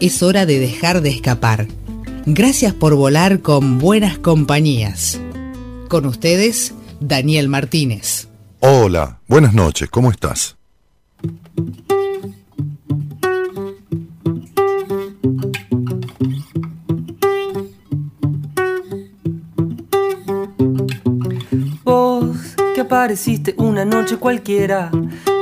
Es hora de dejar de escapar. Gracias por volar con buenas compañías. Con ustedes, Daniel Martínez. Hola, buenas noches, ¿cómo estás? Vos que apareciste una noche cualquiera,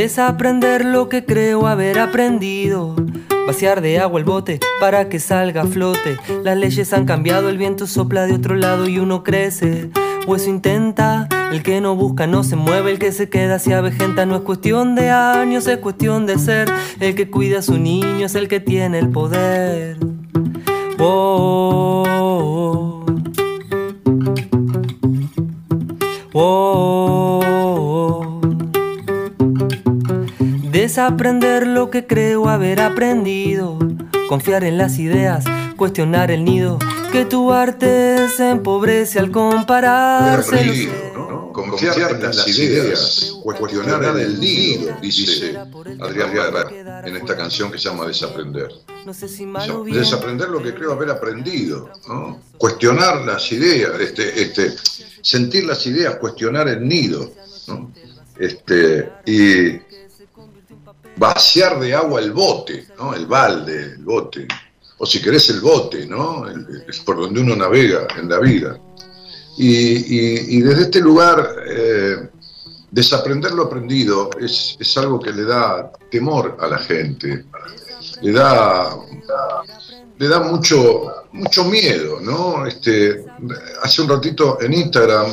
Desaprender lo que creo haber aprendido Vaciar de agua el bote para que salga a flote. Las leyes han cambiado, el viento sopla de otro lado y uno crece. O intenta, el que no busca no se mueve, el que se queda se avejenta. No es cuestión de años, es cuestión de ser. El que cuida a su niño es el que tiene el poder. Oh, oh, oh, Desaprender lo que creo haber aprendido. Confiar en las ideas, cuestionar el nido. Que tu arte se empobrece al compararse. Confiar, en las, ideas, cuestionar el nido, dice Adrián en esta canción que se llama Desaprender. Desaprender lo que creo haber aprendido, cuestionar las ideas, este, este, sentir las ideas, cuestionar el nido. Este, y vaciar de agua el bote, ¿no? El balde, el bote. O si querés el bote, ¿no? es por donde uno navega en la vida. Y, desde este lugar, eh, desaprender lo aprendido es, algo que le da temor a la gente, le da, le da mucho, mucho miedo, ¿no? Este, hace un ratito en Instagram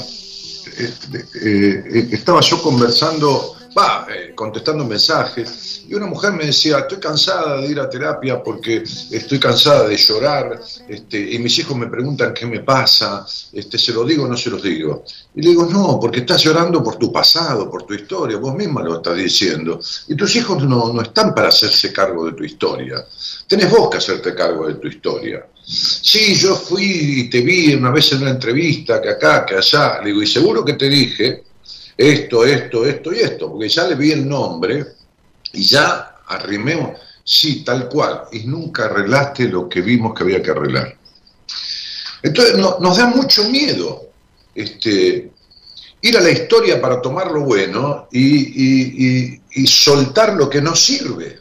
este, eh, estaba yo conversando va, eh, contestando mensajes, y una mujer me decía, estoy cansada de ir a terapia porque estoy cansada de llorar, este, y mis hijos me preguntan qué me pasa, este, se lo digo o no se los digo. Y le digo, no, porque estás llorando por tu pasado, por tu historia, vos misma lo estás diciendo, y tus hijos no, no están para hacerse cargo de tu historia, tenés vos que hacerte cargo de tu historia. Sí, yo fui y te vi una vez en una entrevista, que acá, que allá, le digo, y seguro que te dije esto, esto, esto y esto, porque ya le vi el nombre y ya arrimemos, sí, tal cual, y nunca arreglaste lo que vimos que había que arreglar. Entonces nos da mucho miedo este, ir a la historia para tomar lo bueno y, soltar lo que no sirve.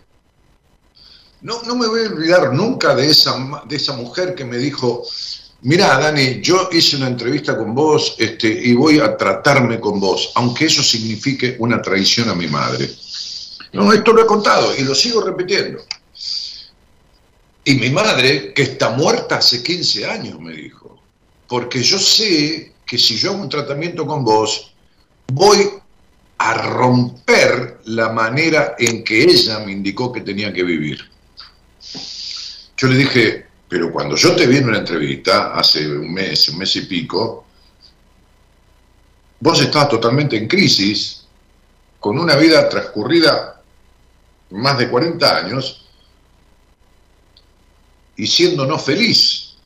No, no, me voy a olvidar nunca de esa, de esa mujer que me dijo, Mirá, Dani, yo hice una entrevista con vos este, y voy a tratarme con vos, aunque eso signifique una traición a mi madre. No, esto lo he contado y lo sigo repitiendo. Y mi madre, que está muerta hace 15 años, me dijo, porque yo sé que si yo hago un tratamiento con vos, voy a romper la manera en que ella me indicó que tenía que vivir. Yo le dije, pero cuando yo te vi en una entrevista, hace un mes, un mes y pico, vos estabas totalmente en crisis, con una vida transcurrida más de 40 años, y siendo no feliz,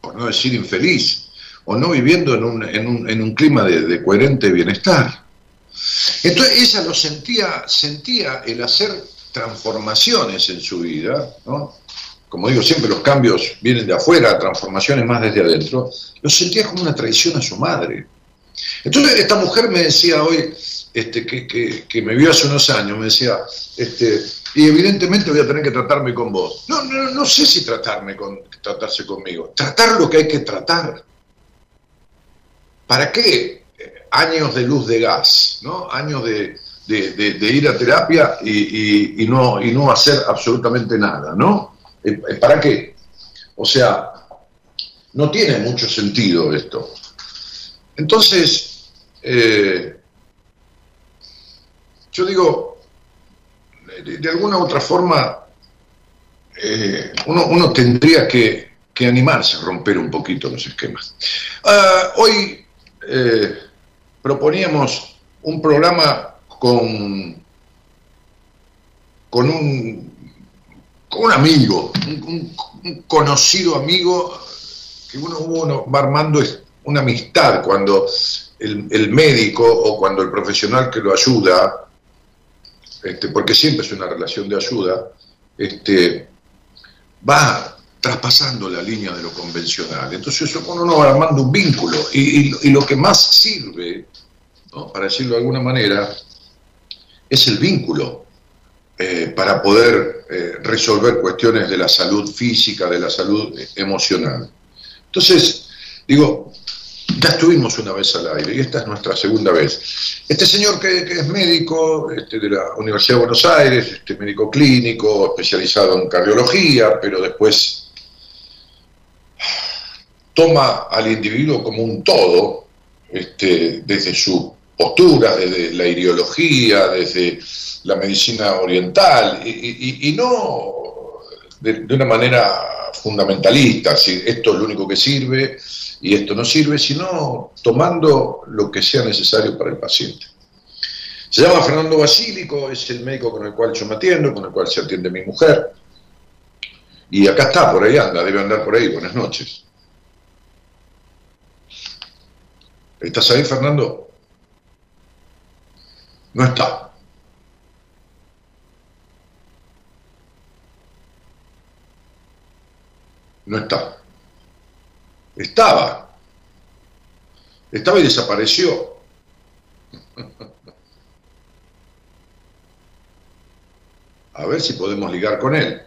por no decir infeliz, o no viviendo en un, en un, en un clima de, de, coherente bienestar. Entonces ella lo sentía, sentía el hacer transformaciones en su vida, ¿no? Como digo siempre, los cambios vienen de afuera, transformaciones más desde adentro, lo sentía como una traición a su madre. Entonces esta mujer me decía hoy, este, que, que, que, me vio hace unos años, me decía, este, y evidentemente voy a tener que tratarme con vos. No, no, no sé si tratarme con, tratarse conmigo. Tratar lo que hay que tratar. ¿Para qué años de luz de gas? ¿no? Años de, de, ir a terapia y, y, no, y no hacer absolutamente nada, ¿no? ¿Para qué? O sea, no tiene mucho sentido esto. Entonces, eh, yo digo, de, alguna u otra forma, eh, uno, tendría que, animarse a romper un poquito los esquemas. Uh, hoy eh, proponíamos un programa con, con un, un amigo, un, conocido amigo, que uno, va armando una amistad cuando el, médico o cuando el profesional que lo ayuda, este, porque siempre es una relación de ayuda, este, va traspasando la línea de lo convencional. Entonces uno va armando un vínculo y, lo que más sirve, para decirlo de alguna manera, es el vínculo eh, para poder eh, resolver cuestiones de la salud física, de la salud emocional. Entonces, digo, ya estuvimos una vez al aire y esta es nuestra segunda vez. Este señor que, que es médico este, de la Universidad de Buenos Aires, este médico clínico, especializado en cardiología, pero después toma al individuo como un todo, este, desde su postura, desde la ideología, desde la medicina oriental, y, no de, de, una manera fundamentalista, si esto es lo único que sirve y esto no sirve, sino tomando lo que sea necesario para el paciente. Se llama Fernando Basílico, es el médico con el cual yo me atiendo, con el cual se atiende mi mujer. Y acá está, por ahí anda, debe andar por ahí. Buenas noches. ¿Estás ahí, Fernando? No está. No está. Estaba. Estaba y desapareció. A ver si podemos ligar con él.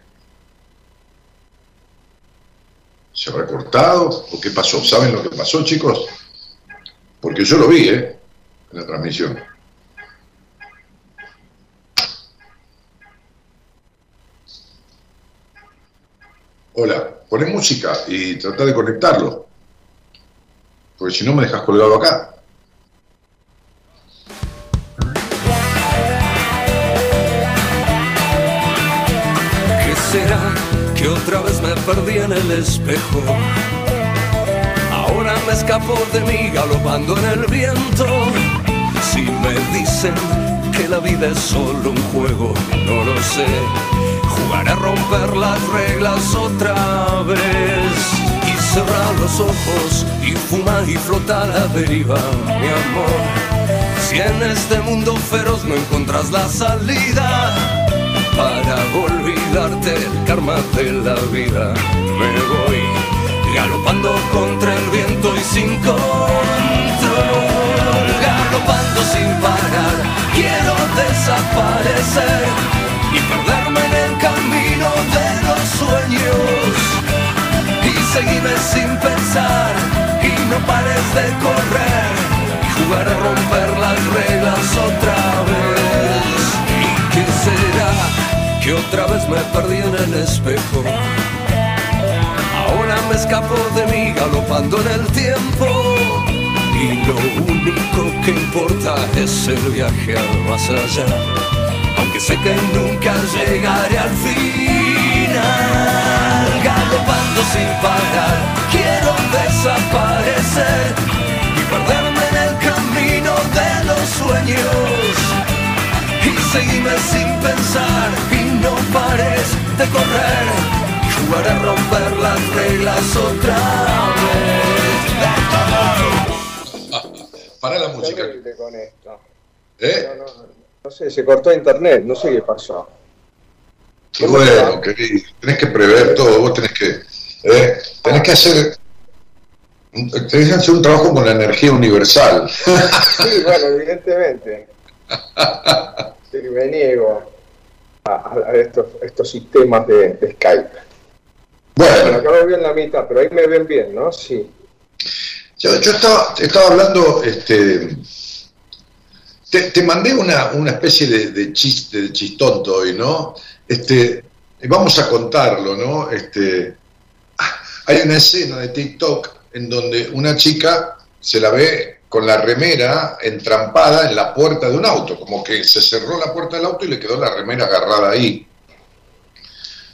¿Se habrá cortado? ¿O qué pasó? ¿Saben lo que pasó, chicos? Porque yo lo vi, ¿eh? En la transmisión. Hola, poné música y trata de conectarlo. Porque si no me dejas colgado acá. ¿Qué será que otra vez me perdí en el espejo? Ahora me escapo de mí galopando en el viento. Si me dicen que la vida es solo un juego, no lo sé Jugar a romper las reglas otra vez y cerrar los ojos y fumar y flotar a deriva, mi amor. Si en este mundo feroz no encontras la salida para olvidarte el karma de la vida, me voy galopando contra el viento y sin control, galopando sin parar. Quiero desaparecer y el camino de los sueños. Y seguirme sin pensar y no pares de correr y jugar a romper las reglas otra vez. Y qué será que otra vez me perdí en el espejo ahora me escapo de mí galopando en el tiempo y lo único que importa es el viaje al más allá aunque sé que nunca llegaré al final, galopando sin parar, quiero desaparecer y perderme en el camino de los sueños y seguirme sin pensar y no pares de correr, jugar a romper las reglas otra vez. Para la música. Con esto. ¿Eh? No, no, no sé, se cortó internet, no sé qué pasó. Bueno, querido. Tenés que prever todo, vos tenés que, eh, tenés que hacer tenés que hacer un trabajo con la energía universal. Sí, bueno, evidentemente. Sí, me niego a, a estos, estos sistemas de, de Skype. Bueno, Bueno, acá me ven la mitad, pero ahí me ven bien, ¿no? Sí. yo, yo estaba, estaba hablando, este, te, mandé una, una especie de, chiste, de chistonto hoy, ¿no? Este, vamos a contarlo, ¿no? Este, hay una escena de TikTok en donde una chica se la ve con la remera entrampada en la puerta de un auto, como que se cerró la puerta del auto y le quedó la remera agarrada ahí.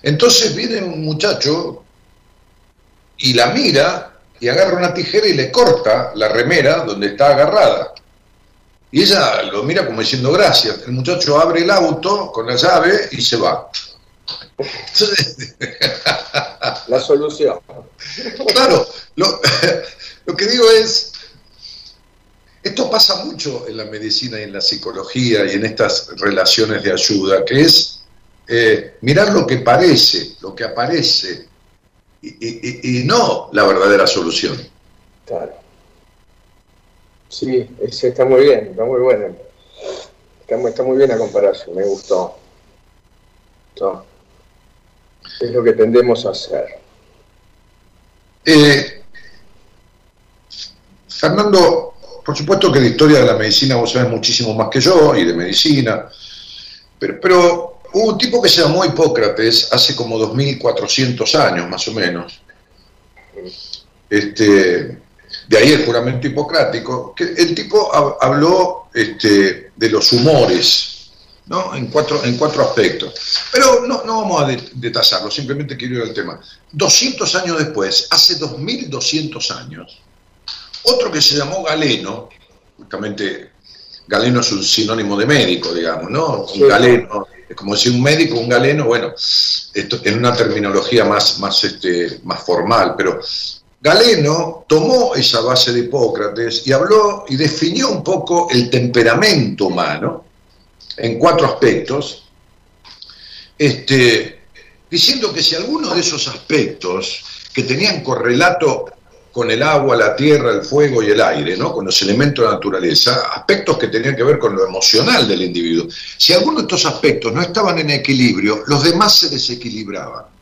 Entonces viene un muchacho y la mira y agarra una tijera y le corta la remera donde está agarrada. Y ella lo mira como diciendo gracias. El muchacho abre el auto con la llave y se va. Entonces, La solución. claro, lo, lo que digo es, esto pasa mucho en la medicina y en la psicología y en estas relaciones de ayuda, que es eh, mirar lo que parece, lo que aparece, y, y- y- y no la verdadera solución. Claro. Sí, ese está muy bien, está muy bueno. Está, muy- está muy bien la comparación, me gustó. Gustó. Es lo que tendemos a hacer. Eh, Fernando, por supuesto que de historia de la medicina vos sabés muchísimo más que yo y de medicina, pero, pero hubo un tipo que se llamó Hipócrates hace como 2400 años más o menos. Este, de ahí el juramento hipocrático, que el tipo hab- habló este, de los humores, ¿no? En cuatro, en cuatro aspectos. Pero no, no vamos a de- detallarlo, simplemente quiero ir al tema. 200 años después, hace 2200 años, otro que se llamó Galeno, justamente Galeno es un sinónimo de médico, digamos, ¿no? Sí. Un galeno, es como decir un médico, un galeno, bueno, esto en una terminología más, más, este, más formal, pero Galeno tomó esa base de Hipócrates y habló y definió un poco el temperamento humano en cuatro aspectos, este, diciendo que si alguno de esos aspectos que tenían correlato con el agua, la tierra, el fuego y el aire, ¿no? con los elementos de la naturaleza, aspectos que tenían que ver con lo emocional del individuo. Si alguno de estos aspectos no estaban en equilibrio, los demás se desequilibraban.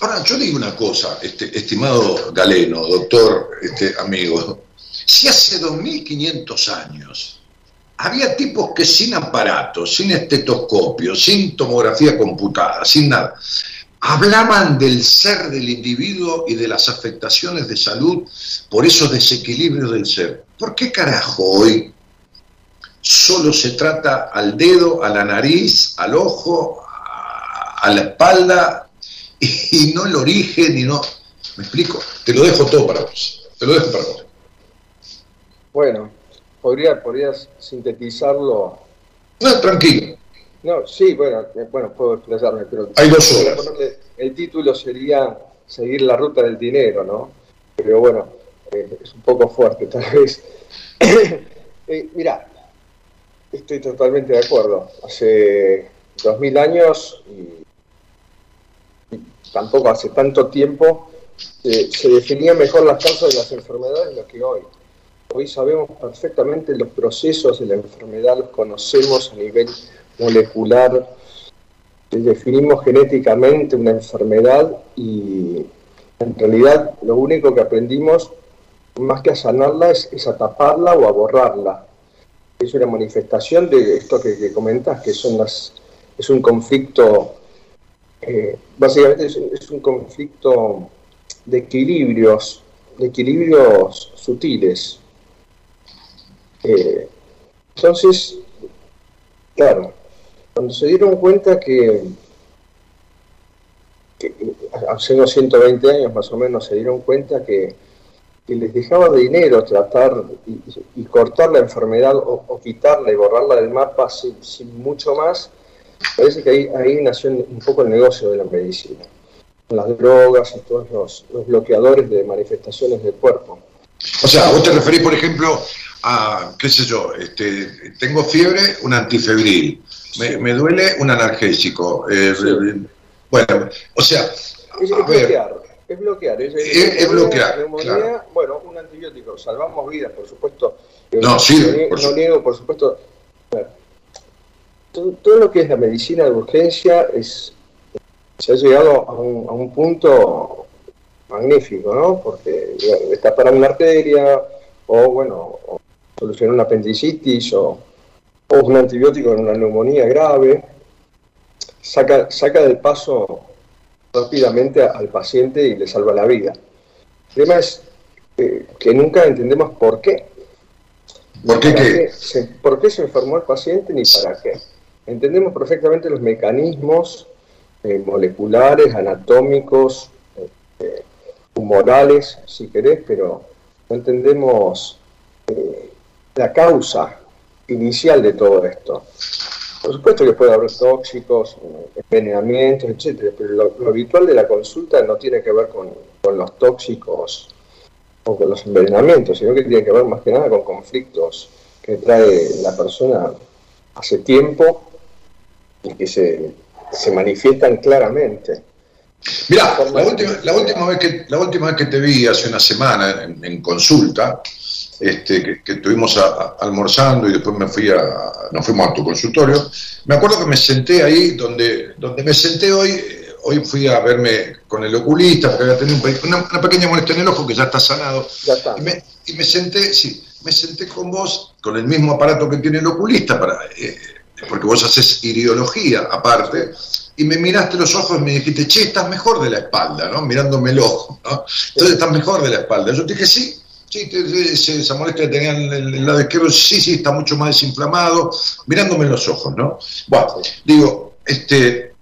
Ahora, yo digo una cosa, este, estimado Galeno, doctor, este, amigo, si hace 2500 años había tipos que sin aparatos, sin estetoscopio, sin tomografía computada, sin nada, hablaban del ser del individuo y de las afectaciones de salud por esos desequilibrios del ser. ¿Por qué carajo hoy solo se trata al dedo, a la nariz, al ojo, a la espalda y no el origen y no... ¿Me explico? Te lo dejo todo para vos. Te lo dejo para vos. Bueno, podría, podrías sintetizarlo. No, tranquilo. No, sí, bueno, eh, bueno, puedo explayarme, pero Hay dos horas. el título sería Seguir la ruta del dinero, ¿no? Pero bueno, eh, es un poco fuerte tal vez. Eh, mirá, estoy totalmente de acuerdo. Hace dos mil años y tampoco hace tanto tiempo eh, se definían mejor las causas de las enfermedades de lo que hoy. Hoy sabemos perfectamente los procesos de la enfermedad, los conocemos a nivel molecular, definimos genéticamente una enfermedad y en realidad lo único que aprendimos, más que a sanarla, es, a taparla o a borrarla. Es una manifestación de esto que, que comentas, que son las, es un conflicto, eh, básicamente es un, es un conflicto de equilibrios, de equilibrios sutiles. Eh, entonces, claro, cuando se dieron cuenta que, hace unos 120 años más o menos se dieron cuenta que, les dejaba de dinero tratar y, y cortar la enfermedad o, quitarla y borrarla del mapa sin mucho más, Parece que ahí, ahí nació un poco el negocio de la medicina, las drogas y todos los, bloqueadores de manifestaciones del cuerpo. O sea, vos te referís, por ejemplo, a, qué sé yo, este, tengo fiebre, un antifebril, me, duele un analgésico. Eh, bueno, o sea, es, bloquear, es bloquear, es, bloquear. Bueno, un antibiótico, salvamos vidas, por supuesto. No, sí, no niego, por supuesto, todo, lo que es la medicina de urgencia es, se ha llegado a un, punto magnífico, ¿no? Porque está para una arteria, o bueno, solucionar una apendicitis, o, un antibiótico en una neumonía grave, saca, saca del paso rápidamente al paciente y le salva la vida. El tema es que nunca entendemos por qué. ¿Por qué, ¿Por qué se enfermó el paciente ni para qué? Entendemos perfectamente los mecanismos eh, moleculares, anatómicos, eh, humorales, si querés, pero no entendemos eh, la causa inicial de todo esto. Por supuesto que puede haber tóxicos, envenenamientos, etcétera, pero lo, habitual de la consulta no tiene que ver con los tóxicos o con los envenenamientos, sino que tiene que ver más que nada con conflictos que trae la persona hace tiempo y que se, se manifiestan claramente. Mira, la última, la, última vez que, la última vez que te vi hace una semana en, consulta, este, que, estuvimos almorzando y después me fui a, nos fuimos a tu consultorio, me acuerdo que me senté ahí donde, donde me senté hoy, hoy fui a verme con el oculista porque había tenido una, pequeña molestia en el ojo que ya está sanado. Y, me, y, me, senté, sí, me senté con vos, con el mismo aparato que tiene el oculista para... Eh, porque vos haces ideología aparte, y me miraste los ojos y me dijiste, che, estás mejor de la espalda, ¿no? Mirándome el ojo, ¿no? Entonces estás mejor de la espalda. Yo te dije, sí, sí, esa molestia que tenía en el lado izquierdo, sí, sí, está mucho más desinflamado, mirándome los ojos, ¿no? Bueno, digo, este,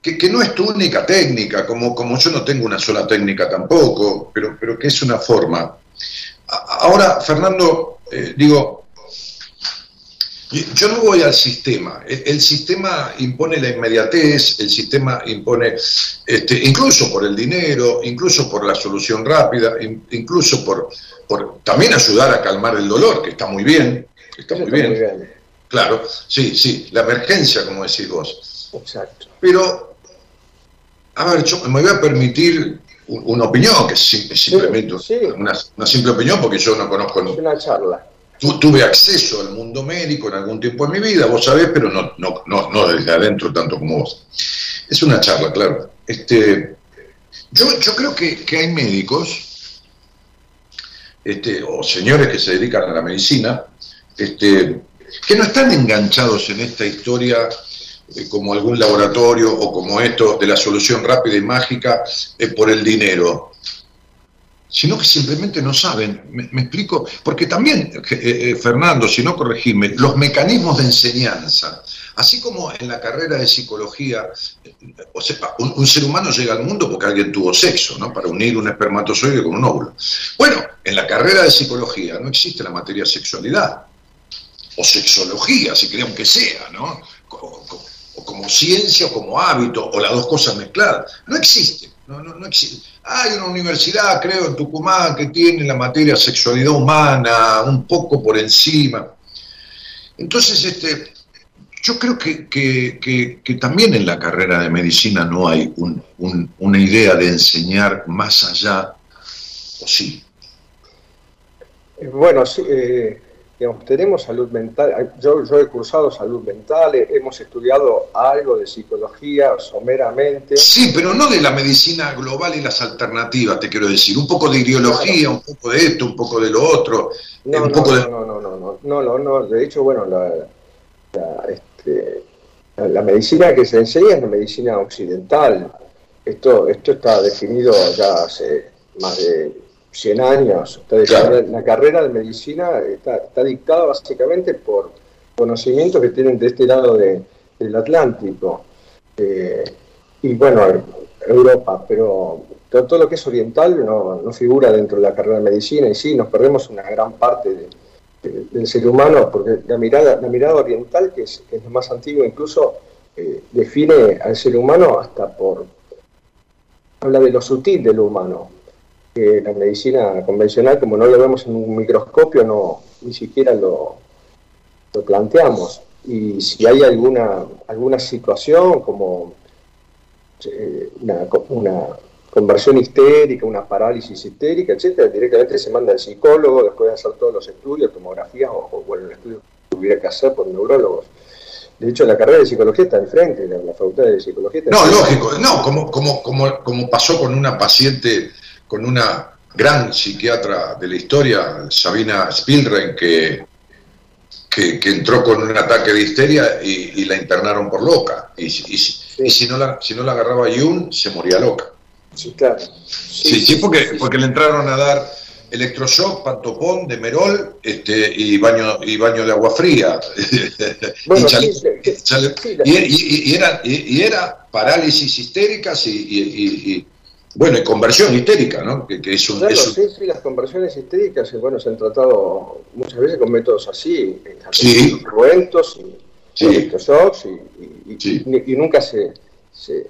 que, no es tu única técnica, como, como yo no tengo una sola técnica tampoco, pero, pero que es una forma. Ahora, Fernando, eh, digo, yo no voy al sistema. El, sistema impone la inmediatez, el sistema impone, este, incluso por el dinero, incluso por la solución rápida, incluso por, por también ayudar a calmar el dolor, que está muy bien. Está muy bien. Claro, sí, sí, la emergencia, como decís vos. Exacto. Pero, a ver, yo me voy a permitir una opinión, que es, simplemente Una, una, simple opinión, porque yo no conozco. Es una charla tuve acceso al mundo médico en algún tiempo de mi vida, vos sabés, pero no, no, no, desde adentro tanto como vos. Es una charla, claro. Este, yo, yo creo que, hay médicos, este, o señores que se dedican a la medicina, este, que no están enganchados en esta historia eh, como algún laboratorio o como esto de la solución rápida y mágica eh, por el dinero sino que simplemente no saben. ¿Me, explico? Porque también, eh, eh, Fernando, si no corregime, los mecanismos de enseñanza, así como en la carrera de psicología, o sea, un, ser humano llega al mundo porque alguien tuvo sexo, ¿no? Para unir un espermatozoide con un óvulo. Bueno, en la carrera de psicología no existe la materia sexualidad, o sexología, si queremos que sea, ¿no? o como ciencia o como hábito, o las dos cosas mezcladas. No existe. No, no, no existe. Hay una universidad, creo, en Tucumán que tiene la materia sexualidad humana un poco por encima. Entonces, este, yo creo que, también en la carrera de medicina no hay una idea de enseñar más allá, o sí. Bueno, sí, tenemos salud mental, yo, yo he cursado salud mental, hemos estudiado algo de psicología someramente. Sí, pero no de la medicina global y las alternativas, te quiero decir, un poco de ideología, un poco de esto, un poco de lo otro. No, un no, poco no, de... no, no, no, no, no, no, de hecho, bueno, la, este, la medicina que se enseña es la medicina occidental. Esto, esto está definido ya hace más de 100 años. La carrera de medicina está, dictada básicamente por conocimientos que tienen de este lado del Atlántico. Eh, y bueno, Europa, pero todo, lo que es oriental no, figura dentro de la carrera de medicina y sí, nos perdemos una gran parte del ser humano porque la mirada, la mirada oriental, que es, lo más antiguo, incluso eh, define al ser humano hasta por, habla de lo sutil del humano, que la medicina convencional, como no lo vemos en un microscopio, no ni siquiera lo, lo planteamos. Y si hay alguna, alguna situación como eh, una, una, conversión histérica, una parálisis histérica, etcétera, directamente se manda al psicólogo después de hacer todos los estudios, tomografías o, o bueno, el estudio que tuviera que hacer por neurólogos. De hecho, la carrera de psicología está enfrente, la, la facultad de psicología está No, lógico, no, como, como, como, como pasó con una paciente, con una gran psiquiatra de la historia, Sabina Spielrein, que, que, que entró con un ataque de histeria y, y la internaron por loca. Y, y, sí. y, si, no la, si no la agarraba Jung, se moría loca. Sí, claro. Sí, sí, porque, porque le entraron a dar electroshock, pantopón, demerol este, y, baño, y baño de agua fría. Bueno, y, chale- sí, chale- y- y- y era, y, y era parálisis histéricas y, y- y- y- bueno, y conversión histérica, ¿no? Que, que es un, Claro, es un- sí, sí, las conversiones histéricas, eh, bueno, se han tratado muchas veces con métodos así, eh, Sí. cruentos y Sí. y, y- y- Sí. y- y nunca se, se,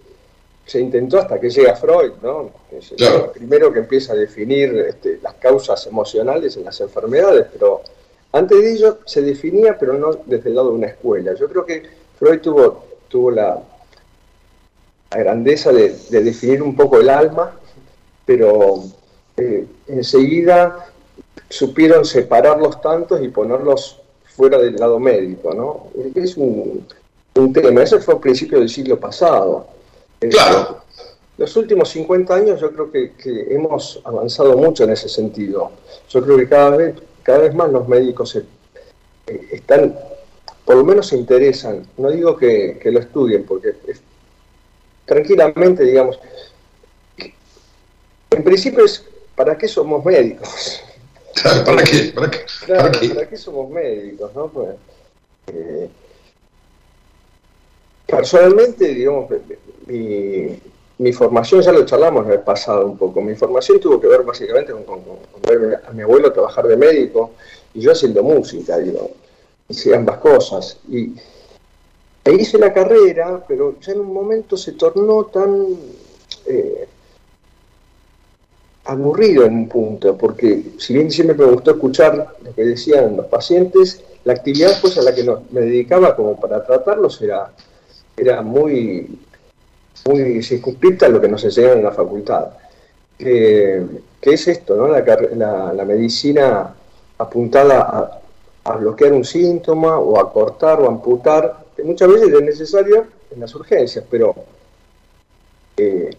se intentó hasta que llega Freud, ¿no? Que es el Claro. primero que empieza a definir este, las causas emocionales en las enfermedades, pero antes de ello se definía, pero no desde el lado de una escuela. Yo creo que Freud tuvo, tuvo la, la grandeza de, de definir un poco el alma, pero eh, enseguida supieron separar los tantos y ponerlos fuera del lado médico, ¿no? Es un, un tema, eso fue a principios del siglo pasado. Eh, Claro. Los últimos 50 años yo creo que, que hemos avanzado mucho en ese sentido. Yo creo que cada vez, cada vez más los médicos se- eh, están, por lo menos se interesan, no digo que, que lo estudien, porque es- tranquilamente, digamos, en principio es, ¿para qué somos médicos? Claro, ¿para qué? ¿Para qué? Claro, ¿Para qué? ¿para qué somos médicos? No? Pues, eh, personalmente, digamos, mi, mi formación, ya lo charlamos el pasado un poco, mi formación tuvo que ver básicamente con, con- con ver a mi abuelo trabajar de médico y yo haciendo música, digo, hice ambas cosas. Y e hice la carrera, pero ya en un momento se tornó tan... eh, aburrido en un punto, porque si bien siempre me gustó escuchar lo que decían los pacientes, la actividad pues, a la que me dedicaba como para tratarlos era, era muy, muy circunscripta lo que nos enseñaron en la facultad. Que, que es esto, ¿no? la- la medicina apuntada a, a bloquear un síntoma o a cortar o amputar, que muchas veces es necesario en las urgencias, pero eh,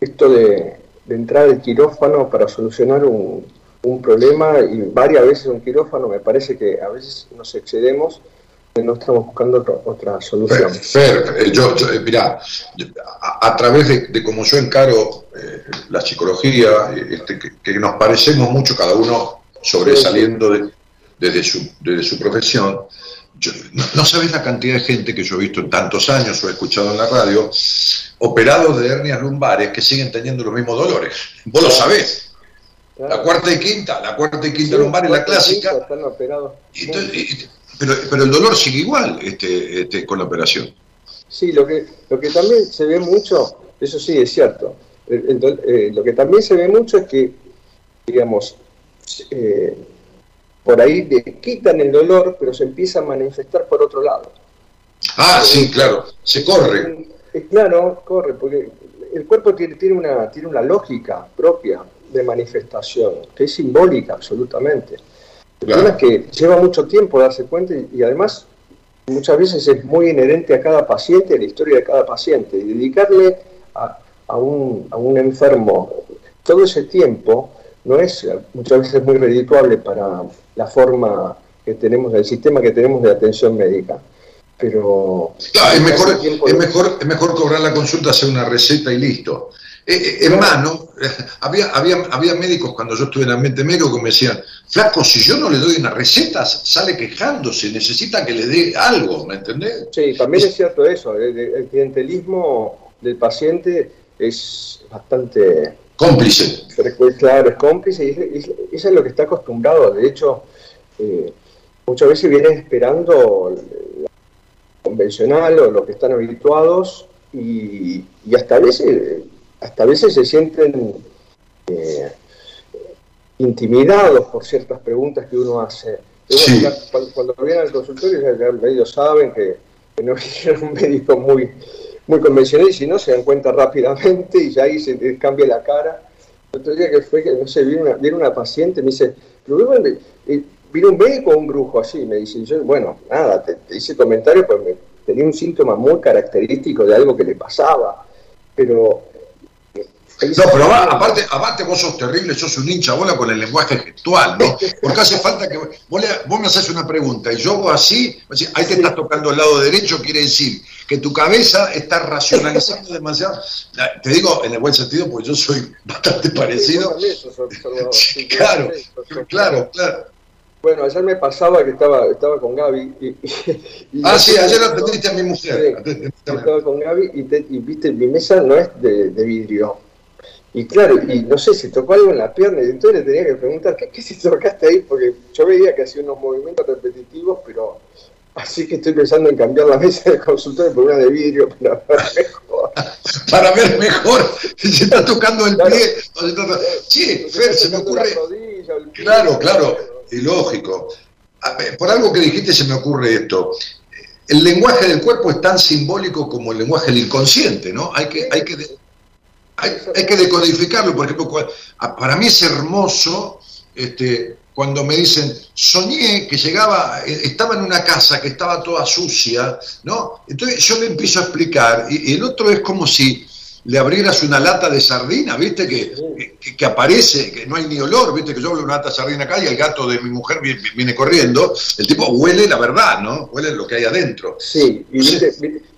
esto de, de entrar al quirófano para solucionar un, un problema y varias veces un quirófano, me parece que a veces nos excedemos y no estamos buscando otra, otra solución. Fer, Fer, eh, yo, yo, eh, mirá, a, a través de, de cómo yo encaro eh, la psicología, este, que, que nos parecemos mucho cada uno sobresaliendo de- desde, su, desde su profesión, yo- no, no sabés la cantidad de gente que yo he visto en tantos años o he escuchado en la radio, operados de hernias lumbares que siguen teniendo los mismos dolores. Vos lo sabés. La cuarta y quinta, la cuarta y quinta Sí, lumbar es la clásica, Están operados. y entonces- y- pero, pero el dolor sigue igual este, este, con la operación. Sí, lo que, lo que también se ve mucho, eso sí es cierto, el- el do- eh, lo que también se ve mucho es que, digamos, eh, por ahí le quitan el dolor, pero se empieza a manifestar por otro lado. Ah, sí, claro, se corre. Claro, corre, porque el cuerpo tiene, tiene, una, tiene una lógica propia de manifestación, que es simbólica absolutamente. El Claro. es que lleva mucho tiempo darse cuenta y, y además muchas veces es muy inherente a cada paciente, a la historia de cada paciente, y dedicarle a, a un, a un enfermo todo ese tiempo no es muchas veces muy redituable para la forma que tenemos, el sistema que tenemos de atención médica. Pero Claro, es mejor, es, mejor, es mejor cobrar la consulta, hacer una receta y listo. Eh, eh, es más, ¿no? Había, había, había médicos cuando yo estuve en ambiente médico que me decían, flaco, si yo no le doy una receta, sale quejándose, necesita que le dé algo, ¿me entendés? Sí, también es cierto eso, el, el clientelismo del paciente es bastante Cómplice. frecuente, claro, es cómplice y es, es- eso es lo que está acostumbrado. De hecho, eh, muchas veces viene esperando la convencional o lo que están habituados y, hasta a veces hasta veces se sienten eh, intimidados por ciertas preguntas que uno hace. cuando, vienen al consultorio ya, medio saben que, no es un médico muy, muy convencional y si no se dan cuenta rápidamente y ya ahí se les cambia la cara. El otro día que fue que, no sé, viene una, viene una paciente, me dice, vino un médico o un brujo así, me dice, yo, bueno, nada, te, hice comentario, pues me, tenía un síntoma muy característico de algo que le pasaba, pero... No, pero aparte, aparte vos sos terrible, sos un hincha bola con el lenguaje gestual, ¿no? Porque hace falta que vos, me haces una pregunta y yo hago así, ahí te estás tocando el lado derecho, quiere decir que tu cabeza está racionalizando demasiado. Te digo en el buen sentido, porque yo soy bastante parecido. claro, claro, claro. Bueno, ayer me pasaba que estaba, estaba con Gaby. Y, ah, sí, ayer atendiste a mi mujer. estaba con Gaby y, viste, mi mesa no es de, vidrio. Y claro, y no sé, si tocó algo en la pierna, y entonces le tenía que preguntar, ¿qué, qué si tocaste ahí? Porque yo veía que hacía unos movimientos repetitivos, pero así que estoy pensando en cambiar la mesa de consultorio por una de vidrio para ver mejor. para ver mejor, si se está tocando el pie. Sí, Fer, se me ocurre. claro, claro y lógico. Por algo que dijiste se me ocurre esto. El lenguaje del cuerpo es tan simbólico como el lenguaje del inconsciente, ¿no? Hay que, hay que, hay, que decodificarlo. Por ejemplo, para mí es hermoso este, cuando me dicen, soñé que llegaba, eh, estaba en una casa que estaba toda sucia, ¿no? Entonces yo le empiezo a explicar, y el otro es como si le abrieras una lata de sardina, ¿viste? Que, que, aparece, que no hay ni olor, ¿viste? Que yo abro una lata de sardina acá y el gato de mi mujer viene, corriendo. El tipo huele la verdad, ¿no? Huele lo que hay adentro. Sí,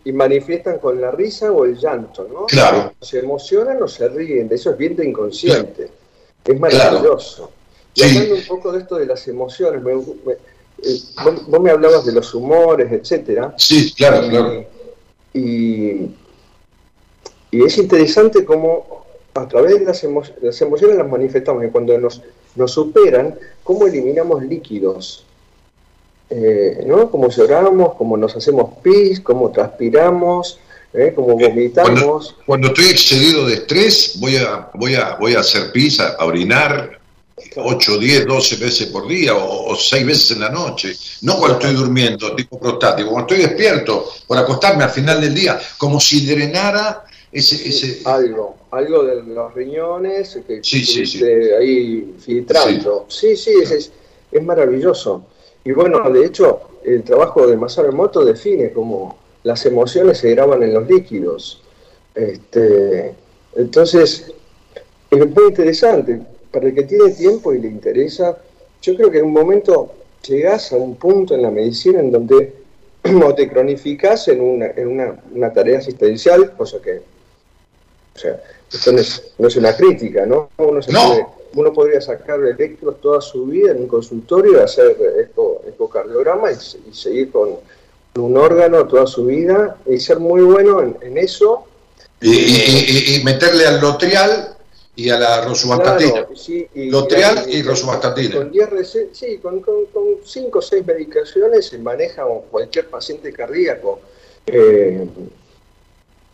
y, manifiestan con la risa o el llanto, ¿no? Claro. Se emocionan o se ríen, de eso es bien de inconsciente. Es maravilloso. Y hablando un poco de esto de las emociones, eh, vos, me hablabas de los humores, etcétera. Sí, claro, claro. Y y es interesante cómo a través de las, emociones las manifestamos y cuando nos, nos superan, cómo eliminamos líquidos. Eh, ¿no? Cómo lloramos, cómo nos hacemos pis, cómo transpiramos, ¿eh? cómo vomitamos. Cuando, estoy excedido de estrés, voy a, voy a, voy a hacer pis, a, orinar 8, 10, 12 veces por día o, o 6 veces en la noche. No cuando estoy durmiendo, tipo prostático, cuando estoy despierto, por acostarme al final del día, como si drenara ese, Algo, algo de los riñones que sí, ahí filtrando. Sí, sí, es, es, maravilloso. Y bueno, de hecho, el trabajo de Masaru Emoto define cómo las emociones se graban en los líquidos. Este, entonces, es muy interesante. Para el que tiene tiempo y le interesa, yo creo que en un momento llegas a un punto en la medicina en donde o te cronificas en una, en una, una tarea asistencial, cosa que sea, esto no es, una crítica, ¿no? Uno, podría sacar electros toda su vida en un consultorio, hacer eco, ecocardiograma y, seguir con un órgano toda su vida y ser muy bueno en, eso. Y, meterle al lotrial y a la rosuvastatina. lotrial y, rosuvastatina. Con sí, con, con, cinco o seis medicaciones se maneja cualquier paciente cardíaco. Eh,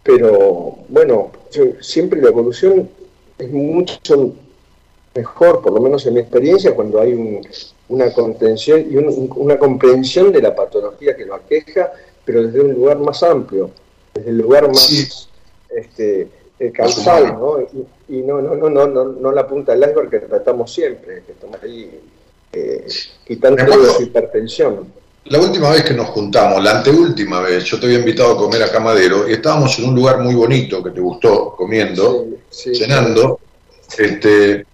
pero bueno, siempre la evolución es mucho mejor, por lo menos en mi experiencia, cuando hay una contención y una comprensión de la patología que lo aqueja, pero desde un lugar más amplio, desde el lugar más este, eh, causal, ¿no? Y, no, no, no, no, no, la punta del iceberg que tratamos siempre, que estamos ahí eh, quitando la hipertensión. La última vez que nos juntamos, la anteúltima vez, yo te había invitado a comer a Camadero y estábamos en un lugar muy bonito que te gustó, comiendo, cenando. Este,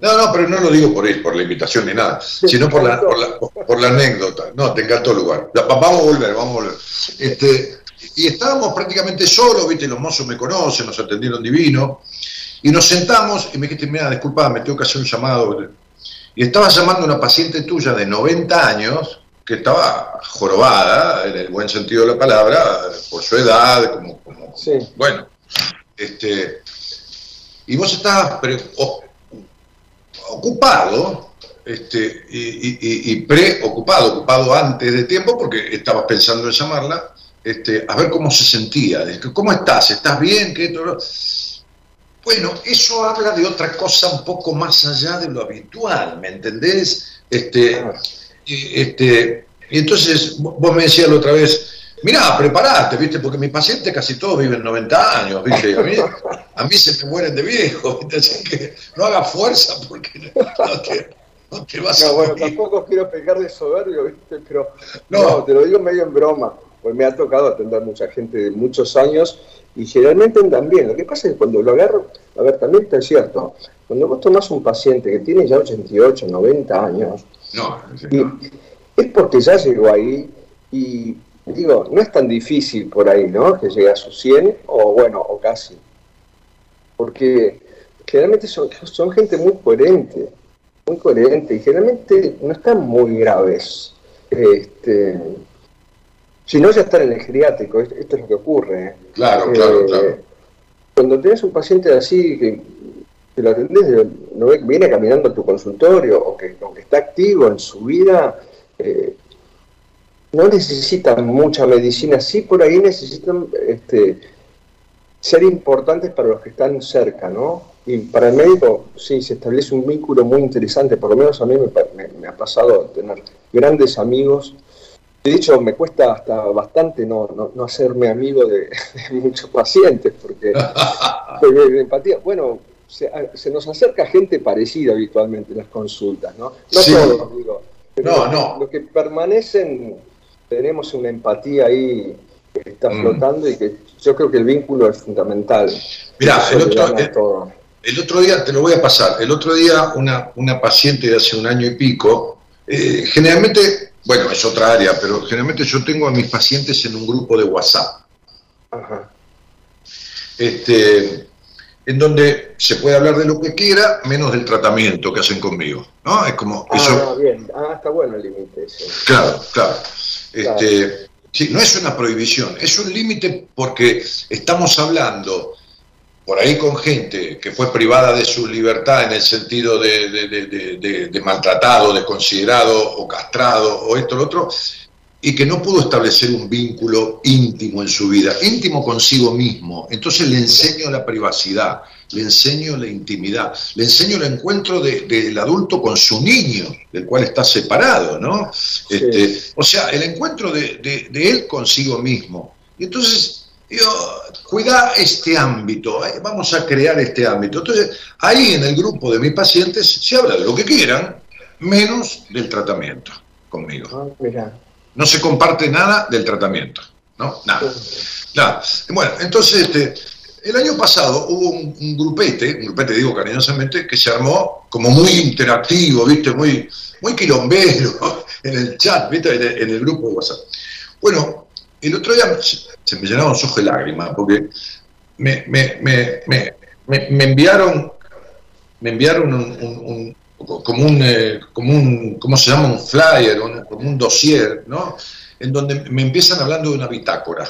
no, no, pero no lo digo por, por la invitación ni nada, sino por la, por la, anécdota. No, te encantó el lugar. Vamos a volver, vamos a volver. Este, y estábamos prácticamente solos, viste, los mozos me conocen, nos atendieron divino, y nos sentamos y me dijiste, mira, disculpa, me tengo que hacer un llamado. Y estaba llamando a una paciente tuya de 90 años, que estaba jorobada, en el buen sentido de la palabra, por su edad, como, bueno, este, y vos estabas ocupado, este, y, preocupado, ocupado antes de tiempo, porque estabas pensando en llamarla, este, a ver cómo se sentía, cómo estás, estás bien, ¿Qué Bueno, eso habla de otra cosa un poco más allá de lo habitual, ¿me entendés? Este. Este, y entonces vos me decías la otra vez, mirá, preparate, ¿viste? Porque mis pacientes casi todos viven 90 años, ¿viste? A mí, a mí se me mueren de viejo, Así que no haga fuerza porque no te, no te vas no, bueno, tampoco quiero pegar de soberbio, ¿viste? Pero no. te lo digo medio en broma, pues me ha tocado atender mucha gente de muchos años y generalmente andan bien. Lo que pasa es que cuando lo agarro, a ver, también está cierto, cuando vos tomás un paciente que tiene ya 88, 90 años, no, es porque ya llegó ahí y digo, no es tan difícil por ahí, ¿no? Que llegue a sus 100 o bueno, o casi. Porque generalmente son, son gente muy coherente, muy coherente y generalmente no están muy graves. Este, si no, ya están en el geriátrico, esto, es lo que ocurre. ¿eh? Claro, claro, eh, claro. Cuando tienes un paciente así, que, lo atendés, no viene caminando a tu consultorio o que, o que está activo en su vida, eh, no necesitan mucha medicina, sí por ahí necesitan este, ser importantes para los que están cerca, ¿no? Y para el médico, sí, se establece un vínculo muy interesante, por lo menos a mí me, ha pasado tener grandes amigos. De hecho, me cuesta hasta bastante no, no, hacerme amigo de, muchos pacientes, porque, de empatía, bueno, se, nos acerca gente parecida habitualmente en las consultas, ¿no? No todos, digo. no, no. Los que permanecen tenemos una empatía ahí que está mm. flotando y que yo creo que el vínculo es fundamental. Mirá, el otro, el, otro, día, te lo voy a pasar, el otro día una, una paciente de hace un año y pico, eh, generalmente, bueno, es otra área, pero generalmente yo tengo a mis pacientes en un grupo de WhatsApp. Ajá. Este, en donde se puede hablar de lo que quiera, menos del tratamiento que hacen conmigo. ¿no? Es como. Ah, eso... bien. Ah, está bueno el límite. Claro, claro. Este, sí, no es una prohibición, es un límite porque estamos hablando por ahí con gente que fue privada de su libertad en el sentido de, de maltratado, desconsiderado o castrado o esto o lo otro, y que no pudo establecer un vínculo íntimo en su vida, íntimo consigo mismo. Entonces le enseño la privacidad, le enseño la intimidad, le enseño el encuentro del adulto con su niño, del cual está separado, ¿no? Este, o sea, el encuentro de, él consigo mismo. Y entonces, yo, cuida este ámbito, eh, vamos a crear este ámbito. Entonces, ahí en el grupo de mis pacientes se habla de lo que quieran, menos del tratamiento conmigo. Ah, no se comparte nada del tratamiento, ¿no? Nada. nada. Bueno, entonces, este, el año pasado hubo un, grupete, un grupete digo cariñosamente, que se armó como muy interactivo, ¿viste? Muy, muy quilombero en el chat, ¿viste? En el, grupo de WhatsApp. Bueno, el otro día se, me llenaron los ojos de lágrimas porque me, me, me, me enviaron me enviaron un, como un, eh, como un, ¿cómo se llama? Un flyer, como un dossier. En donde me empiezan hablando de una bitácora.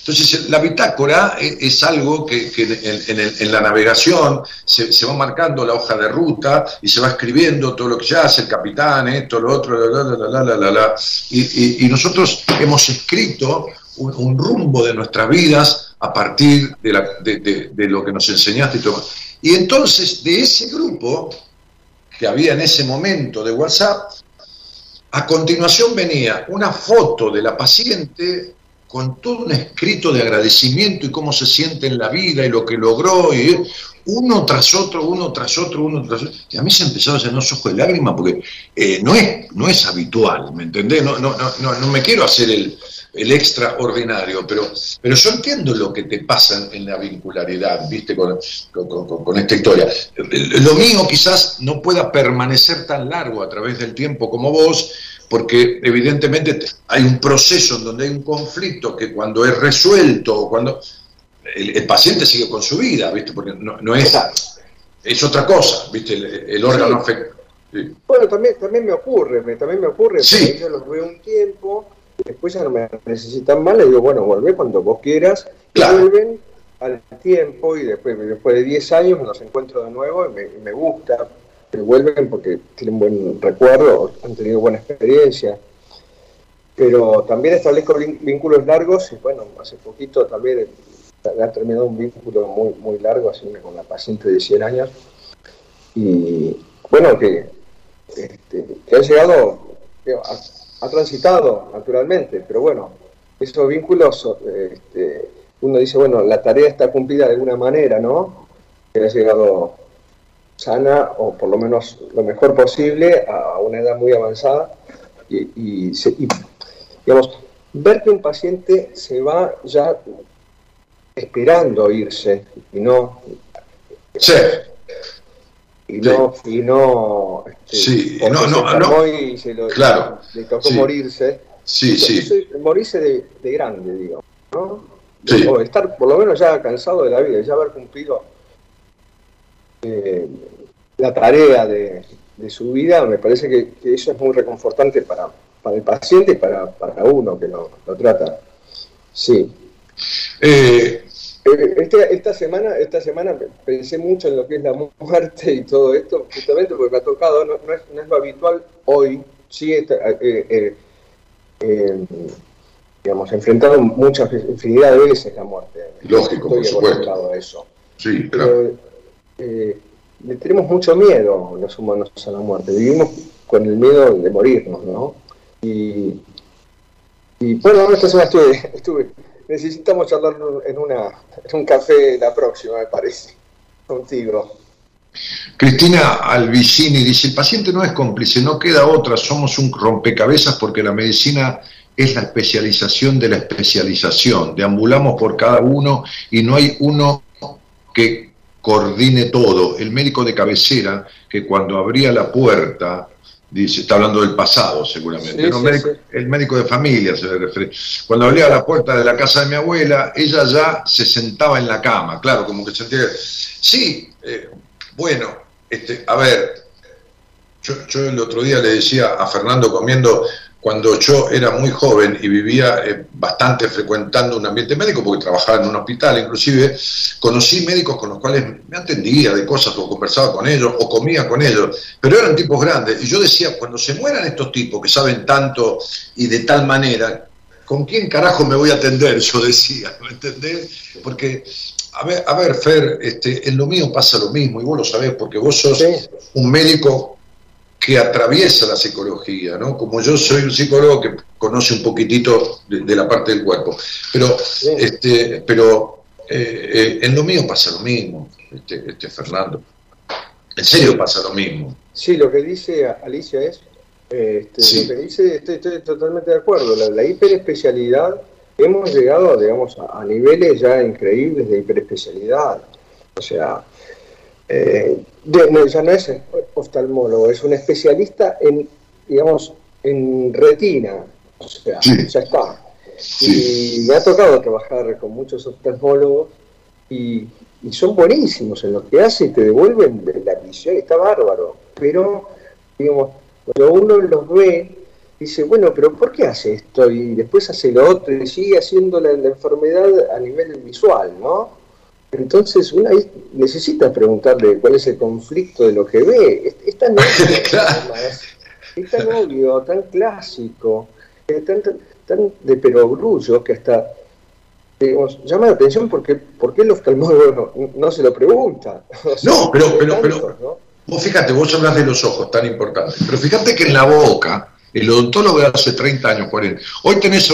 Entonces, la bitácora es, algo que, en, la navegación se, va marcando la hoja de ruta y se va escribiendo todo lo que ya hace el capitán, esto, lo otro, la, la, la, la, y, y, nosotros hemos escrito un, rumbo de nuestras vidas a partir de, de lo que nos enseñaste y todo. Y entonces, de ese grupo que había en ese momento de WhatsApp, a continuación venía una foto de la paciente con todo un escrito de agradecimiento y cómo se siente en la vida y lo que logró, y uno tras otro, uno tras otro, uno tras otro. Y a mí se empezó a llenar los ojos de lágrimas porque eh, no, es, no es habitual, ¿me entendés? No, no, no, no, me quiero hacer el, extraordinario, pero, pero yo entiendo lo que te pasa en, la vincularidad, ¿viste? Con, con, esta historia. Lo mío quizás no pueda permanecer tan largo a través del tiempo como vos, porque evidentemente hay un proceso en donde hay un conflicto que cuando es resuelto, cuando el, paciente sigue con su vida, ¿viste? Porque no, es, es otra cosa, ¿viste? El, órgano afecta. Bueno, también, también me ocurre, también me ocurre, sí. yo los veo un tiempo, después ya no me necesitan más, le digo, bueno, volvé cuando vos quieras, vuelven al tiempo y después, después de 10 años me los encuentro de nuevo y me, me gusta, vuelven porque tienen buen recuerdo, han tenido buena experiencia. pero también establezco vínculos largos y bueno, hace poquito también ha terminado un vínculo muy, muy largo así, con la paciente de 100 años. Y bueno, que, este, que ha llegado, ha, transitado naturalmente, pero bueno, esos vínculos, este, uno dice, bueno, la tarea está cumplida de alguna manera, ¿no? Que ha llegado sana o por lo menos lo mejor posible a una edad muy avanzada y, digamos, ver que un paciente se va ya esperando irse y no sí. Y no y no este, sí. no, no, no. y se lo, claro. le tocó morirse sí, sí. morirse de, de, grande digamos ¿no? o estar por lo menos ya cansado de la vida ya haber cumplido eh, la tarea de, su vida, me parece que, eso es muy reconfortante para, para el paciente y para, para uno que lo, trata. Sí. Eh, este, esta, semana, esta semana pensé mucho en lo que es la muerte y todo esto, justamente porque me ha tocado, no, es, no es, lo habitual hoy, sí, eh, digamos, enfrentado muchas infinidad de veces la muerte. Lógico, por supuesto. eso. Sí, claro le tenemos mucho miedo los humanos a la muerte, vivimos con el miedo de morirnos, ¿no? Y, y bueno, esta semana estuve, estuve, necesitamos charlar en, una, en un café la próxima, me parece, contigo. Cristina Albicini dice, el paciente no es cómplice, no queda otra, somos un rompecabezas porque la medicina es la especialización de la especialización, deambulamos por cada uno y no hay uno que coordine todo. El médico de cabecera, que cuando abría la puerta, dice, está hablando del pasado seguramente, el médico de familia se le refiere. Cuando abría la puerta de la casa de mi abuela, ella ya se sentaba en la cama, claro, como que sentía, sí, eh, bueno, este, a ver, yo, yo el otro día le decía a Fernando comiendo, cuando yo era muy joven y vivía eh, bastante frecuentando un ambiente médico, porque trabajaba en un hospital inclusive, conocí médicos con los cuales me atendía de cosas o conversaba con ellos o comía con ellos, pero eran tipos grandes. Y yo decía, cuando se mueran estos tipos que saben tanto y de tal manera, ¿con quién carajo me voy a atender? Yo decía, ¿me entendés? Porque a ver, a ver, Fer, este, en lo mío pasa lo mismo, y vos lo sabés, porque vos sos un médico que atraviesa la psicología, ¿no? Como yo soy un psicólogo que conoce un poquitito de, la parte del cuerpo, pero, este, pero eh, eh, en lo mío pasa lo mismo, este, este, Fernando. En serio pasa lo mismo. Sí, lo que dice Alicia es, este, lo que dice, estoy, totalmente de acuerdo, la, hiperespecialidad, hemos llegado, digamos, a, niveles ya increíbles de hiperespecialidad. O sea, eh, ya no es oftalmólogo, es un especialista en, digamos, en retina, o sea, ya está. Y me ha tocado trabajar con muchos oftalmólogos y, son buenísimos en lo que hacen, te devuelven la visión, está bárbaro, pero, digamos, cuando uno los ve, dice, bueno, pero ¿por qué hace esto? Y después hace lo otro y sigue haciendo la, la enfermedad a nivel visual, ¿no? Entonces uno necesita preguntarle cuál es el conflicto de lo que ve. Es, tan obvio, tan clásico, tan, tan de perogrullo que hasta digamos, llama la atención porque, porque el oftalmólogo no, se lo pregunta. no, pero, pero, pero vos fíjate, vos hablas de los ojos, tan importante, pero fíjate que en la boca, el odontólogo de hace 30 años, 40, hoy tenés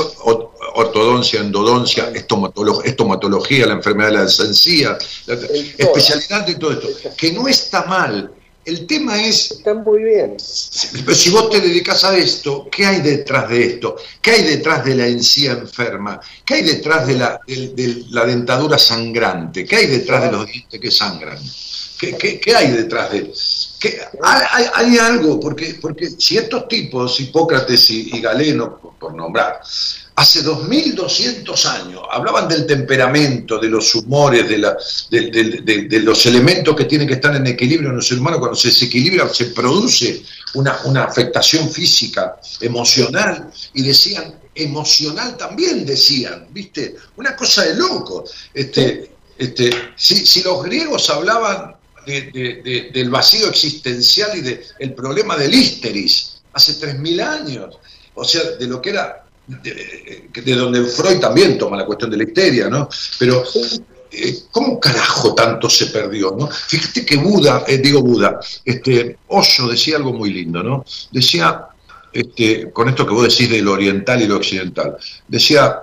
ortodoncia, endodoncia, estomatología, la enfermedad de la encía, la especialidad de todo esto, que no está mal. El tema es... Está muy bien. Si vos te dedicas a esto, ¿qué hay detrás de esto? ¿Qué hay detrás de la encía enferma? ¿Qué hay detrás de la, de, la dentadura sangrante? ¿Qué hay detrás de los dientes que sangran? ¿Qué, qué, hay detrás de ¿Qué, hay, algo, porque, porque si estos tipos, Hipócrates y, y Galeno, por nombrar, hace 2200 años hablaban del temperamento, de los humores, de, la, de, los elementos que tienen que estar en equilibrio en el ser humano. Cuando se desequilibra, se produce una, una afectación física, emocional, y decían, emocional también decían, ¿viste? Una cosa de loco. Este, este, si, si los griegos hablaban del vacío existencial y del problema del histeris hace 3.000 años, o sea, de lo que era de, donde Freud también toma la cuestión de la histeria, ¿no? Pero, eh, ¿cómo carajo tanto se perdió, no? Fíjate que Buda, eh, digo Buda, este, Osho decía algo muy lindo, ¿no? Decía, este, con esto que vos decís del oriental y lo occidental, decía,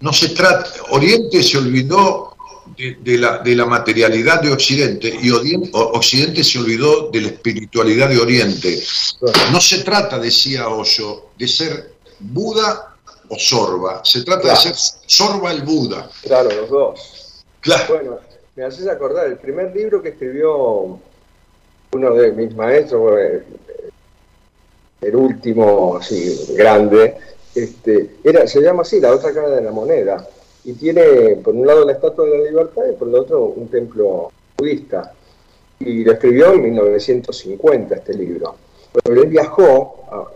no se trata, Oriente se olvidó de, la, de, la, materialidad de Occidente y Occidente se olvidó de la espiritualidad de Oriente. No se trata, decía Osho, de ser Buda o Sorba, se trata de ser Sorba el Buda. Claro, los dos. Claro. Bueno, me haces acordar, el primer libro que escribió uno de mis maestros, el último así grande, este, era, se llama así, la otra cara de la moneda y tiene por un lado la Estatua de la Libertad y por el otro un templo budista. Y lo escribió en 1950 este libro. Pero él viajó,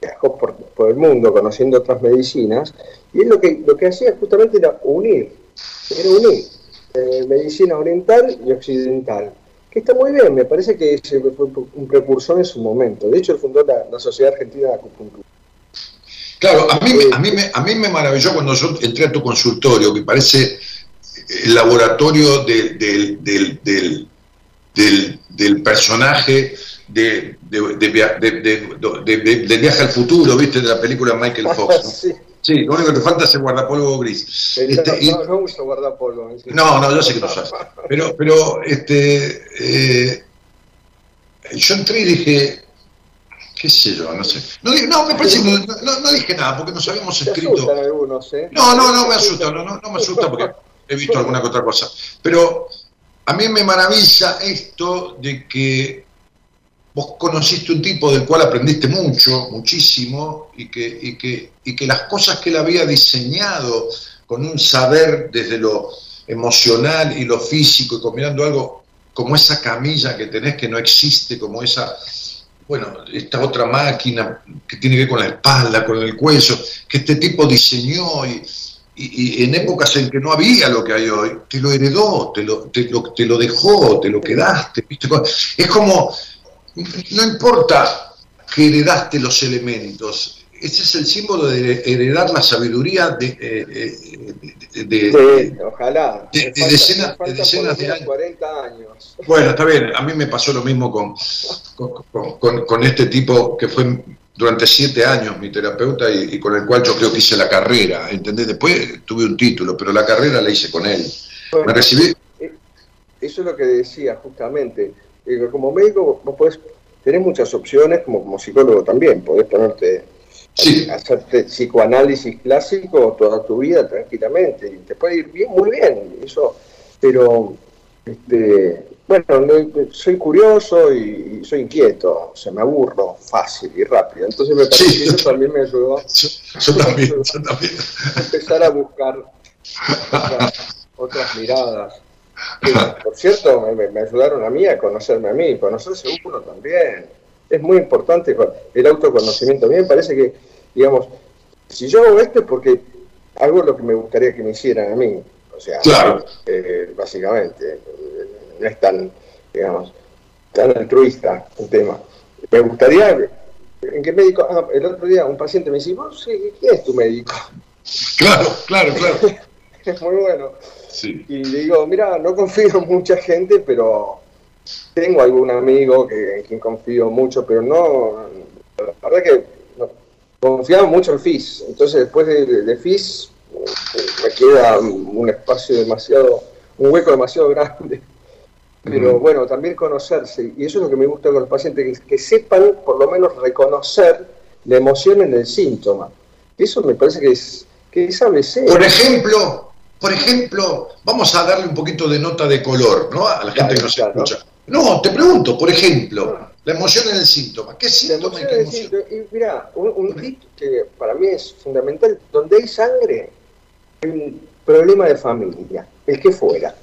viajó por, el mundo conociendo otras medicinas y él lo que, lo que hacía justamente era unir, era unir eh, medicina oriental y occidental. Que está muy bien, me parece que fue un precursor en su momento. De hecho, él fundó la, la Sociedad Argentina de Acupuntura. Claro, a mí, a, mí me, a mí me maravilló cuando yo entré a tu consultorio, que parece el laboratorio del, del, del, personaje de, de, Viaje al Futuro, ¿viste? De la película Michael Fox. Sí. lo único que te falta es el guardapolvo gris. Este, no, no, uso guardapolvo. No, no, yo sé que no sabes. Pero, pero este, eh, yo entré y dije, qué sé yo, no sé. No, no me parece que no, dije nada porque nos habíamos escrito. Algunos, ¿eh? No, no, no me asusta, no, no, me asusta porque he visto alguna que otra cosa. Pero a mí me maravilla esto de que vos conociste un tipo del cual aprendiste mucho, muchísimo, y que, y que, y que las cosas que él había diseñado con un saber desde lo emocional y lo físico, y combinando algo como esa camilla que tenés que no existe, como esa bueno, esta otra máquina que tiene que ver con la espalda, con el cuello, que este tipo diseñó y, en épocas en que no había lo que hay hoy, te lo heredó, te lo, te lo, te lo dejó, te lo quedaste. ¿viste? Es como, no importa que heredaste los elementos, ese es el símbolo de heredar la sabiduría de, eh, de, ojalá. de, decenas, de, decenas de años. 40 años. Bueno, está bien, a mí me pasó lo mismo con, con, con, este tipo que fue durante siete años mi terapeuta y, con el cual yo creo que hice la carrera, ¿entendés? Después tuve un título, pero la carrera la hice con él. me recibí... Eh, eso es lo que decía justamente. Eh, como médico vos podés tener muchas opciones, como, como psicólogo también, podés ponerte sí. hacerte psicoanálisis clásico toda tu vida tranquilamente y te puede ir bien, muy bien, eso, pero este, bueno, soy curioso y, soy inquieto, o sea, me aburro fácil y rápido, entonces me parece que eso también me ayudó. Yo, también, yo también. empezar a buscar otras, miradas. por cierto, me, me, ayudaron a mí a conocerme a mí, conocerse uno también es muy importante el autoconocimiento. A mí me parece que, digamos, si yo hago esto es porque hago lo que me gustaría que me hicieran a mí. O sea, eh, básicamente, no es tan, digamos, tan altruista el tema. Me gustaría, ¿en qué médico? Ah, el otro día un paciente me dice, ¿vos quién es tu médico? Claro, claro, claro. es muy bueno. Y le digo, mira, no confío en mucha gente, pero tengo algún amigo que, en quien confío mucho, pero no, la verdad que confiaba mucho en FIS, entonces después de, FIS me queda un espacio demasiado, un hueco demasiado grande. Pero bueno, también conocerse, y eso es lo que me gusta con los pacientes, que, que sepan por lo menos reconocer la emoción en el síntoma. Eso me parece que es, que es ABC. Por ejemplo, por ejemplo, vamos a darle un poquito de nota de color, ¿no? A la gente que nos escucha. No, te pregunto, por ejemplo, la emoción en el síntoma. ¿Qué síntoma y qué emoción? Y mira, un, un que para mí es fundamental, donde hay sangre, hay un problema de familia, el que fuera.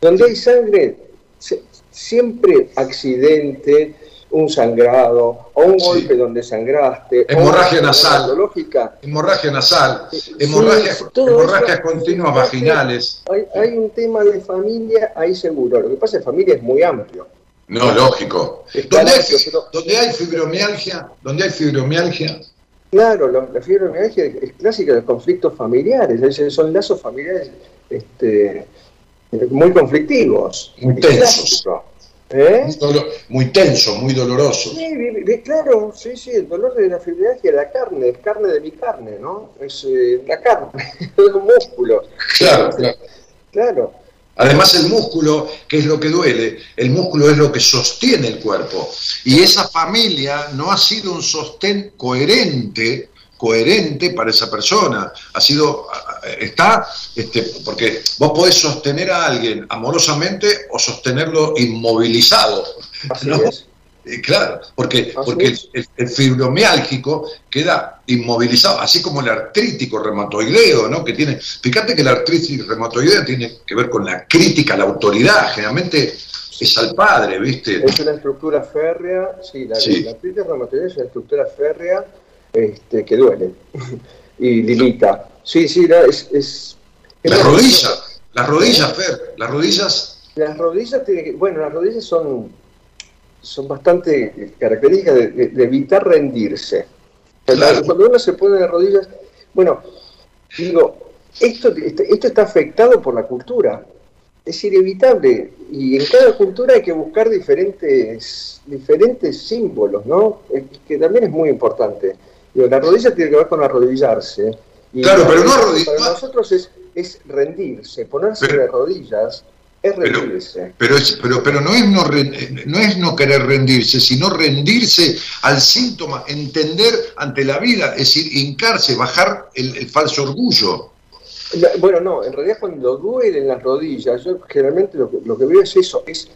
Donde hay sangre, siempre accidente, un sangrado o un golpe donde sangraste. Hemorragia nasal. Hemorragia nasal. Hemorragia, hemorragias continuas vaginales. Hay, un tema de familia ahí seguro. Lo que pasa es que familia es muy amplio. No, lógico. Donde hay, fibromialgia, donde hay fibromialgia, Claro, la, fibromialgia es, clásica de los conflictos familiares, son lazos familiares este, muy conflictivos. Muy tensos. ¿Eh? Muy, tenso, muy doloroso. Sí, claro, sí, sí, el dolor de la fibromialgia es la carne, es carne de mi carne, ¿no? Es eh, la carne, es un músculo. Claro, claro. Claro. Además el músculo, que es lo que duele, el músculo es lo que sostiene el cuerpo. Y esa familia no ha sido un sostén coherente, coherente para esa persona. Ha sido, está, este, porque vos podés sostener a alguien amorosamente o sostenerlo inmovilizado. ¿no? claro, porque, porque el, fibromiálgico queda inmovilizado, así como el artrítico reumatoideo, ¿no? Que tiene, fíjate que el artritis reumatoidea tiene que ver con la crítica a la autoridad, generalmente es al padre, ¿viste? Es una estructura férrea, sí, la, artritis reumatoidea es una estructura férrea este, que duele y limita. Sí, sí, es... es las rodillas, las rodillas, Fer, las rodillas... Las rodillas tienen que, bueno, las rodillas son son bastante características de, evitar rendirse. Cuando uno se pone de rodillas, bueno, digo, esto, esto está afectado por la cultura, es inevitable, y en cada cultura hay que buscar diferentes, diferentes símbolos, ¿no? Que también es muy importante. Digo, la rodilla tiene que ver con arrodillarse. Y claro, pero no arrodillarse. Para nosotros es, es rendirse, ponerse de rodillas pero, pero, pero, no, es no, no es no querer rendirse, sino rendirse al síntoma, entender ante la vida, es decir, hincarse, bajar el, falso orgullo. Bueno, no, en realidad cuando duelen las rodillas, yo generalmente lo que, lo que veo es eso, es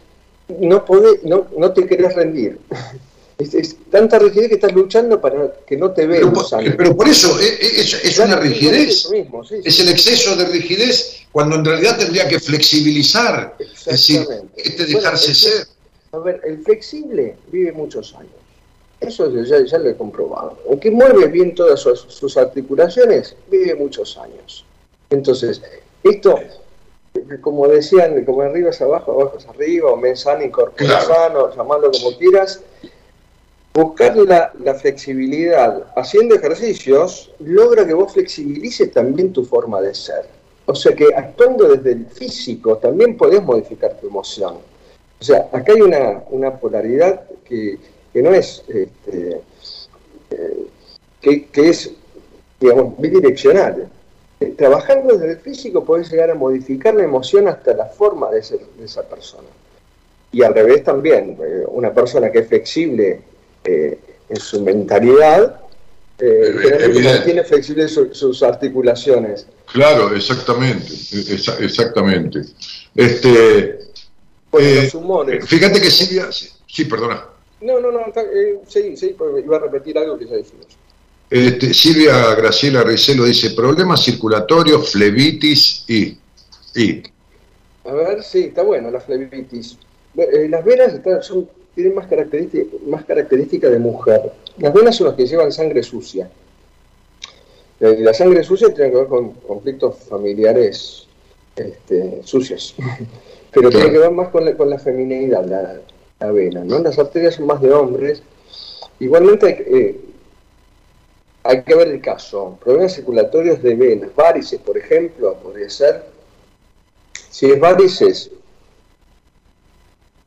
no, poder, no, no te querés rendir. Es, tanta rigidez que estás luchando para que no te vean. Pero, por eso eh, eh, es, una rigidez. Es, el exceso de rigidez cuando en realidad tendría que flexibilizar. Es decir, este dejarse ser. A ver, el flexible vive muchos años. Eso ya, ya lo he comprobado. Aunque mueve bien todas sus, articulaciones, vive muchos años. Entonces, esto como decían, como arriba es abajo, abajo es arriba, o mensana y sano, llamarlo como quieras, buscar la, flexibilidad haciendo ejercicios logra que vos flexibilices también tu forma de ser. O sea que actuando desde el físico también podés modificar tu emoción. O sea, acá hay una, polaridad que, no es, este, eh, que, es, digamos, bidireccional. Trabajando desde el físico podés llegar a modificar la emoción hasta la forma de, ser, de esa persona. Y al revés también, eh, una persona que es flexible eh, en su mentalidad, eh, mantiene flexibles sus articulaciones. Claro, exactamente, exactamente. Este, eh, los humores. Fíjate que Silvia, sí, perdona. No, no, no, eh, sí, sí, iba a repetir algo que ya dijimos. Este, Silvia Graciela Ricelo dice, problemas circulatorios, flebitis y, y. A ver, sí, está bueno la flebitis. las venas son tienen más características más característica de mujer. Las venas son las que llevan sangre sucia. La sangre sucia tiene que ver con conflictos familiares este, sucios, pero tiene que ver más con la, con la feminidad, la, vena. ¿no? Las arterias son más de hombres. Igualmente hay, eh, hay que ver el caso. Problemas circulatorios de venas, varices, por ejemplo, podría ser. Si es varices,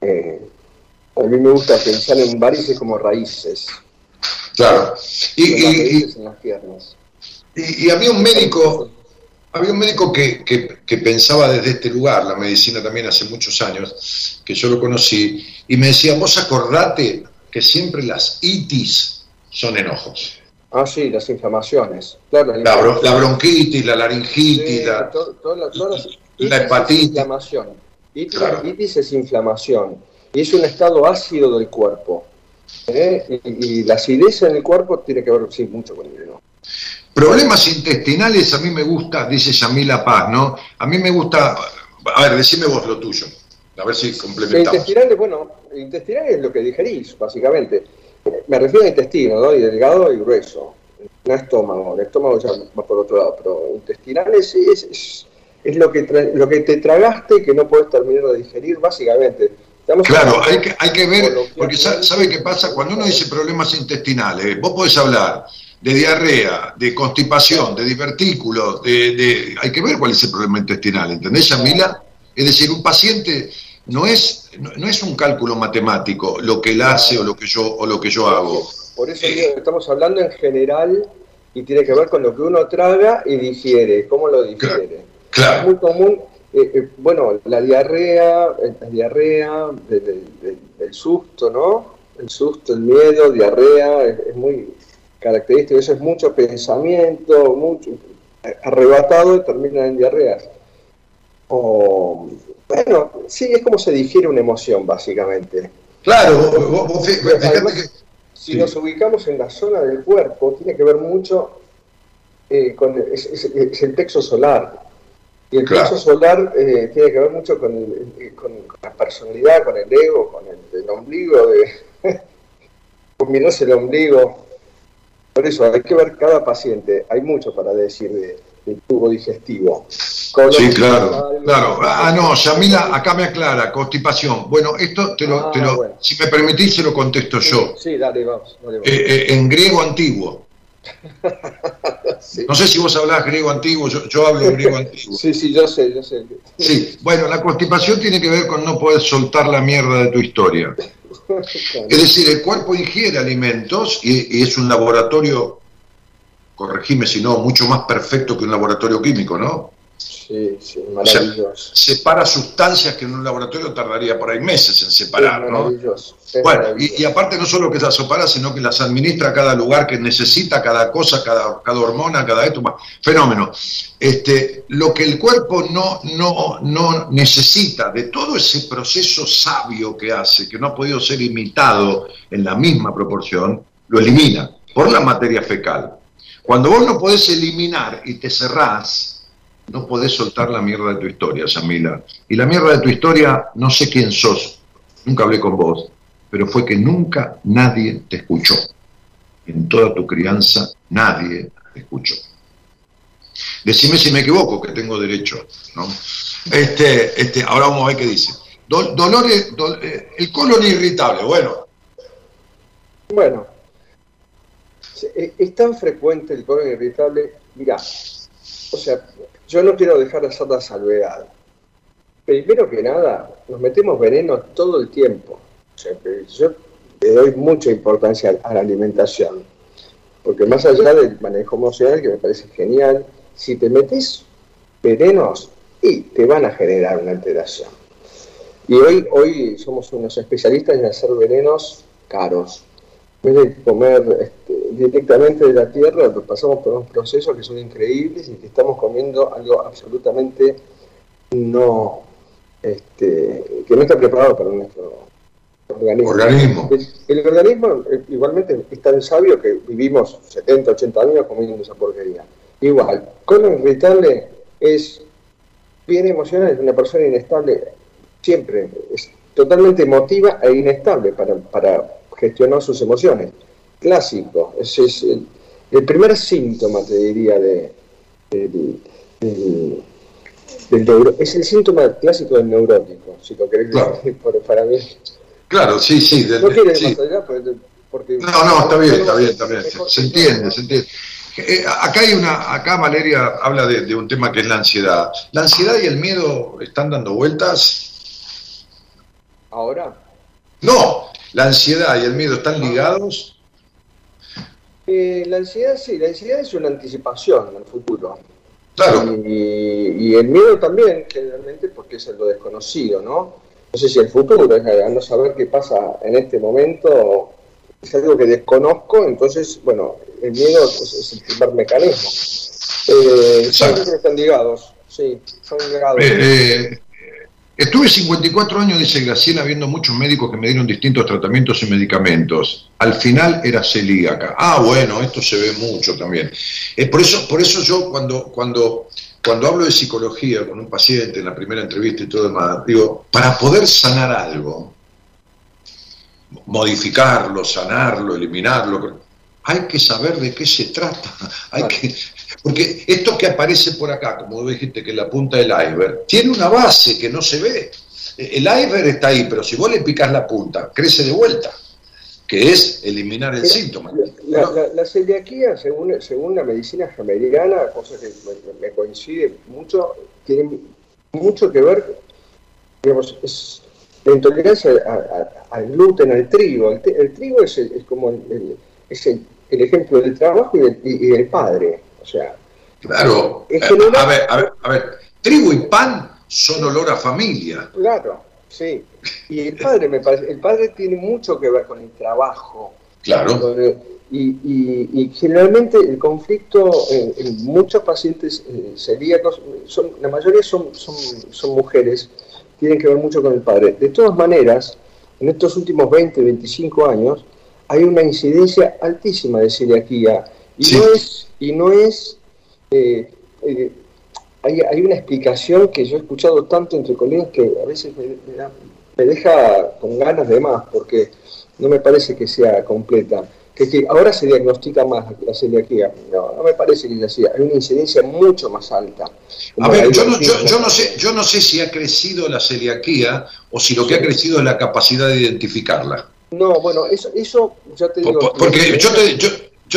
eh, a mí me gusta pensar en varices como raíces. Claro. Y, y, en las piernas. Y, había un médico, había un médico que, que, pensaba desde este lugar, la medicina también hace muchos años, que yo lo conocí, y me decía, vos acordate que siempre las itis son enojos. Ah, sí, las inflamaciones. Claro, la, bronquitis, la laringitis, la, la hepatitis. Inflamación. itis es inflamación y es un estado ácido del cuerpo. ¿eh? Y, la acidez en el cuerpo tiene que ver sí, mucho con el ¿no? Problemas intestinales a mí me gusta, dice Yamila Paz, ¿no? A mí me gusta, a ver, decime vos lo tuyo, a ver si complementamos. Intestinales, bueno, intestinales es lo que digerís, básicamente. Me refiero a intestino, ¿no? Y delgado y grueso. No estómago, el estómago ya va por otro lado, pero intestinales es, es, es lo, que lo que te tragaste que no puedes terminar de digerir, básicamente claro, hay que, hay que ver, porque sabe qué pasa, cuando uno dice problemas intestinales, vos podés hablar de diarrea, de constipación, de divertículos, de, hay que ver cuál es el problema intestinal, ¿entendés, Yamila? Es decir, un paciente no es, no, es un cálculo matemático lo que él hace o lo que yo, o lo que yo hago. Por eso estamos hablando en general y tiene que ver con lo que uno traga y digiere, cómo lo digiere. Claro. Es muy común, eh, eh, bueno, la diarrea, eh, la diarrea del susto, ¿no? El susto, el miedo, diarrea, es, muy característico, eso es mucho pensamiento, mucho arrebatado y termina en diarreas. O, bueno, sí, es como se digiere una emoción, básicamente. Claro, vos, que si nos ubicamos en la zona del cuerpo, tiene que ver mucho eh, con es, el plexo solar. Y el plexo solar eh, tiene que ver mucho con, la personalidad, con el ego, con el, ombligo, de combinarse el ombligo. Por eso hay que ver cada paciente. Hay mucho para decir de, del tubo digestivo. sí, claro, claro. Ah, no, Yamila, acá me aclara, constipación. Bueno, esto te lo, ah, si me permitís, se lo contesto yo. Sí, dale, vamos. Eh, eh, en griego antiguo. No sé si vos hablás griego antiguo, yo, yo hablo griego antiguo. Sí, sí, yo sé, yo sé. Sí, bueno, la constipación tiene que ver con no poder soltar la mierda de tu historia. Es decir, el cuerpo ingiere alimentos y es un laboratorio corregime si no, mucho más perfecto que un laboratorio químico, ¿no? Sí, sí, maravilloso. separa sustancias que en un laboratorio tardaría por ahí meses en separar, ¿no? bueno, y, aparte no solo que las separa, sino que las administra a cada lugar que necesita, cada cosa, cada, cada hormona, cada esto, fenómeno. Este, lo que el cuerpo no, no, no necesita de todo ese proceso sabio que hace, que no ha podido ser imitado en la misma proporción, lo elimina por la materia fecal. Cuando vos no podés eliminar y te cerrás, no podés soltar la mierda de tu historia, Samila. Y la mierda de tu historia, no sé quién sos, nunca hablé con vos, pero fue que nunca nadie te escuchó. En toda tu crianza, nadie te escuchó. Decime si me equivoco, que tengo derecho. ¿no? Este, este, ahora vamos a ver qué dice. dolores, eh, el colon irritable, bueno. Bueno, es tan frecuente el colon irritable, mira, o sea, yo no quiero dejar de hacer la salvedad. Primero que nada, nos metemos veneno todo el tiempo. yo le doy mucha importancia a la alimentación, porque más allá del manejo emocional, que me parece genial, si te metes venenos, y te van a generar una alteración. Y hoy, hoy somos unos especialistas en hacer venenos caros, vez de comer este, directamente de la tierra, pasamos por unos procesos que son increíbles y que estamos comiendo algo absolutamente no, este, que no está preparado para nuestro organismo. El, organismo eh, igualmente es tan sabio que vivimos 70, 80 años comiendo esa porquería. Igual, colon irritable es bien emocional, es una persona inestable siempre, es totalmente emotiva e inestable para, para gestionar sus emociones. Clásico, ese es el, primer síntoma, te diría, de, del, es el síntoma clásico del neurótico, si lo querés claro. para mí. Claro, sí, sí. no quieres más allá, porque, No, no, está bien, está bien, está bien. Se, entiende, se entiende. Eh, acá hay una, acá Valeria habla de, de, un tema que es la ansiedad. ¿La ansiedad y el miedo están dando vueltas? ¿Ahora? No, ¿La ansiedad y el miedo están ligados? Eh, la ansiedad sí, la ansiedad es una anticipación al futuro. Claro. Y, el miedo también, generalmente, porque es lo desconocido, ¿no? No sé si el futuro es no saber qué pasa en este momento, es algo que desconozco, entonces, bueno, el miedo es, el primer mecanismo. Eh, están ligados, sí, son ligados. Eh Estuve 54 años, dice Graciela, viendo muchos médicos que me dieron distintos tratamientos y medicamentos. Al final era celíaca. Ah, bueno, esto se ve mucho también. Es por eso, por eso yo cuando, cuando, cuando hablo de psicología con un paciente en la primera entrevista y todo demás, digo, para poder sanar algo, modificarlo, sanarlo, eliminarlo, hay que saber de qué se trata. Hay que, porque esto que aparece por acá, como dijiste que es la punta del iceberg, tiene una base que no se ve. El iceberg está ahí, pero si vos le picás la punta, crece de vuelta, que es eliminar el síntoma. la, celiaquía, según, según la medicina americana, cosa que me, coincide mucho, tiene mucho que ver, digamos, es la intolerancia al gluten, al trigo. El, trigo es, como el, es el, ejemplo del trabajo y del, padre. O sea, claro. a, ver, a ver, a ver, trigo y pan son olor a familia. Claro, sí. Y el padre, me parece, el padre tiene mucho que ver con el trabajo. Claro. Y, generalmente el conflicto en, muchos pacientes eh, celíacos, son, la mayoría son, son, son mujeres, tienen que ver mucho con el padre. De todas maneras, en estos últimos 20, 25 años, hay una incidencia altísima de celiaquía y no es, y no es eh, eh, hay, una explicación que yo he escuchado tanto entre colegas que a veces me, deja con ganas de más porque no me parece que sea completa. Que, ahora se diagnostica más la celiaquía. No, no me parece que sea así. Hay una incidencia mucho más alta. A ver, yo no, yo, no sé, yo no sé si ha crecido la celiaquía o si lo que ha crecido es la capacidad de identificarla. No, bueno, eso, eso ya te digo. Porque yo te, yo,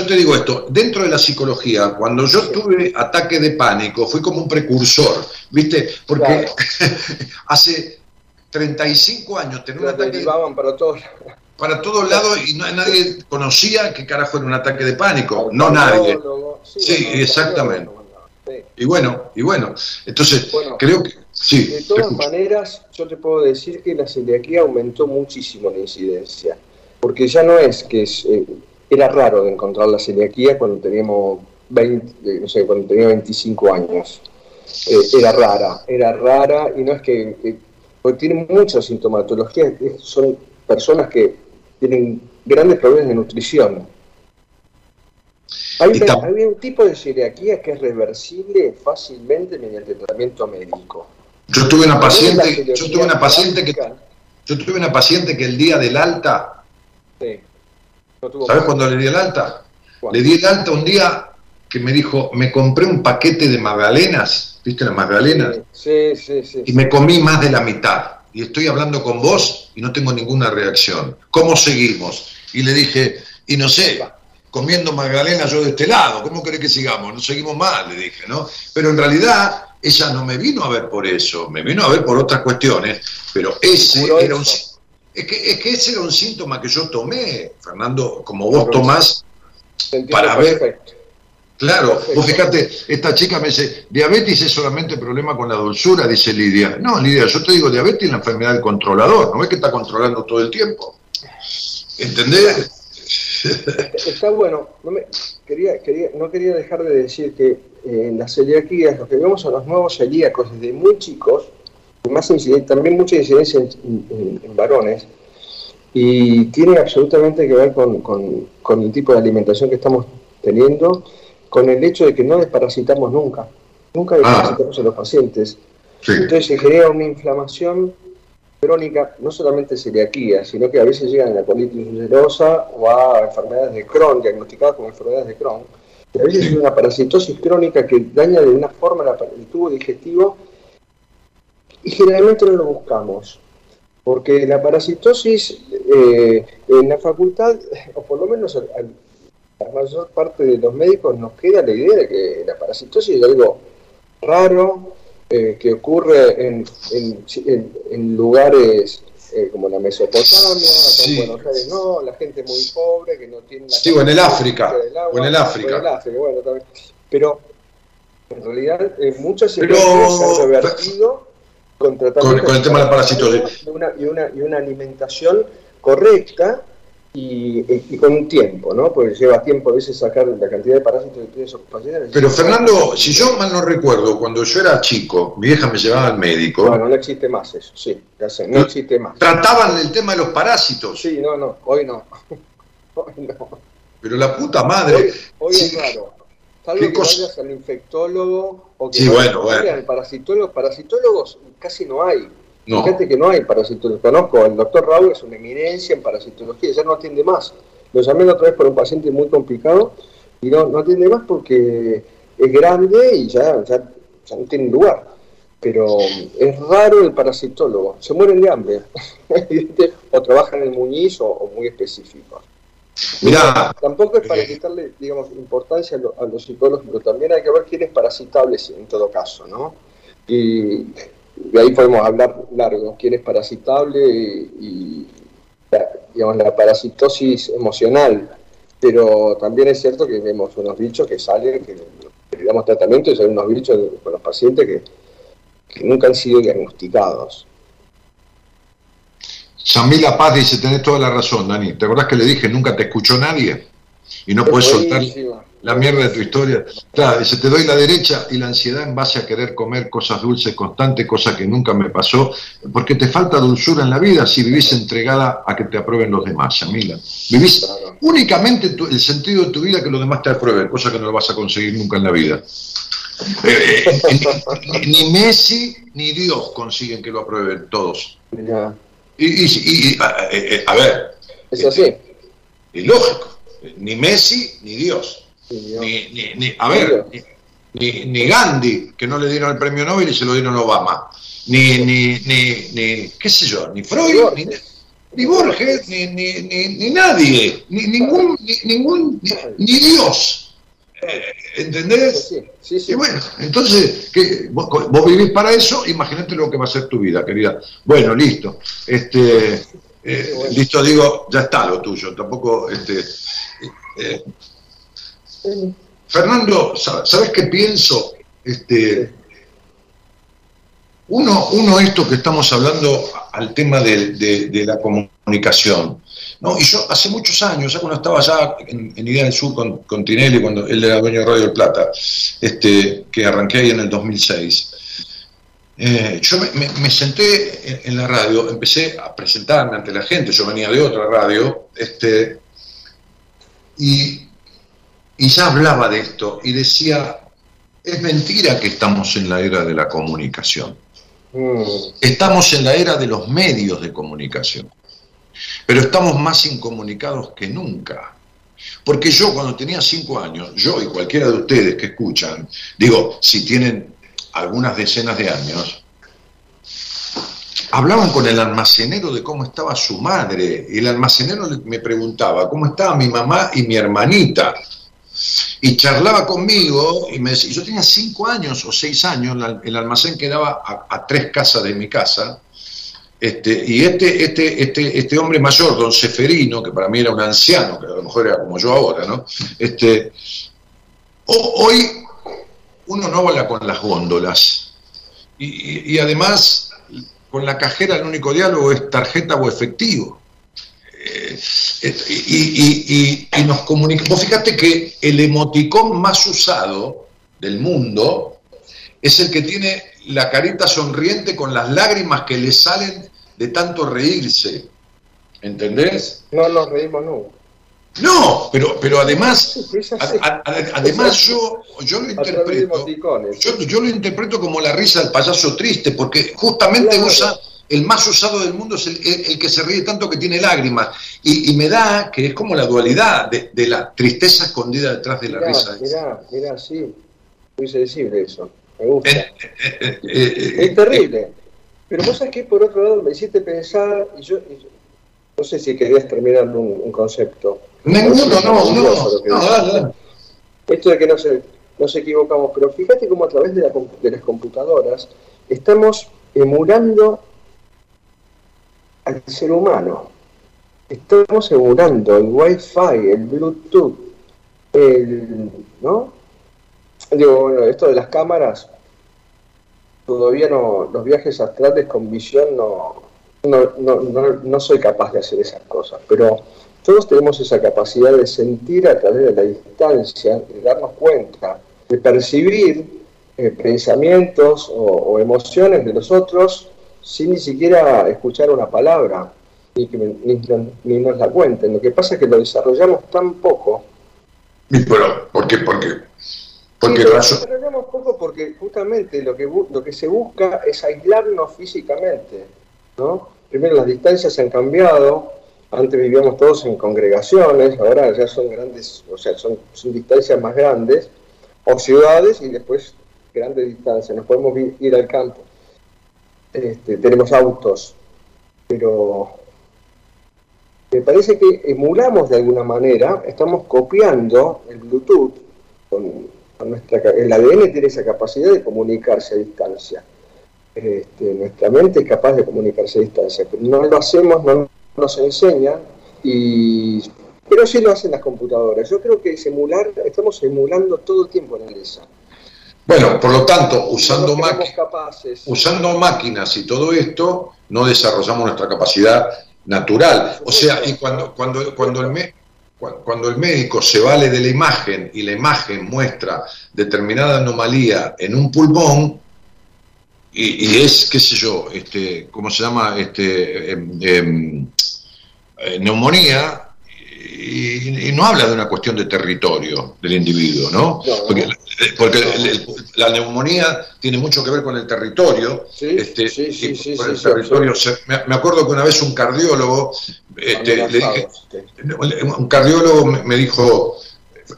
te digo esto, dentro de la psicología, cuando yo tuve ataque de pánico, fui como un precursor, ¿viste? Porque hace 35 años tener un ataque. para todos para todos lados y no, nadie conocía qué carajo era un ataque de pánico, no nadie. Sí, exactamente. Y bueno, y bueno, entonces creo que sí. De todas maneras, yo te puedo decir que la celiaquía aumentó muchísimo la incidencia, porque ya no es que eh, era raro de encontrar la celiaquía cuando teníamos 20, eh, no sé, cuando tenía 25 años. Eh, era rara, era rara y no es que, porque tiene mucha sintomatología, son personas que tienen grandes problemas de nutrición. Hay, un tipo de celiaquía que es reversible fácilmente mediante tratamiento médico. Yo tuve una paciente, yo tuve una paciente que yo tuve una paciente que el día del alta, sí. ¿Sabes cuándo le di el alta? Le di el alta un día que me dijo, me compré un paquete de magdalenas, ¿viste las magdalenas? Sí, sí, sí. Y me comí más de la mitad y estoy hablando con vos y no tengo ninguna reacción. ¿Cómo seguimos? Y le dije, y no sé, comiendo magdalena yo de este lado, ¿cómo querés que sigamos? No seguimos mal, le dije, ¿no? Pero en realidad ella no me vino a ver por eso, me vino a ver por otras cuestiones, pero ese era un... Es que, es que ese era un síntoma que yo tomé, Fernando, como vos tomás, para ver... Claro, vos fíjate, esta chica me dice, diabetes es solamente problema con la dulzura, dice Lidia. No, Lidia, yo te digo, diabetes es la enfermedad del controlador, ¿no ves que está controlando todo el tiempo? ¿Entendés? Está bueno, no, me, quería, quería, no quería dejar de decir que eh, en las celiaquías lo que vemos son los nuevos celíacos desde muy chicos, más también mucha incidencia en, varones, y tiene absolutamente que ver con, con el tipo de alimentación que estamos teniendo con el hecho de que no desparasitamos nunca. Nunca ah. desparasitamos a los pacientes. Entonces se genera una inflamación crónica, no solamente celiaquía, sino que a veces llegan a la colitis ulcerosa o a enfermedades de Crohn, diagnosticadas como enfermedades de Crohn. Y a veces es una parasitosis crónica que daña de una forma el tubo digestivo y generalmente no lo buscamos. Porque la parasitosis eh, en la facultad, o por lo menos al, la mayor parte de los médicos nos queda la idea de que la parasitosis es algo raro, eh, que ocurre en, en, lugares eh, como la Mesopotamia, acá en Buenos Aires no, la gente muy pobre que no tiene la Sí, o en el África, o en el África. bueno, también. Pero en realidad en eh, muchas se han revertido con, el tema de la parasitosis. Y una, y, una, y una alimentación correcta y, con un tiempo, ¿no? Porque lleva tiempo a veces sacar la cantidad de parásitos que tienen esos pacientes. Pero Fernando, si yo mal no recuerdo, cuando yo era chico, mi vieja me llevaba al médico. Bueno, no existe más eso, sí, ya sé, no existe más. Trataban el tema de los parásitos. Sí, no, no, hoy no. hoy no. Pero la puta madre. Hoy, es raro. Salvo que vayas al infectólogo o que sí, bueno, bueno. al parasitólogo. Parasitólogos casi no hay. Fíjate que no hay parasitología. Conozco, el doctor Raúl es una eminencia en parasitología, ya no atiende más. Lo llamé la otra vez por un paciente muy complicado y no, no atiende más porque es grande y ya, ya, no tiene lugar. Pero es raro el parasitólogo, se mueren de hambre. o trabajan en el muñiz o, muy específicos. Mira, tampoco es para quitarle, digamos, importancia a, los psicólogos, pero también hay que ver quién es parasitable en todo caso, ¿no? Y de ahí podemos hablar largo, quién es parasitable y, digamos, la parasitosis emocional. Pero también es cierto que vemos unos bichos que salen, que le damos tratamiento y son unos bichos con los pacientes que nunca han sido diagnosticados. Samila Paz dice, tenés toda la razón, Dani. ¿Te acordás que le dije, nunca te escuchó nadie? Y no puedes soltar la mierda de tu historia. Claro, dice, te doy la derecha y la ansiedad en base a querer comer cosas dulces constantes, cosa que nunca me pasó, porque te falta dulzura en la vida si vivís entregada a que te aprueben los demás, Samila. Vivís únicamente el sentido de tu vida que los demás te aprueben, cosa que no lo vas a conseguir nunca en la vida. Eh, eh, ni, Messi ni Dios consiguen que lo aprueben todos. Y, eh, a, ver. Es así. Es lógico. Ni Messi ni Dios. Ni, ni, a ver, ni, ni, Gandhi, que no le dieron el premio Nobel y se lo dieron a Obama. Ni, ni, ni, qué sé yo, ni Freud, ni, Borges, ni, ni, ni, nadie, ni ningún, ningún, ni Dios. Eh, ¿Entendés? Sí, sí, Y bueno, entonces, vos, vivís para eso, imagínate lo que va a ser tu vida, querida. Bueno, listo. Este, eh, listo, digo, ya está lo tuyo. Tampoco, este, eh, Fernando, ¿sabes qué pienso? Este, uno, uno, esto que estamos hablando al tema de la comunicación. No, y yo hace muchos años, ya cuando estaba allá en, Idea del Sur con, con, Tinelli, cuando él era dueño de Radio del Plata, este, que arranqué ahí en el 2006, eh, yo me, senté en, la radio, empecé a presentarme ante la gente, yo venía de otra radio, este, y, y ya hablaba de esto y decía, es mentira que estamos en la era de la comunicación. Mm. Estamos en la era de los medios de comunicación. Pero estamos más incomunicados que nunca. Porque yo cuando tenía cinco años, yo y cualquiera de ustedes que escuchan, digo, si tienen algunas decenas de años, hablaban con el almacenero de cómo estaba su madre. Y el almacenero me preguntaba cómo estaba mi mamá y mi hermanita. Y charlaba conmigo y me decía, yo tenía cinco años o seis años, el almacén quedaba a tres casas de mi casa, este, y este, este, este, este hombre mayor, don Seferino, que para mí era un anciano, que a lo mejor era como yo ahora, ¿no? Este, hoy uno no habla con las góndolas. Y, además, con la cajera el único diálogo es tarjeta o efectivo. Eh, y, y, nos comunicamos. Fíjate que el emoticón más usado del mundo es el que tiene la carita sonriente con las lágrimas que le salen de tanto reírse. ¿Entendés? No nos reímos nunca. No, pero, pero además, además yo, yo lo interpreto, yo, lo interpreto como la risa del payaso triste, porque justamente usa el más usado del mundo es el, que se ríe tanto que tiene lágrimas. Y, me da que es como la dualidad de, la tristeza escondida detrás de la risa. Mirá, mirá, sí, muy sensible eso. Me gusta. Eh, eh, eh, es terrible. Pero vos sabés que por otro lado me hiciste pensar, y yo, no sé si querías terminar un, concepto. Ninguno, no, no, Esto de que no nos equivocamos, pero fíjate cómo a través de, de las computadoras estamos emulando al ser humano. Estamos emulando el Wi-Fi, el Bluetooth, el, ¿no? Digo, bueno, esto de las cámaras, todavía no, los viajes astrales con visión no, no, soy capaz de hacer esas cosas, pero todos tenemos esa capacidad de sentir a través de la distancia, de darnos cuenta, de percibir eh, pensamientos o, emociones de los otros sin ni siquiera escuchar una palabra ni que ni, nos la cuenten. Lo que pasa es que lo desarrollamos tan poco. Pero, ¿por qué? Porque porque sí, poco porque justamente lo que, lo que se busca es aislarnos físicamente, ¿no? Primero las distancias han cambiado, antes vivíamos todos en congregaciones, ahora ya son grandes, o sea, son, son distancias más grandes, o ciudades y después grandes distancias, nos podemos ir al campo. Este, tenemos autos, pero me parece que emulamos de alguna manera, estamos copiando el Bluetooth, con, nuestra, el ADN tiene esa capacidad de comunicarse a distancia. Este, nuestra mente es capaz de comunicarse a distancia, no lo hacemos, no nos enseñan, y, pero sí lo hacen las computadoras. Yo creo que simular, estamos emulando todo el tiempo en ESA. Bueno, por lo tanto, usando, usando máquinas y todo esto, no desarrollamos nuestra capacidad natural. O sea, y cuando, cuando, cuando, el cuando el médico se vale de la imagen y la imagen muestra determinada anomalía en un pulmón, y, es, qué sé yo, este, ¿cómo se llama? Este, em, em, eh, neumonía, y, no habla de una cuestión de territorio del individuo, ¿no? Porque, porque la neumonía tiene mucho que ver con el territorio. Sí, este, sí, sí, el territorio. me, acuerdo que una vez un cardiólogo, este, le dije, un cardiólogo me, dijo,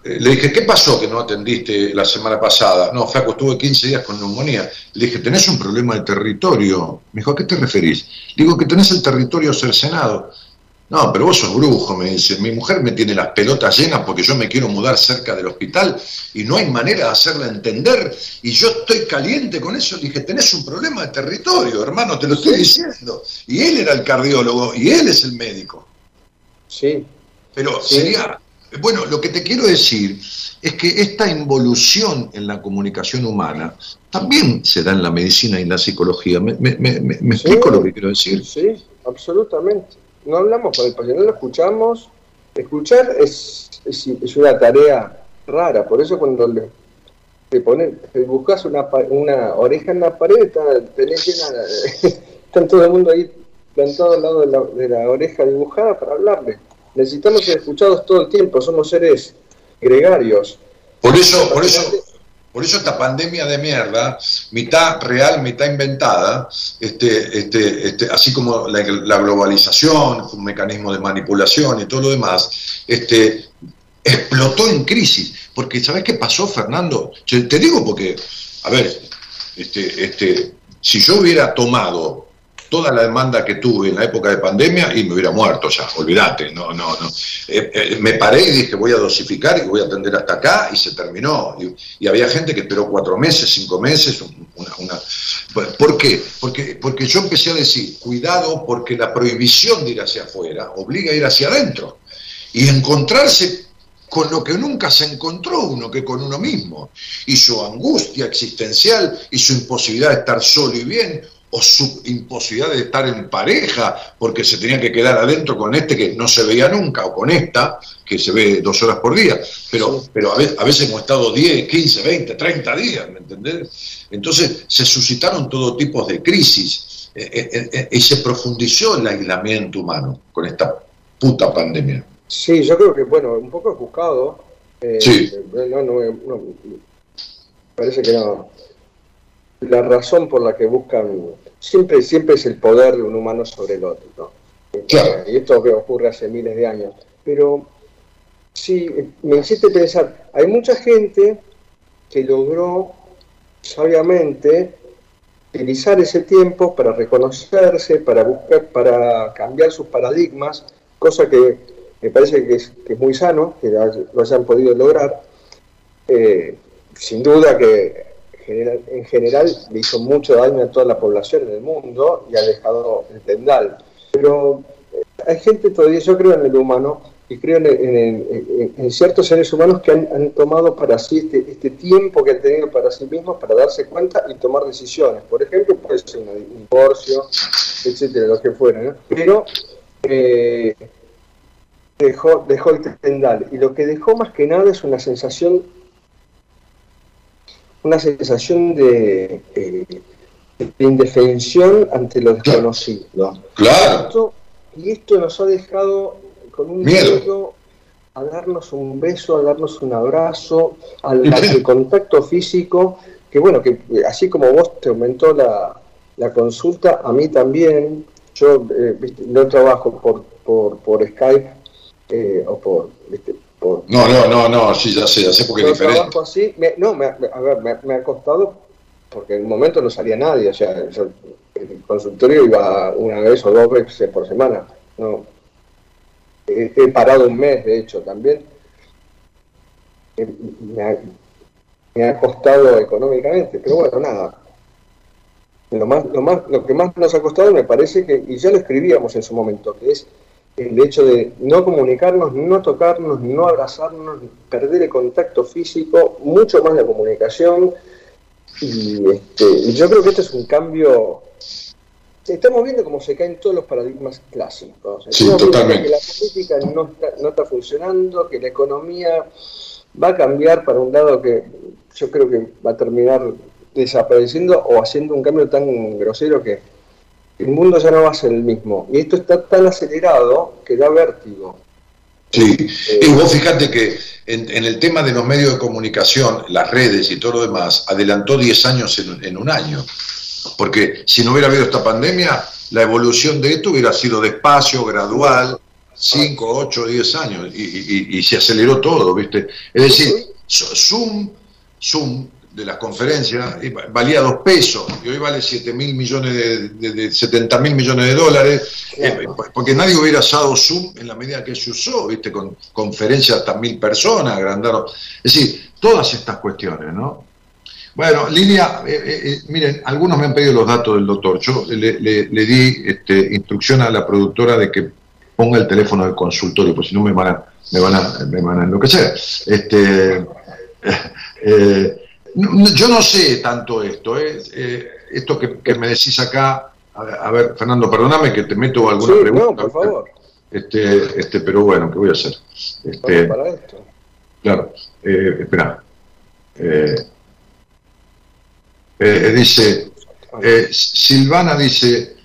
le dije, ¿qué pasó que no atendiste la semana pasada? No, Flaco, estuve 15 días con neumonía. Le dije, ¿tenés un problema de territorio? Me dijo, ¿a qué te referís? Digo, que tenés el territorio cercenado. No, pero vos sos brujo, me dice. Mi mujer me tiene las pelotas llenas porque yo me quiero mudar cerca del hospital y no hay manera de hacerla entender. Y yo estoy caliente con eso. Dije, tenés un problema de territorio, hermano, te lo estoy diciendo. Y él era el cardiólogo y él es el médico. Sí. Pero sería. Bueno, lo que te quiero decir es que esta involución en la comunicación humana también se da en la medicina y en la psicología. ¿Me, explico lo que quiero decir? Sí, absolutamente no hablamos con el paciente, no lo escuchamos. Escuchar es, es, una tarea rara, por eso cuando le, te pones, buscas una, una oreja en la pared, tenés llena, está todo el mundo ahí plantado al lado de la, de la oreja dibujada para hablarle. Necesitamos ser escuchados todo el tiempo, somos seres gregarios. Por eso, por eso, por eso esta pandemia de mierda, mitad real, mitad inventada, este, este, este, así como la, globalización, un mecanismo de manipulación y todo lo demás, este, explotó en crisis. Porque, ¿sabes qué pasó, Fernando? Te digo porque, a ver, este, este, si yo hubiera tomado toda la demanda que tuve en la época de pandemia y me hubiera muerto ya, olvídate, no, no, no. Eh, eh, me paré y dije voy a dosificar y voy a atender hasta acá y se terminó. Y, había gente que esperó cuatro meses, cinco meses, una, ¿Por qué? Porque, porque yo empecé a decir, cuidado porque la prohibición de ir hacia afuera obliga a ir hacia adentro y encontrarse con lo que nunca se encontró uno, que con uno mismo, y su angustia existencial y su imposibilidad de estar solo y bien, o su imposibilidad de estar en pareja porque se tenía que quedar adentro con este que no se veía nunca o con esta que se ve dos horas por día, pero, pero a, veces, hemos estado 10, 15, 20, 30 días, ¿me entendés? Entonces se suscitaron todo tipo de crisis eh, eh, eh, y se profundizó el aislamiento humano con esta puta pandemia. Sí, yo creo que, bueno, un poco buscado. sí. No, no, no, parece que no la razón por la que buscan, siempre, siempre es el poder de un humano sobre el otro, Y esto ocurre hace miles de años. Pero sí, me hiciste pensar, hay mucha gente que logró sabiamente utilizar ese tiempo para reconocerse, para buscar, para cambiar sus paradigmas, cosa que me parece que es, muy sano, que lo hayan podido lograr. Eh, sin duda que en general le hizo mucho daño a toda la población en el mundo y ha dejado el tendal. Pero eh, hay gente todavía, yo creo en el humano y creo en, ciertos seres humanos que han, tomado para sí este, este, tiempo que han tenido para sí mismos para darse cuenta y tomar decisiones. Por ejemplo, puede ser un divorcio, etcétera, lo que fuera. Pero eh, dejó, dejó el tendal y lo que dejó más que nada es una sensación una sensación de, eh, indefensión ante lo desconocido. Claro. y esto nos ha dejado con un miedo a darnos un beso, a darnos un abrazo, al, contacto físico, que bueno, que así como vos te aumentó la, consulta, a mí también, yo eh, no trabajo por, por, por Skype eh, o por, no, no, no, no, sí, ya sé, ya sé porque es diferente. Así, no, me, a ver, me, ha costado porque en un momento no salía nadie, o sea, el consultorio iba una vez o dos veces por semana, no. he parado un mes, de hecho, también. Me ha, me ha costado económicamente, pero bueno, nada. Lo, más, lo, más, lo que más nos ha costado me parece que, y ya lo escribíamos en su momento, que es el hecho de no comunicarnos, no tocarnos, no abrazarnos, perder el contacto físico, mucho más la comunicación. Y, este, yo creo que este es un cambio. Estamos viendo cómo se caen todos los paradigmas clásicos. Sí, totalmente. Que la política no está, no está funcionando, que la economía va a cambiar para un lado que yo creo que va a terminar desapareciendo o haciendo un cambio tan grosero que el mundo ya no va a ser el mismo. Y esto está tan acelerado que da vértigo. Sí, eh, y vos fíjate que en, el tema de los medios de comunicación, las redes y todo lo demás, adelantó 10 años en, un año. Porque si no hubiera habido esta pandemia, la evolución de esto hubiera sido despacio, gradual, 5, 8, 10 años, y, y, se aceleró todo, ¿viste? Es decir, Zoom, Zoom de las conferencias valía dos pesos y hoy vale 7 mil millones de, 70 mil millones de dólares, eh, porque nadie hubiera usado Zoom en la medida que se usó, viste, con conferencias hasta mil personas, agrandaron. Es decir, todas estas cuestiones, ¿no? Bueno, Lilia, eh, eh, miren, algunos me han pedido los datos del doctor. Yo le, di este, instrucción a la productora de que ponga el teléfono del consultorio, pues si no me van a, me van a, me van a enloquecer. Este, yo no sé tanto esto, ¿eh? eh esto que, me decís acá, a, ver, Fernando, perdóname que te meto alguna pregunta. No, por favor. Este, este, pero bueno, ¿qué voy a hacer? Este, para esto. Claro, eh, espera. Eh, eh, dice, Silvana dice,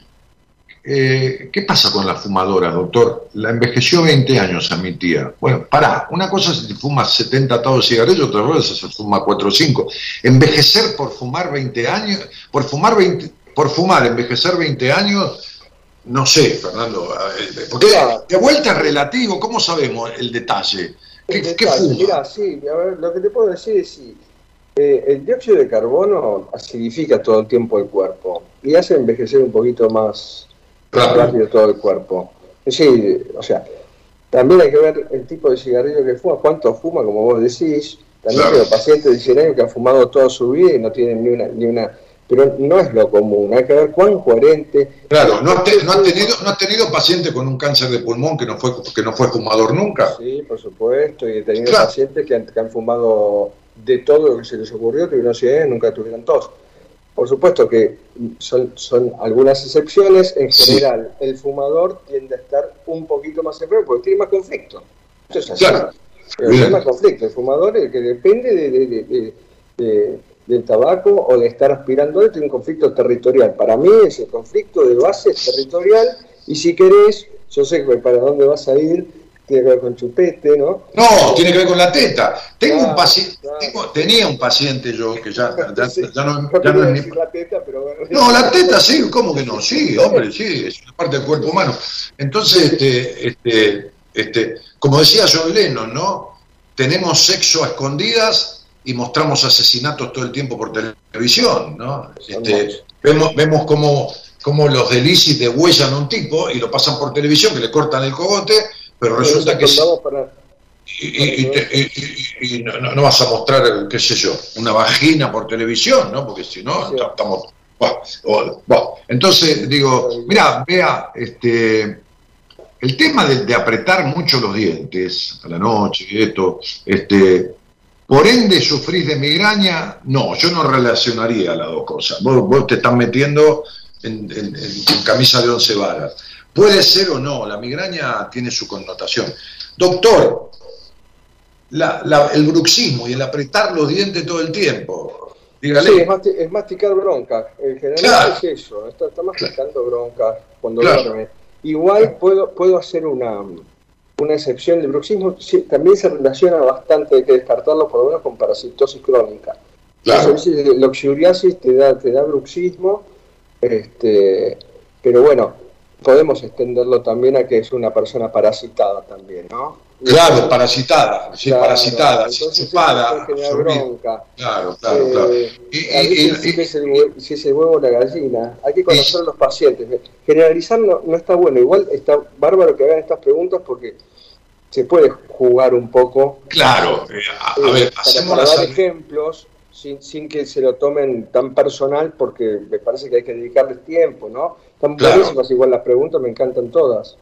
eh, ¿Qué pasa con la fumadora, doctor? La envejeció 20 años a mi tía. Bueno, pará, una cosa es si fuma 70 atados de cigarrillos, otra cosa es si fuma 4 o 5. Envejecer por fumar 20 años, por fumar 20, por fumar, envejecer 20 años, no sé, Fernando, porque de vuelta es relativo, ¿cómo sabemos el detalle? ¿Qué, Mira, sí, a ver, lo que te puedo decir es sí. Eh, el dióxido de carbono acidifica todo el tiempo el cuerpo y hace envejecer un poquito más, rápido todo el cuerpo. Sí, o sea, también hay que ver el tipo de cigarrillo que fuma, cuánto fuma, como vos decís. También tengo pacientes de 100 años que han fumado toda su vida y no tienen ni una, ni una pero no es lo común, hay que ver cuán coherente. Claro, ¿no, has tenido, ¿no tenido paciente con un cáncer de pulmón que no fue, que no fue fumador nunca? Sí, por supuesto, y he tenido pacientes que han, que han, fumado de todo lo que se les ocurrió, tuvieron 100 años, nunca tuvieron tos. Por supuesto que son, son algunas excepciones, en general el fumador tiende a estar un poquito más enfermo porque tiene más conflicto. Eso es así. Claro. tiene más conflicto. El fumador, el que depende de, del tabaco o de estar aspirando, tiene un conflicto territorial. Para mí ese conflicto de base es territorial y si querés, yo sé para dónde vas a ir, tiene que ver con chupete, ¿no? No, tiene que ver con la teta. Tengo un paciente, tenía un paciente yo que ya, ya, no, ya no es ni... la teta, pero No, la teta sí, ¿cómo que no? Sí, hombre, sí, es una parte del cuerpo humano. Entonces, este, este, este, como decía John Lennon, ¿no? Tenemos sexo a escondidas y mostramos asesinatos todo el tiempo por televisión, ¿no? Este, vemos, vemos cómo, cómo los delicios degüellan a un tipo y lo pasan por televisión, que le cortan el cogote pero resulta que... y, no, vas a mostrar, qué sé yo, una vagina por televisión, ¿no? Porque si no, estamos... Entonces, digo, mira, vea, este, el tema de, apretar mucho los dientes a la noche y esto, este, por ende sufrís de migraña, no, yo no relacionaría las dos cosas. Vos, te estás metiendo en, en camisa de once varas. Puede ser o no, la migraña tiene su connotación. Doctor, el bruxismo y el apretar los dientes todo el tiempo. Dígale. Sí, es, masticar bronca. En general es eso, está, masticando bronca cuando duerme. Igual puedo, puedo hacer una, una excepción. El bruxismo también se relaciona bastante, hay que descartarlo por lo menos con parasitosis crónica. Claro. La oxuriasis te da, te da bruxismo, este, pero bueno, podemos extenderlo también a que es una persona parasitada también, ¿no? Claro, parasitada, sí, parasitada, chupada, bronca. Claro, claro, claro. Eh, y, si, es el huevo, o la gallina, hay que conocer a los pacientes. Generalizar no, está bueno, igual está bárbaro que hagan estas preguntas porque se puede jugar un poco. Claro, eh, a, ver, hacemos para, dar ejemplos sin, sin, que se lo tomen tan personal, porque me parece que hay que dedicarles tiempo, ¿no? Están buenísimas igual las preguntas, me encantan todas.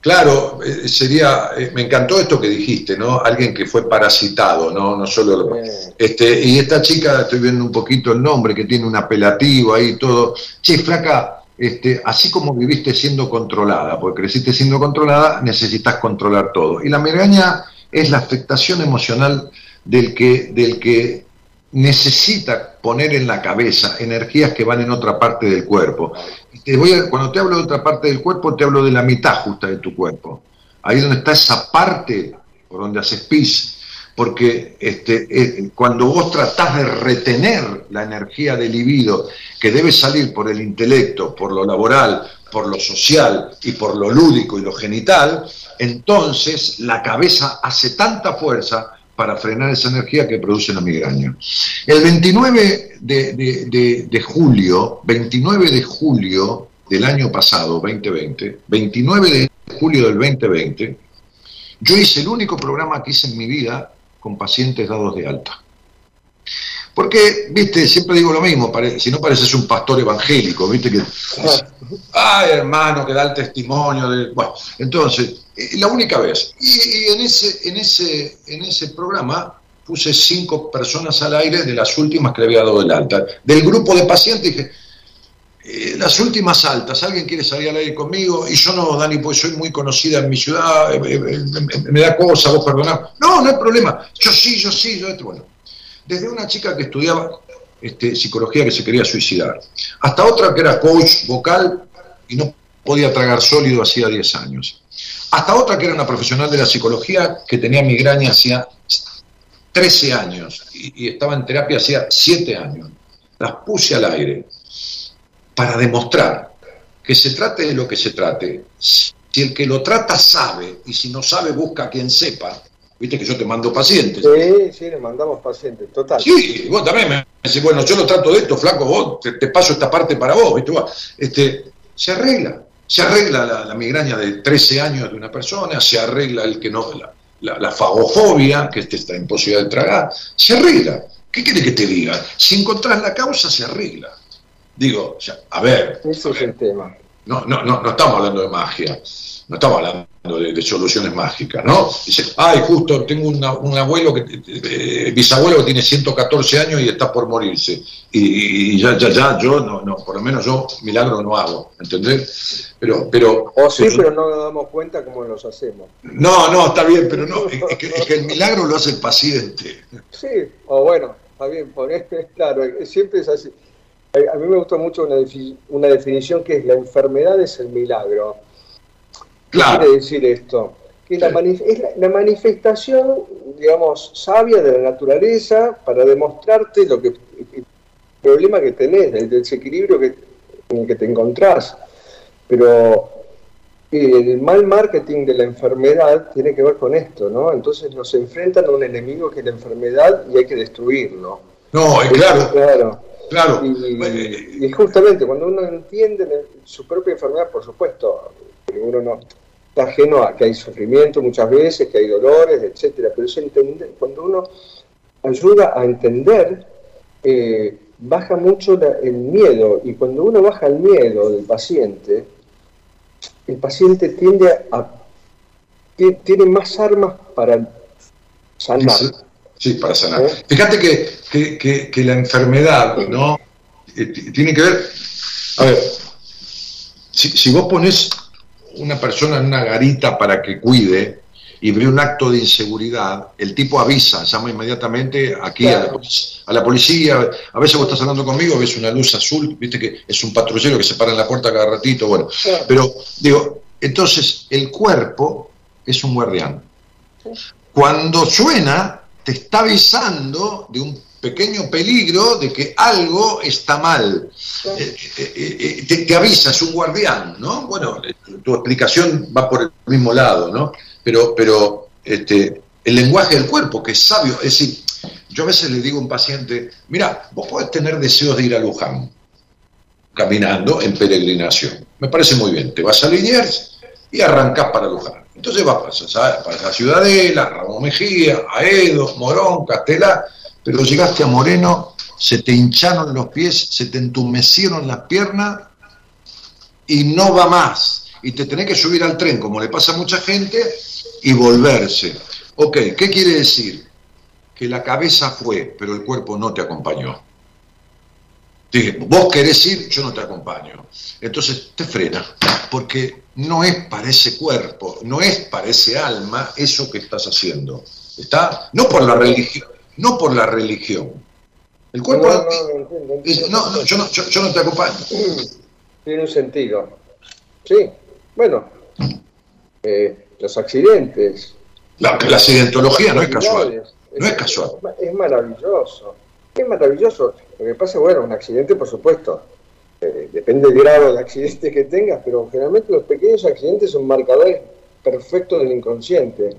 Claro, eh, sería, eh, me encantó esto que dijiste, ¿no? Alguien que fue parasitado, ¿no? No solo este, y esta chica, estoy viendo un poquito el nombre, que tiene un apelativo ahí todo. Che, flaca, este, así como viviste siendo controlada, porque creciste siendo controlada, necesitas controlar todo. Y la migraña es la afectación emocional del que, del que necesita poner en la cabeza energías que van en otra parte del cuerpo. Te voy cuando te hablo de otra parte del cuerpo, te hablo de la mitad justa de tu cuerpo. Ahí donde está esa parte por donde haces pis. Porque este, eh, cuando vos tratás de retener la energía del libido que debe salir por el intelecto, por lo laboral, por lo social y por lo lúdico y lo genital, entonces la cabeza hace tanta fuerza para frenar esa energía que produce la migraña. El 29 de, julio, 29 de julio del año pasado, 2020, 29 de julio del 2020, yo hice el único programa que hice en mi vida con pacientes dados de alta. Porque, viste, siempre digo lo mismo, si no pareces un pastor evangélico, viste que... Ay, hermano, que da el testimonio de... Bueno, entonces, la única vez. Y, en, ese, en, ese, en ese programa puse cinco personas al aire de las últimas que le había dado el alta. Del grupo de pacientes dije, eh, las últimas altas, ¿alguien quiere salir al aire conmigo? Y yo no, Dani, pues soy muy conocida en mi ciudad, eh, eh, me, da cosa, vos perdonás. No, no hay problema. Yo sí, yo sí, yo. Bueno, desde una chica que estudiaba este, psicología que se quería suicidar, hasta otra que era coach vocal y no podía tragar sólido hacía 10 años hasta otra que era una profesional de la psicología que tenía migraña hacía 13 años y, estaba en terapia hacía 7 años. Las puse al aire para demostrar que se trate de lo que se trate. Si el que lo trata sabe y si no sabe busca a quien sepa, Viste que yo te mando pacientes. Sí, sí, le mandamos pacientes, total. Sí, vos también me decís, bueno, yo lo trato de esto, flaco, vos te, paso esta parte para vos, ¿viste? Este, se arregla. Se arregla la, migraña de 13 años de una persona, se arregla el que no, la, fagofobia, que este está imposible de tragar, se arregla. ¿Qué quiere que te diga? Si encontrás la causa, se arregla. Digo, a ver. Eso es el tema. No, no, no, no estamos hablando de magia no estaba hablando de, soluciones mágicas, ¿no? Dice, ay, justo tengo un abuelo, que, eh, bisabuelo que tiene 114 años y está por morirse. Y, ya, ya, ya, yo, no, no, por lo menos yo milagro no hago, ¿entendés? Pero, pero, o sí, pero, no nos damos cuenta cómo los hacemos. No, no, está bien, pero no, es que, el milagro lo hace el paciente. Sí, o bueno, está bien, claro, siempre es así. A mí me gustó mucho una, una definición que es la enfermedad es el milagro ¿Qué quiere decir esto? Que la es la, manifestación, digamos, sabia de la naturaleza para demostrarte lo que el problema que tenés, el desequilibrio que, en el que te encontrás. Pero el mal marketing de la enfermedad tiene que ver con esto, ¿no? Entonces nos enfrentan a un enemigo que es la enfermedad y hay que destruirlo. No, claro. Claro. claro. Y, y, justamente cuando uno entiende su propia enfermedad, por supuesto, uno no está ajeno a que hay sufrimiento muchas veces, que hay dolores, etcétera, pero es entender, cuando uno ayuda a entender, eh, baja mucho el miedo, y cuando uno baja el miedo del paciente, el paciente tiende a, tiene más armas para sanar. Sí, para sanar. ¿Eh? Fíjate que, que, la enfermedad, ¿no? Eh, tiene que ver, a ver, si, si vos pones una persona en una garita para que cuide y ve un acto de inseguridad, el tipo avisa, llama inmediatamente aquí a, la, policía. A veces vos estás hablando conmigo, ves una luz azul, viste que es un patrullero que se para en la puerta cada ratito, bueno. Pero digo, entonces el cuerpo es un guardián. Cuando suena, te está avisando de un pequeño peligro de que algo está mal. Eh, eh, eh, te, avisa, es un guardián, ¿no? Bueno, tu explicación va por el mismo lado, ¿no? Pero, pero este, el lenguaje del cuerpo, que es sabio, es decir, yo a veces le digo a un paciente, mira, vos podés tener deseos de ir a Luján, caminando en peregrinación. Me parece muy bien, te vas a Liniers y arrancás para Luján. Entonces vas a, a Ciudadela, Ramón Mejía, a Edo, Morón, Castelá, pero llegaste a Moreno, se te hincharon los pies, se te entumecieron las piernas y no va más. Y te tenés que subir al tren, como le pasa a mucha gente, y volverse. Ok, ¿qué quiere decir? Que la cabeza fue, pero el cuerpo no te acompañó. Dije, vos querés ir, yo no te acompaño. Entonces te frena, porque no es para ese cuerpo, no es para ese alma eso que estás haciendo. ¿Está? No por la religión, no por la religión. El cuerpo no, no, yo, no yo, no te acompaño. Tiene un sentido. Sí, bueno, eh, los accidentes. La, la accidentología no es casual. No es casual. Es maravilloso. Es maravilloso. Lo que pasa, bueno, un accidente, por supuesto, eh, depende del grado de accidente que tengas, pero generalmente los pequeños accidentes son marcadores perfectos del inconsciente.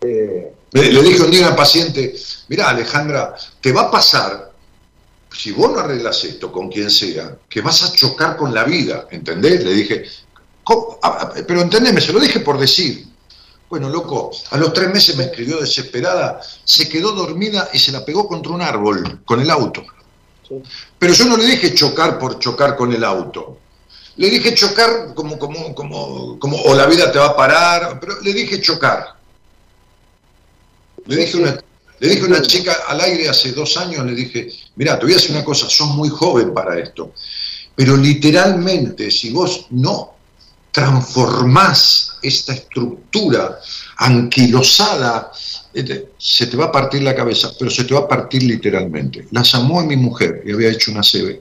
Eh, le, dije un día al paciente, mira Alejandra, te va a pasar, si vos no arreglas esto con quien sea, que vas a chocar con la vida, ¿entendés? Le dije, pero entendeme, se lo dije por decir. Bueno, loco, a los tres meses me escribió desesperada, se quedó dormida y se la pegó contra un árbol con el auto. Pero yo no le dije chocar por chocar con el auto. Le dije chocar como, como, como, como, o la vida te va a parar, pero le dije chocar. Le dije, una, le dije a una chica al aire hace dos años, le dije, mira, te voy a decir una cosa, sos muy joven para esto, pero literalmente si vos no transformás esta estructura anquilosada, este, se te va a partir la cabeza, pero se te va a partir literalmente. La llamó a mi mujer y había hecho una CB.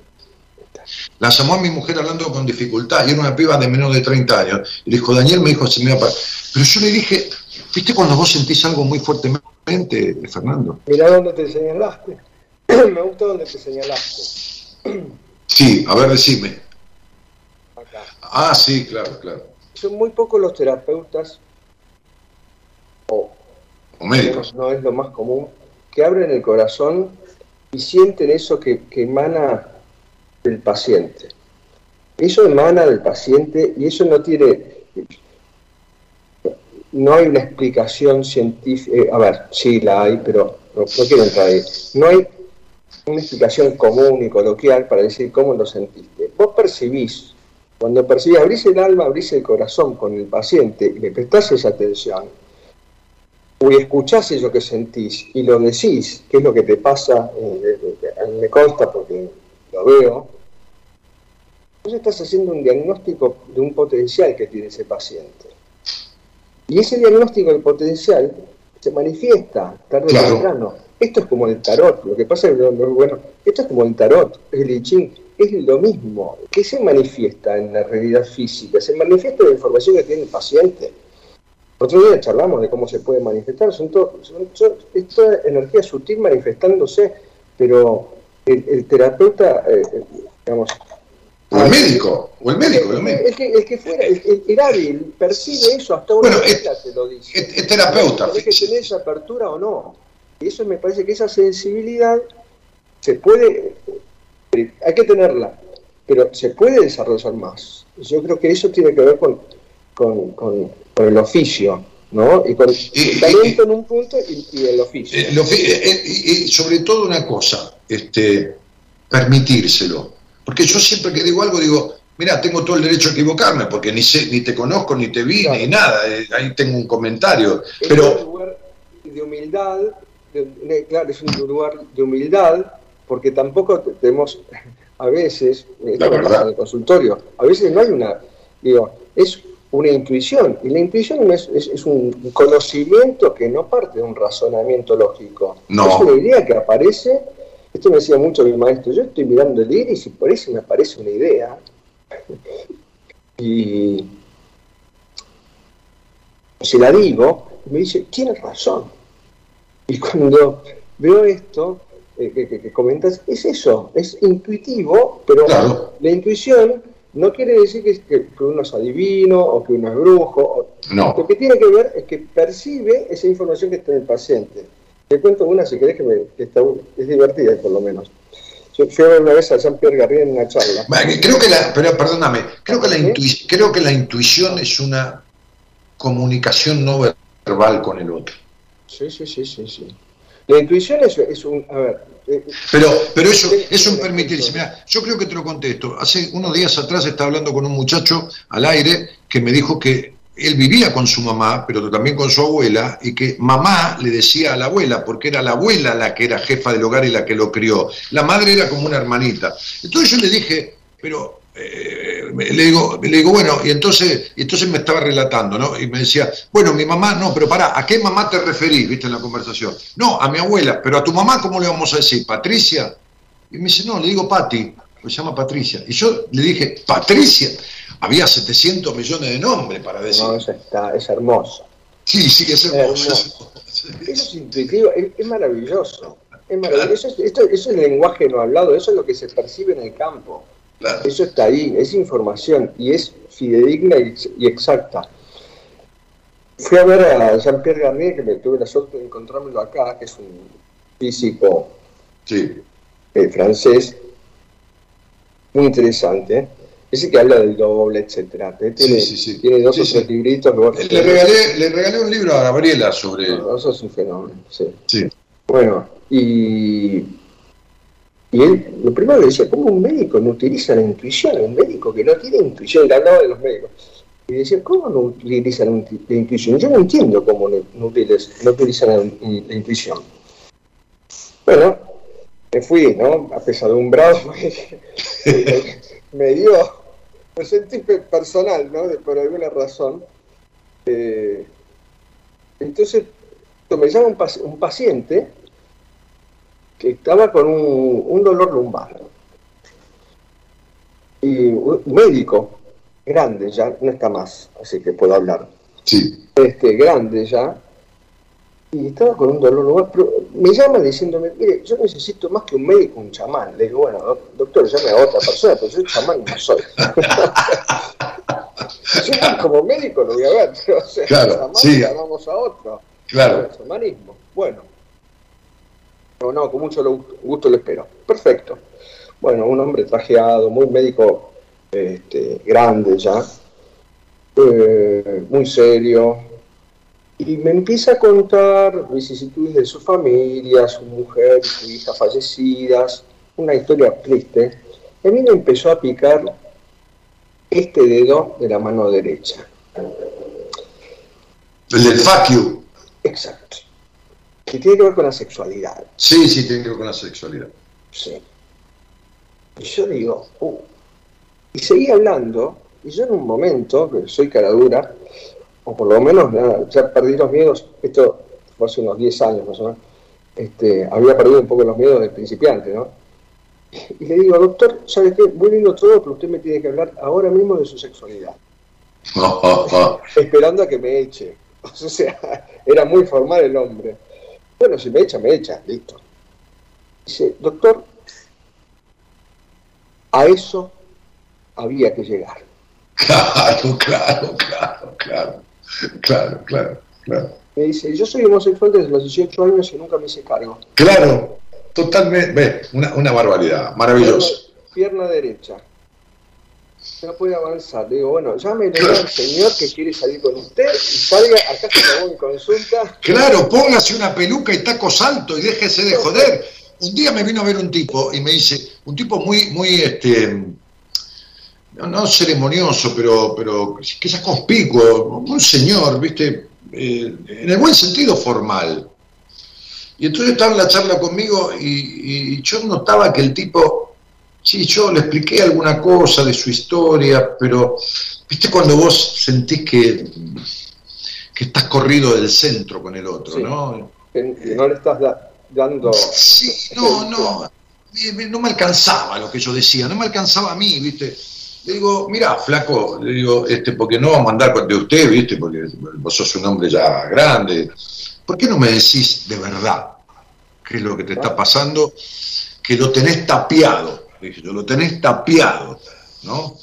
La llamó a mi mujer hablando con dificultad y era una piba de menos de 30 años. Y dijo, Daniel me dijo, se me va a Pero yo le dije, ¿viste cuando vos sentís algo muy fuertemente, Fernando? Mira dónde te señalaste. me gusta dónde te señalaste. sí, a ver, decime. Ah, sí, claro, claro. Son muy pocos los terapeutas o, médicos. No es lo más común, que abren el corazón y sienten eso que, emana del paciente. Eso emana del paciente y eso no tiene, no hay una explicación científica, eh, a ver, sí la hay, pero no, quiero entrar ahí. No hay una explicación común y coloquial para decir cómo lo sentiste. Vos percibís cuando percibís, abrís el alma, abrís el corazón con el paciente y le prestás esa atención, o escuchás eso que sentís y lo decís, que es lo que te pasa, eh, a mí me consta porque lo veo, vos estás haciendo un diagnóstico de un potencial que tiene ese paciente. Y ese diagnóstico del potencial se manifiesta tarde o temprano. Esto es como el tarot, lo que pasa es que, bueno, esto es como el tarot, el I Ching es lo mismo. que se manifiesta en la realidad física? Se manifiesta la información que tiene el paciente. Otro día charlamos de cómo se puede manifestar, son, todo, es toda energía sutil manifestándose, pero el, terapeuta, eh, eh, digamos... O el médico, o el médico, el, médico. El, que, el que fuera, el, hábil percibe eso, hasta una bueno, te lo dice. Es, terapeuta. Tienes que tener esa apertura o no. Y eso me parece que esa sensibilidad se puede hay que tenerla, pero se puede desarrollar más. Yo creo que eso tiene que ver con, con, el oficio, ¿no? Y con el talento en un punto y, el oficio. Eh, eh, y, sobre todo una cosa, este, permitírselo. Porque yo siempre que digo algo digo, mira, tengo todo el derecho a equivocarme, porque ni sé, ni te conozco, ni te vi, ni nada, eh, ahí tengo un comentario. pero... Es un lugar de humildad, claro, es un lugar de humildad, porque tampoco tenemos, a veces, la verdad. en el consultorio, a veces no hay una, digo, es una intuición, y la intuición es, es, un conocimiento que no parte de un razonamiento lógico, no. es una idea que aparece, esto me decía mucho mi maestro, yo estoy mirando el iris y por eso me aparece una idea, y se la digo, me dice, tienes razón, y cuando veo esto, eh, que, comentas es eso, es intuitivo, pero la intuición no quiere decir que, uno es adivino o que uno es brujo. Lo que tiene que ver es que percibe esa información que está en el paciente. Te cuento una si querés que, me, está, es divertida por lo menos. Yo fui una vez a Jean-Pierre Garrier en una charla. Creo que la, pero perdóname, creo que la, creo que la intuición es una comunicación no verbal con el otro. Sí, sí, sí, sí, sí. La intuición es, un... A ver, eh, pero, pero eso, eso un permitirse. Mira, yo creo que te lo contesto. Hace unos días atrás estaba hablando con un muchacho al aire que me dijo que él vivía con su mamá, pero también con su abuela, y que mamá le decía a la abuela, porque era la abuela la que era jefa del hogar y la que lo crió. La madre era como una hermanita. Entonces yo le dije, pero eh, le, digo, le digo, bueno, y entonces, y entonces me estaba relatando, ¿no? Y me decía, bueno, mi mamá, no, pero pará, ¿a qué mamá te referís, viste, en la conversación? No, a mi abuela, pero a tu mamá, ¿cómo le vamos a decir? ¿Patricia? Y me dice, no, le digo Pati, se llama Patricia. Y yo le dije, ¿Patricia? Había 700 millones de nombres para decir. No, eso está, es hermoso. Sí, sí, es hermoso. Eso es intuitivo, es, maravilloso. Es maravilloso. esto, eso es el lenguaje no hablado, eso es lo que se percibe en el campo. Eso está ahí, es información y es fidedigna y, exacta. Fui a ver a Jean-Pierre Garnier, que me tuve la suerte de encontrármelo acá, que es un físico eh, francés, muy interesante. Ese que habla del doble, etcétera. Tiene, tiene dos o tres libritos. le, regalé, le regalé un libro a Gabriela sobre. eso es un fenómeno, sí. Bueno, y y él lo primero que decía, ¿cómo un médico no utiliza la intuición? Un médico que no tiene intuición, él hablaba de los médicos. Y decía, ¿cómo no utilizan la intuición? Yo no entiendo cómo no, utilizan, la, intuición. Bueno, me fui, ¿no? Apesadumbrado, me, me dio, me sentí personal, ¿no? Por alguna razón. Eh, entonces, me llama un paciente que estaba con un, dolor lumbar. Y un médico, grande ya, no está más, así que puedo hablar. Sí. Este, grande ya, y estaba con un dolor pero me llama diciéndome, mire, yo necesito más que un médico, un chamán. Le digo, bueno, doctor, llame a otra persona, pero yo chamán no soy. yo como médico lo voy a ver, pero o sea, claro, chamán sí. llamamos a otro. Claro. Chamanismo. Bueno, no, no, con mucho gusto lo espero. Perfecto. Bueno, un hombre trajeado, muy médico, este, grande ya, eh, muy serio, y me empieza a contar vicisitudes de su familia, su mujer, su hija fallecidas, una historia triste. Y a mí me empezó a picar este dedo de la mano derecha. El del facio. Exacto que tiene que ver con la sexualidad. Sí, sí, tiene que ver con la sexualidad. Sí. Y yo digo, uh. y seguí hablando, y yo en un momento, que soy cara dura, o por lo menos ya, perdí los miedos, esto fue hace unos 10 años más o menos, este, había perdido un poco los miedos del principiante, ¿no? Y le digo, doctor, ¿sabe qué? Muy lindo todo, pero usted me tiene que hablar ahora mismo de su sexualidad. Esperando a que me eche. O sea, era muy formal el hombre. Bueno, si me echa, me echa, listo. Dice, doctor, a eso había que llegar. Claro, claro, claro, claro, claro, claro, claro. Me dice, yo soy homosexual desde los 18 años y nunca me hice cargo. Claro, totalmente, una, una barbaridad, maravilloso. pierna derecha, no puede avanzar. digo, bueno, llámele al señor que quiere salir con usted y salga, acá se acabó mi consulta. Claro, póngase una peluca y tacos altos y déjese de joder. Un día me vino a ver un tipo y me dice, un tipo muy, muy, este, no, ceremonioso, pero, pero quizás conspicuo, un señor, viste, eh, en el buen sentido formal. Y entonces estaba en la charla conmigo y yo notaba que el tipo Sí, yo le expliqué alguna cosa de su historia, pero viste cuando vos sentís que, que estás corrido del centro con el otro, ¿no? no le estás dando... Sí, no, no, no me alcanzaba lo que yo decía, no me alcanzaba a mí, viste. Le digo, mira, flaco, le digo, este, porque no vamos a andar de usted, viste, porque vos sos un hombre ya grande. ¿Por qué no me decís de verdad qué es lo que te está pasando? Que lo tenés tapiado yo lo tenés tapiado, ¿no?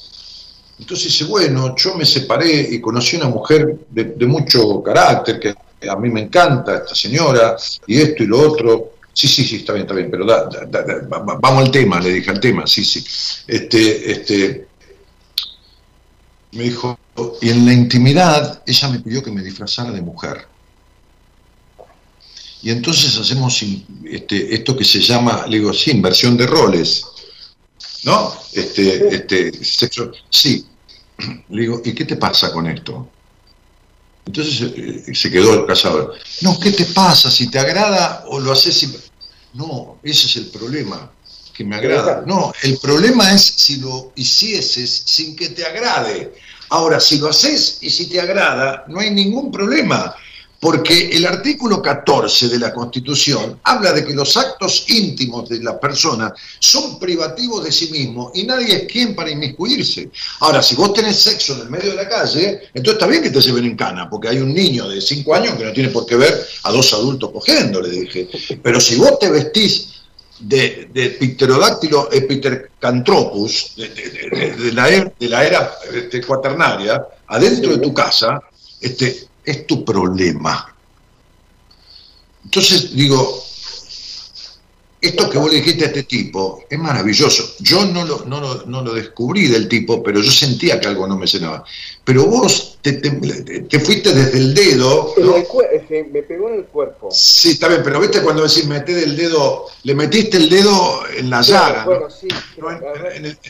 Entonces dice, bueno, yo me separé y conocí una mujer de, mucho carácter, que a mí me encanta, esta señora, y esto y lo otro. Sí, sí, sí, está bien, está bien, pero vamos al tema, le dije al tema, sí, sí. Este, este, me dijo, y en la intimidad ella me pidió que me disfrazara de mujer. Y entonces hacemos este, esto que se llama, le digo, sí, inversión de roles. ¿No? Este, este, sexo, sí. Le digo, ¿y qué te pasa con esto? Entonces eh, se quedó el cazador. No, ¿qué te pasa? Si te agrada o lo haces. No, ese es el problema, que me agrada. No, el problema es si lo hicieses sin que te agrade. Ahora, si lo haces y si te agrada, no hay ningún problema porque el artículo 14 de la Constitución habla de que los actos íntimos de la persona son privativos de sí mismo y nadie es quien para inmiscuirse. Ahora, si vos tenés sexo en el medio de la calle, entonces está bien que te lleven en cana, porque hay un niño de 5 años que no tiene por qué ver a dos adultos cogiendo, le dije. Pero si vos te vestís de, de pterodáctilo epitercanthropus, de, la, era, de la era este, cuaternaria, adentro de tu casa, este, es tu problema. Entonces digo, esto que vos le dijiste a este tipo es maravilloso. Yo no lo, no, lo, descubrí del tipo, pero yo sentía que algo no me llenaba. Pero vos te, fuiste desde el dedo. me pegó en el cuerpo. Sí, está bien, pero viste cuando decís meté del dedo, le metiste el dedo en la llaga. Bueno, sí,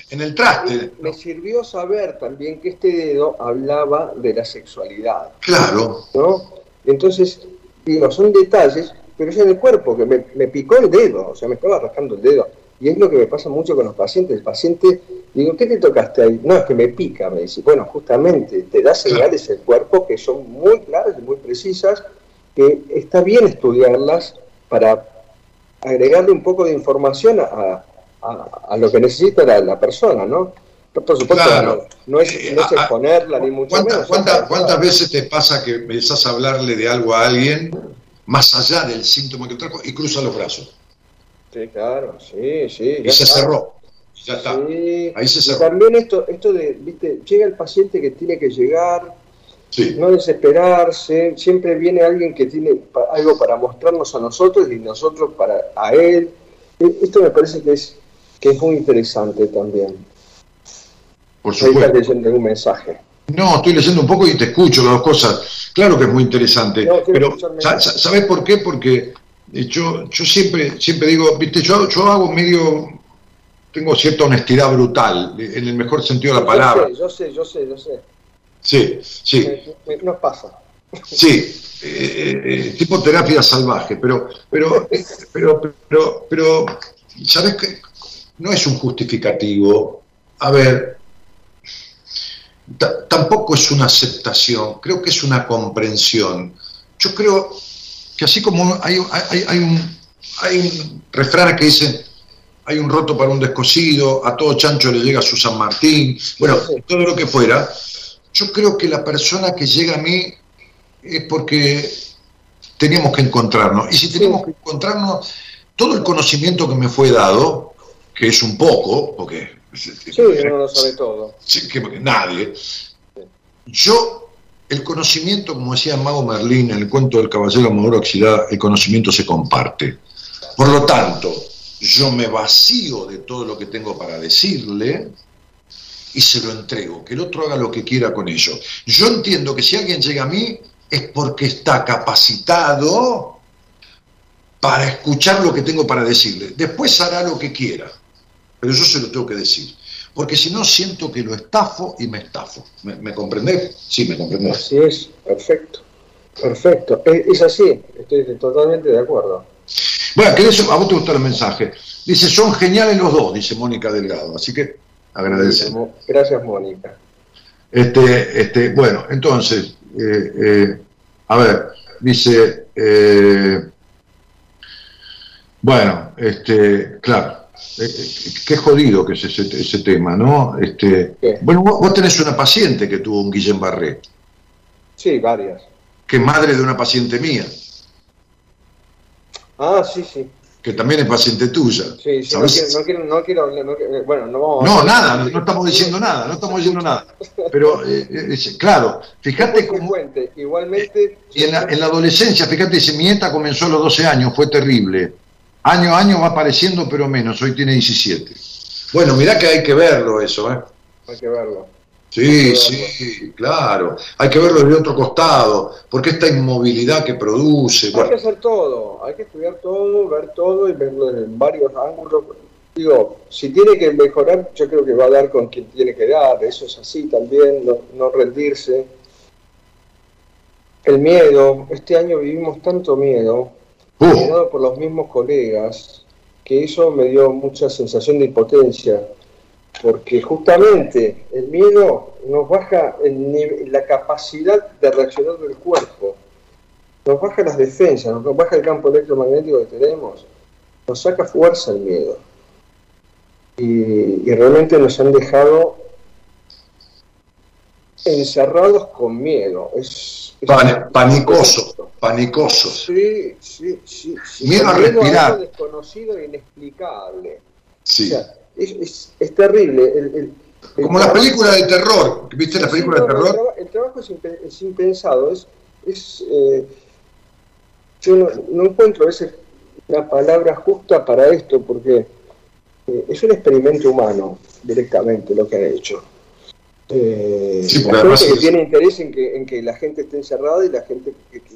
en, el, traste. Me, sirvió saber también que este dedo hablaba de la sexualidad. Claro. ¿No? Entonces, digo, son detalles pero es en el cuerpo, que me, picó el dedo, o sea, me estaba rascando el dedo. Y es lo que me pasa mucho con los pacientes. El paciente, digo, ¿qué te tocaste ahí? No, es que me pica, me dice. Bueno, justamente, te da señales el cuerpo que son muy claras y muy precisas, que está bien estudiarlas para agregarle un poco de información a, lo que necesita la, persona, ¿no? Por supuesto, no, es, eh, exponerla, ni mucho menos. ¿Cuántas veces te pasa que empezás a hablarle de algo a alguien más allá del síntoma que trajo y cruza los brazos. Sí, claro, sí, sí. Y se cerró. Ya está. Ahí se cerró. también esto, esto de, viste, llega el paciente que tiene que llegar, no desesperarse, siempre viene alguien que tiene algo para mostrarnos a nosotros y nosotros para a él. E, esto me parece que es, que es muy interesante también. Por supuesto. Ahí leyendo un mensaje. No, estoy leyendo un poco y te escucho las dos cosas. Claro que es muy interesante, pero ¿sabes por qué? Porque eh, yo, yo siempre, siempre digo, viste, yo, yo hago medio, tengo cierta honestidad brutal, en el mejor sentido de la palabra. Yo sé, yo sé, yo sé. Sí, sí. nos pasa. Sí, eh, eh, tipo terapia salvaje, pero, pero, pero, pero, pero, ¿sabes qué? No es un justificativo. A ver, tampoco es una aceptación, creo que es una comprensión. Yo creo que así como hay, hay, un, hay un refrán que dice, hay un roto para un descosido, a todo chancho le llega su San Martín, bueno, todo lo que fuera, yo creo que la persona que llega a mí es porque teníamos que encontrarnos. Y si tenemos que encontrarnos, todo el conocimiento que me fue dado, que es un poco, porque Sí, no lo sabe todo. nadie. Yo, el conocimiento, como decía mago Merlín en el cuento del caballero Maduro Oxidada, el conocimiento se comparte. Por lo tanto, yo me vacío de todo lo que tengo para decirle y se lo entrego, que el otro haga lo que quiera con ello. Yo entiendo que si alguien llega a mí es porque está capacitado para escuchar lo que tengo para decirle. Después hará lo que quiera pero yo se lo tengo que decir. Porque si no, siento que lo estafo y me estafo. ¿Me, me comprendés? Sí, me comprendés. Así es, perfecto. Perfecto. Es, así, estoy totalmente de acuerdo. Bueno, a vos te gustó el mensaje. Dice, son geniales los dos, dice Mónica Delgado. Así que agradecemos. Gracias, Mónica. Este, este, bueno, entonces, eh, eh, a ver, dice, eh, bueno, este, claro, eh, qué jodido que es ese, tema, ¿no? Este, bueno, vos, tenés una paciente que tuvo un Guillén Barré. Sí, varias. Que es madre de una paciente mía. Ah, sí, sí. Que también es paciente tuya. Sí, sí, no quiero, no quiero, no quiero, bueno, no vamos No, nada, no estamos diciendo nada, no estamos diciendo nada. Pero, eh, eh, claro, fíjate cómo... Igualmente... y en la, en la adolescencia, fíjate, si mi nieta comenzó a los 12 años, fue terrible Año a año va apareciendo, pero menos. Hoy tiene 17. Bueno, mirá que hay que verlo eso, ¿eh? Hay que verlo. Sí, sí, claro. Hay que verlo de otro costado, porque esta inmovilidad que produce. Hay que hacer todo, hay que estudiar todo, ver todo y verlo en varios ángulos. Digo, si tiene que mejorar, yo creo que va a dar con quien tiene que dar, eso es así también, no, rendirse. El miedo, este año vivimos tanto miedo, por los mismos colegas, que eso me dio mucha sensación de impotencia porque justamente el miedo nos baja la capacidad de reaccionar del cuerpo, nos baja las defensas, nos baja el campo electromagnético que tenemos, nos saca fuerza el miedo. Y, realmente nos han dejado encerrados con miedo. Es, panicosos, panicosos. Sí, sí, sí. Miedo a respirar. desconocido e inexplicable. Sí es, es, terrible. Como las películas de terror, ¿viste las películas de terror? El, trabajo es, impensado, es, es eh, yo no, encuentro a veces la palabra justa para esto, porque eh, es un experimento humano directamente lo que han hecho. Eh, la gente que tiene interés en que, en que la gente esté encerrada y la gente que, que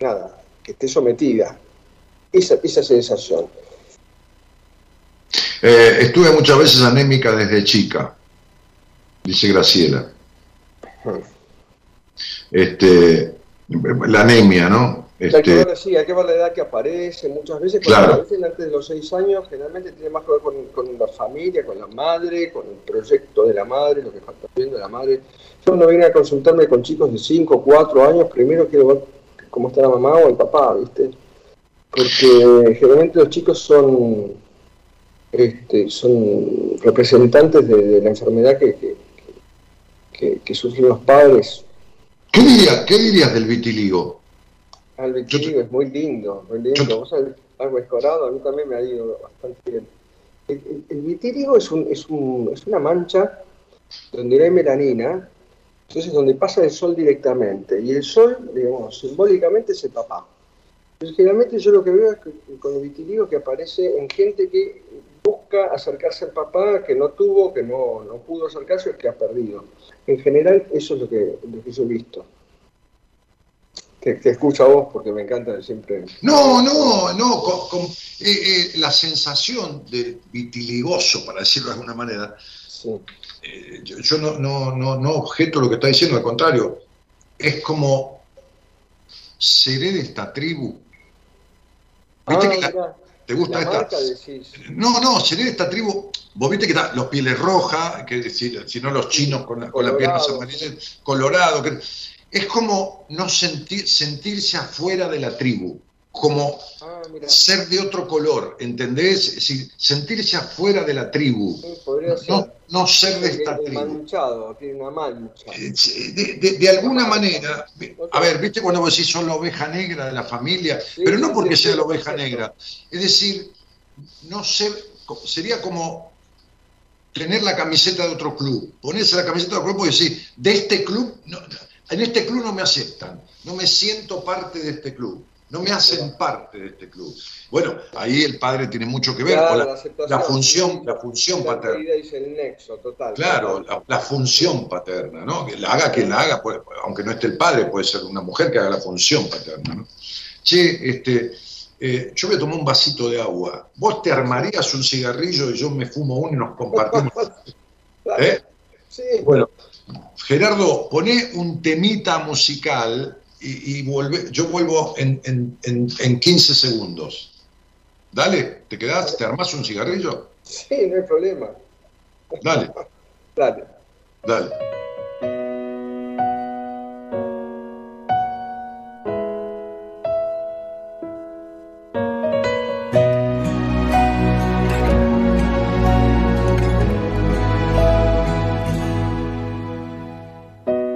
nada, que esté sometida. Esa, esa sensación. Eh, estuve muchas veces anémica desde chica, dice Graciela. Este, la anemia, ¿no? Este, hay, que ver, sí, hay que ver la edad que aparece muchas veces, cuando aparecen antes de los seis años, generalmente tiene más que ver con, la familia, con la madre, con el proyecto de la madre, lo que está viendo la madre. Yo cuando vine a consultarme con chicos de 5, 4 años, primero quiero ver cómo está la mamá o el papá, ¿viste? Porque generalmente los chicos son este, son representantes de, la enfermedad que, que, sufren los padres. ¿Qué, dirías, ¿Qué dirías del vitiligo? el vitiligo es muy lindo, muy lindo. Vos algo escorado, a mí también me ha ido bastante bien. El, vitiligo es, un, es, un, es una mancha donde no hay melanina, entonces donde pasa el sol directamente. Y el sol, digamos, simbólicamente es el papá. Entonces, generalmente yo lo que veo es que, con el vitiligo que aparece en gente que busca acercarse al papá, que no tuvo, que no, no pudo acercarse, o que ha perdido. En general, eso es lo que, lo que yo he visto. Te, te, escucho a vos porque me encanta siempre. No, no, no. Eh, eh, la sensación de vitiligoso, para decirlo de alguna manera, eh, yo, no, no, no, no objeto lo que está diciendo, al contrario, es como seré de esta tribu. ¿Viste ah, que ¿Te gusta esta? No, no, seré de esta tribu. Vos viste que está los pieles rojas, que decir, si no los chinos con, la, con las piernas amarillas, colorado. es como no sentir, sentirse afuera de la tribu, como ah, ser de otro color, ¿entendés? Es decir, sentirse afuera de la tribu. no, no, ser de esta tribu. Manchado, tiene una mancha. Eh, de, alguna manera, a ver, viste cuando vos decís son la oveja negra de la familia, pero no porque sea la oveja negra. Es decir, no ser, sería como tener la camiseta de otro club, ponerse la camiseta de otro club y decir, de este club, en este club no me aceptan, no me siento parte de este club no me hacen parte de este club. Bueno, ahí el padre tiene mucho que ver con la, función, la función paterna. Claro, la, función paterna, ¿no? Que la haga quien la haga, aunque no esté el padre, puede ser una mujer que haga la función paterna, ¿no? Che, este, eh, yo me tomé un vasito de agua. ¿Vos te armarías un cigarrillo y yo me fumo uno y nos compartimos? ¿Eh? Sí. Bueno, Gerardo, poné un temita musical y, vuelve, yo vuelvo en, en, en, en, 15 segundos. Dale, ¿te quedás? ¿Te armas un cigarrillo? Sí, no hay problema. Dale. Dale. Dale.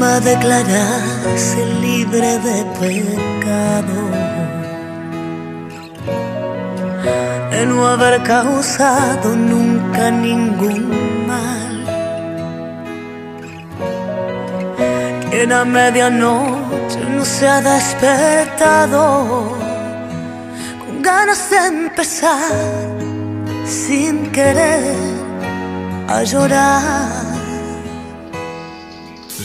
Alma declararse libre de pecado, de no haber causado nunca ningún mal. Quien a medianoche no se ha despertado. Con ganas de empezar sin querer a llorar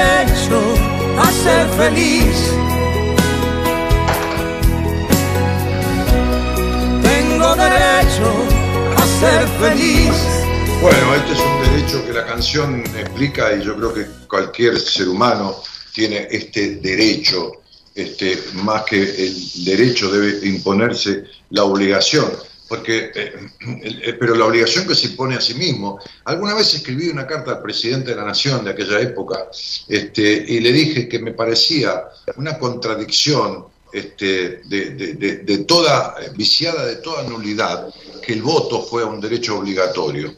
Derecho a ser feliz. Tengo derecho a ser feliz. Bueno, este es un derecho que la canción explica y yo creo que cualquier ser humano tiene este derecho, este, más que el derecho debe imponerse la obligación porque, eh, eh, pero la obligación que se pone a sí mismo. Alguna vez escribí una carta al presidente de la Nación de aquella época este, y le dije que me parecía una contradicción este, de, toda, viciada de toda nulidad, que el voto fuera un derecho obligatorio.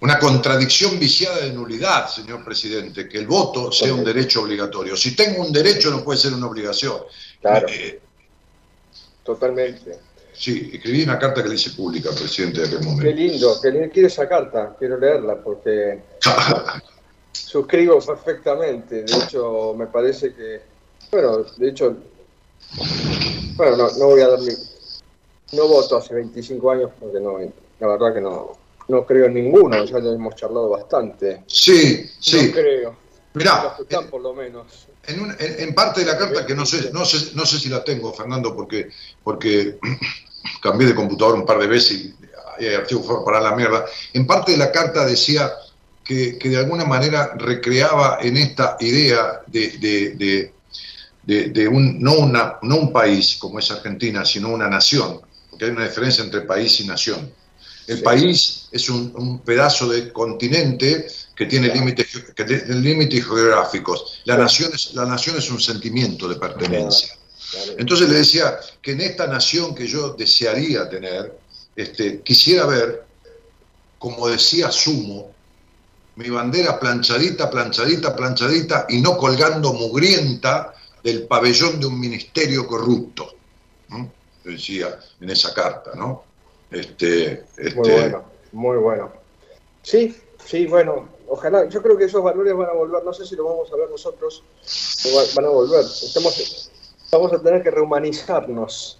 Una contradicción viciada de nulidad, señor presidente, que el voto sea un derecho obligatorio. Si tengo un derecho no puede ser una obligación. Claro. Eh, totalmente. Sí, escribí una carta que le hice pública al presidente de aquel momento. Qué lindo, qué lindo. Quiero esa carta, quiero leerla porque suscribo perfectamente. De hecho, me parece que, bueno, de hecho, bueno, no, no voy a darle, no voto hace 25 años porque no, la verdad que no, no creo en ninguno, ya lo hemos charlado bastante. Sí, sí. No creo. Mirá, por lo menos en, parte de la carta, que no sé, no sé, no sé si la tengo, Fernando, porque, porque cambié de computador un par de veces y hay archivos para la mierda, en parte de la carta decía que, de alguna manera recreaba en esta idea de, de, un, no, una, no un país como es Argentina, sino una nación, porque hay una diferencia entre país y nación. El país es un, pedazo de continente que tiene límites límites geográficos. La nación, es, la nación es un sentimiento de pertenencia. Entonces le decía que en esta nación que yo desearía tener, este, quisiera ver, como decía Sumo, mi bandera planchadita, planchadita, planchadita y no colgando mugrienta del pabellón de un ministerio corrupto. Decía en esa carta, ¿no? Este, este... Muy bueno, muy bueno. Sí, sí, bueno, ojalá, yo creo que esos valores van a volver, no sé si lo vamos a ver nosotros, van a volver. Estamos, vamos a tener que rehumanizarnos,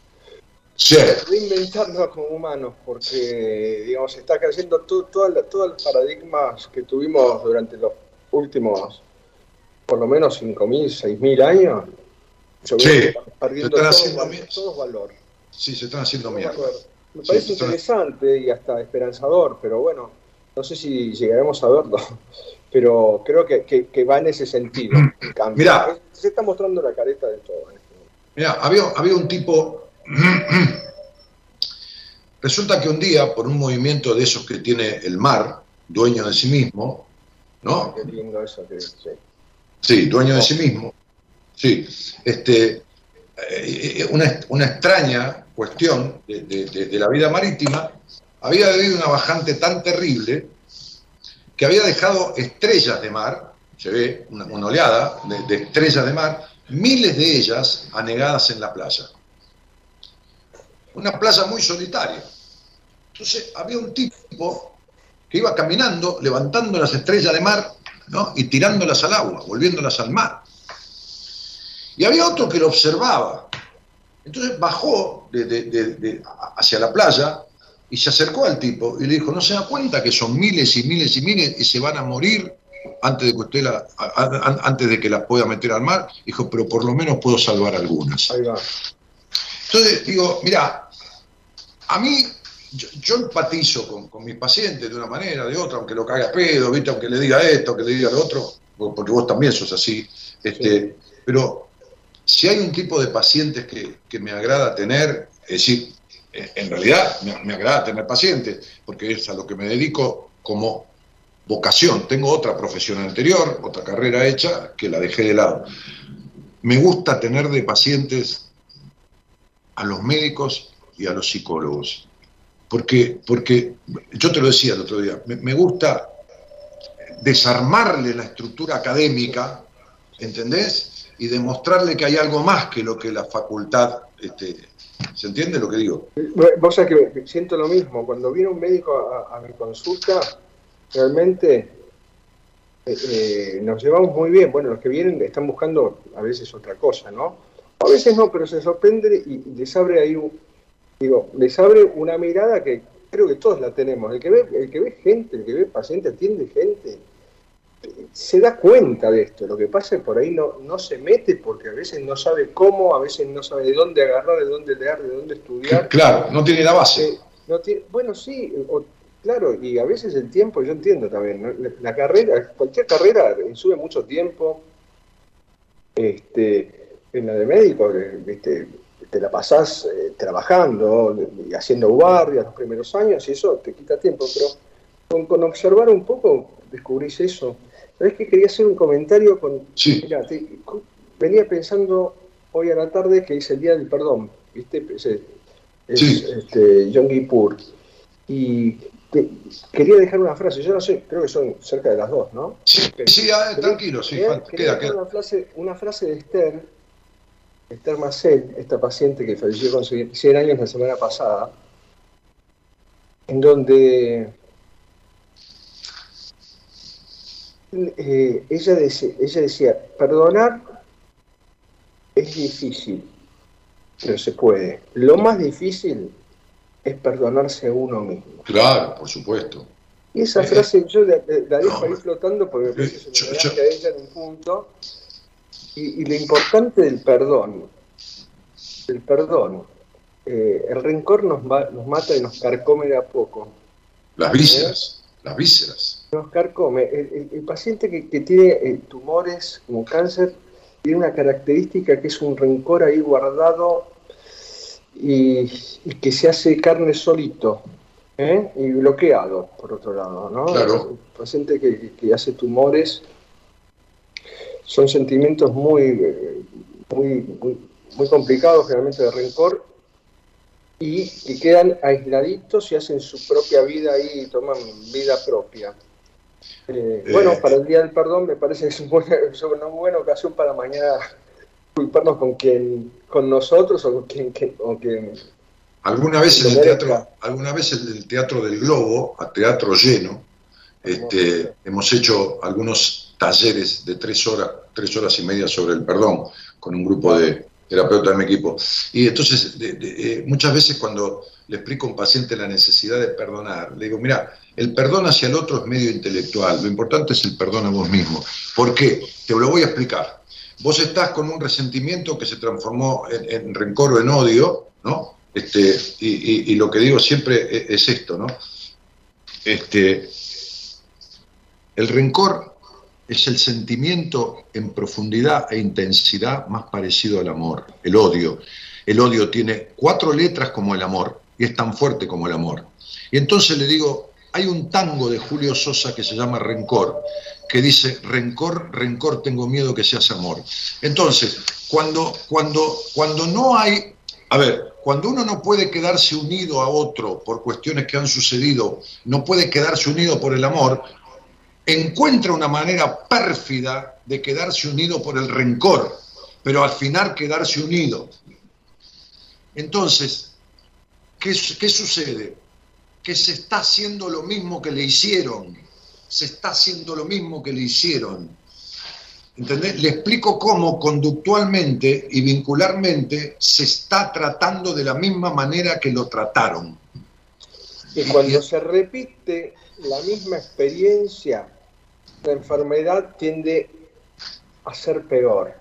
sí. reinventarnos como humanos, porque, digamos, está creciendo todo, todo, todo el paradigma que tuvimos durante los últimos, por lo menos 5.000, 6.000 años. sí, perdiendo todo, todo valor. Sí, se están haciendo mierda. Me parece interesante y hasta esperanzador, pero bueno, no sé si llegaremos a verlo, pero creo que, va en ese sentido. Mira, se está mostrando la careta de todo. Mira, había, había un tipo. Resulta que un día, por un movimiento de esos que tiene el mar, dueño de sí mismo, ¿no? Qué lindo eso, sí. Sí, dueño de sí mismo. Sí, este, eh, eh, una, una extraña cuestión de, la vida marítima, había habido una bajante tan terrible que había dejado estrellas de mar, se ve una, oleada de, estrellas de mar, miles de ellas anegadas en la playa. Una playa muy solitaria. Entonces había un tipo que iba caminando, levantando las estrellas de mar y tirándolas al agua, volviéndolas al mar. Y había otro que lo observaba entonces bajó hacia la playa y se acercó al tipo y le dijo, ¿no se da cuenta que son miles y miles y miles y se van a morir antes de que usted la, antes de que las pueda meter al mar? Dijo, pero por lo menos puedo salvar algunas. Entonces digo, mira, a mí yo, empatizo con, mis pacientes de una manera, de otra, aunque lo cague a pedo, ¿viste? aunque le diga esto, aunque le diga lo otro, porque vos también sos así. Este, Pero si hay un tipo de pacientes que, me agrada tener, es decir, en realidad me, me, agrada tener pacientes, porque es a lo que me dedico como vocación. Tengo otra profesión anterior, otra carrera hecha, que la dejé de lado. Me gusta tener de pacientes a los médicos y a los psicólogos. Porque, porque yo te lo decía el otro día, me, gusta desarmarle la estructura académica, ¿entendés? Y demostrarle que hay algo más que lo que la facultad, este, ¿se entiende lo que digo? Vos sabés que siento lo mismo, cuando viene un médico a, mi consulta, realmente eh, eh, nos llevamos muy bien, bueno, los que vienen están buscando a veces otra cosa, ¿no? A veces no, pero se sorprende y les abre ahí un, digo, les abre una mirada que creo que todos la tenemos. El que ve, el que ve gente, el que ve paciente, atiende gente, se da cuenta de esto. Lo que pasa es que por ahí no, no se mete porque a veces no sabe cómo, a veces no sabe de dónde agarrar, de dónde leer, de dónde estudiar. Claro, no tiene la base. Eh, no tiene, bueno, sí, claro, y a veces el tiempo, yo entiendo también, la, carrera, cualquier carrera sube mucho tiempo. Este, en la de médico, ¿viste? te la pasás eh, trabajando y haciendo guardias los primeros años y eso te quita tiempo, pero con, observar un poco descubrís eso. ¿Sabés que quería hacer un comentario con... Sí. venía pensando hoy a la tarde que es el Día del Perdón, ¿viste? Es, este, John Kippur. Y quería dejar una frase, yo no sé, creo que son cerca de las dos, ¿no? Sí, ah, tranquilo, sí, queda, Una, frase, una frase de Esther Esther Marcel, esta paciente que falleció con 100 años la semana pasada, en donde eh, ella, decía, ella decía, perdonar es difícil, pero se puede. Lo más difícil es perdonarse a uno mismo. Claro, por supuesto. Y esa frase yo la, dejo ahí flotando porque me parece que a ella en un punto y, lo importante del perdón, el perdón, eh, el rencor nos, nos mata y nos carcome de a poco. Las vísceras, las vísceras. Nos carcome. El, paciente que, tiene eh, tumores como cáncer tiene una característica que es un rencor ahí guardado y, que se hace carne solito. ¿eh? y bloqueado, por otro lado, ¿no? Claro. El paciente que, que hace tumores son sentimientos muy, muy, muy, complicados, generalmente de rencor, y que quedan aisladitos y hacen su propia vida ahí y toman vida propia. Eh, bueno, para el Día del Perdón me parece que es, una buena ocasión para mañana culparnos con quien, con nosotros o con quien, quien alguna vez en el teatro, alguna vez en el teatro del Globo, a teatro lleno, este, hemos hecho algunos talleres de tres horas, tres horas y media sobre el perdón con un grupo de terapeutas de mi equipo. Y entonces, eh, muchas veces cuando le explico a un paciente la necesidad de perdonar, le digo, mira, el perdón hacia el otro es medio intelectual, lo importante es el perdón a vos mismo. ¿Por qué? Te lo voy a explicar. Vos estás con un resentimiento que se transformó en, rencor o en odio, ¿no? Este, y, y, lo que digo siempre es, es esto, ¿no? Este, el rencor es el sentimiento en profundidad e intensidad más parecido al amor, el odio. El odio tiene cuatro letras como el amor y es tan fuerte como el amor. Y entonces le digo, hay un tango de Julio Sosa que se llama Rencor, que dice, rencor, rencor, tengo miedo que seas amor. Entonces, cuando, cuando, cuando no hay, a ver, cuando uno no puede quedarse unido a otro por cuestiones que han sucedido, no puede quedarse unido por el amor, encuentra una manera pérfida de quedarse unido por el rencor, pero al final quedarse unido. Entonces, ¿qué, sucede? Que se está haciendo lo mismo que le hicieron, se está haciendo lo mismo que le hicieron. ¿Entendés? Le explico cómo conductualmente y vincularmente se está tratando de la misma manera que lo trataron. Y cuando se repite la misma experiencia la enfermedad tiende a ser peor.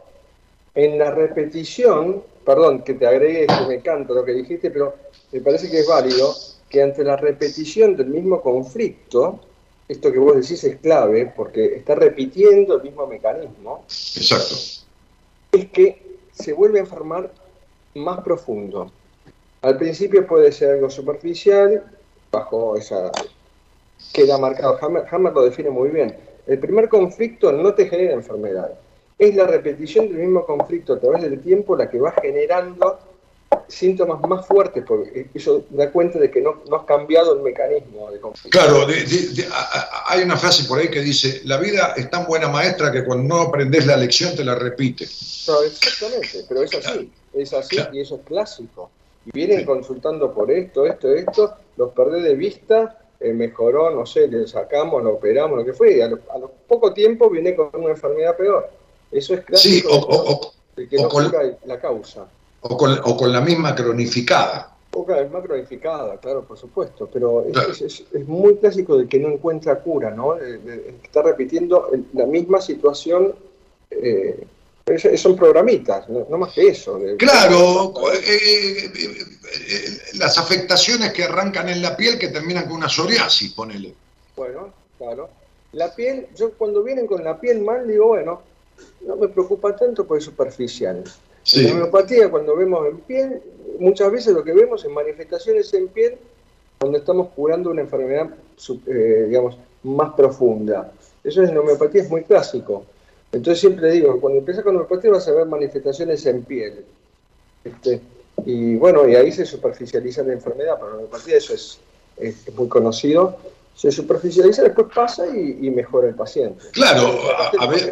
En la repetición, perdón que te agregue que me canto lo que dijiste, pero me parece que es válido, que ante la repetición del mismo conflicto, esto que vos decís es clave porque está repitiendo el mismo mecanismo. Exacto. Es que se vuelve a enfermar más profundo. Al principio puede ser algo superficial, bajo esa. queda marcado. Hammer, Hammer lo define muy bien. El primer conflicto no te genera enfermedad. Es la repetición del mismo conflicto a través del tiempo la que va generando síntomas más fuertes, porque eso da cuenta de que no, no has cambiado el mecanismo de conflicto. Claro, hay una frase por ahí que dice, la vida es tan buena maestra que cuando no aprendes la lección te la repite. exactamente, pero es así, es así y eso es clásico. Y vienen consultando por esto, esto, esto, los perdés de vista, eh, mejoró, no sé, le sacamos, lo operamos, lo que fue, y a, lo, poco tiempo viene con una enfermedad peor. Eso es clásico sí, o, de que no con, la causa. O con, o con la misma cronificada. O con la misma cronificada, claro, por supuesto, pero es, es, muy clásico de que no encuentra cura, ¿no? está repitiendo la misma situación. Eh, son programitas, no, más que eso. claro, eh, eh, las afectaciones que arrancan en la piel que terminan con una psoriasis, ponele. Bueno, claro. La piel, yo cuando vienen con la piel mal digo, bueno, no me preocupa tanto porque es superficial. La homeopatía, cuando vemos en piel, muchas veces lo que vemos en manifestaciones en piel, cuando estamos curando una enfermedad, eh, digamos, más profunda. Eso en homeopatía es muy clásico. Entonces siempre digo, cuando empieza con la homeopatía vas a ver manifestaciones en piel. Este, y bueno, y ahí se superficializa la enfermedad, pero la homeopatía eso es, muy conocido. Se superficializa, después pasa y, mejora el paciente. Claro, a ver,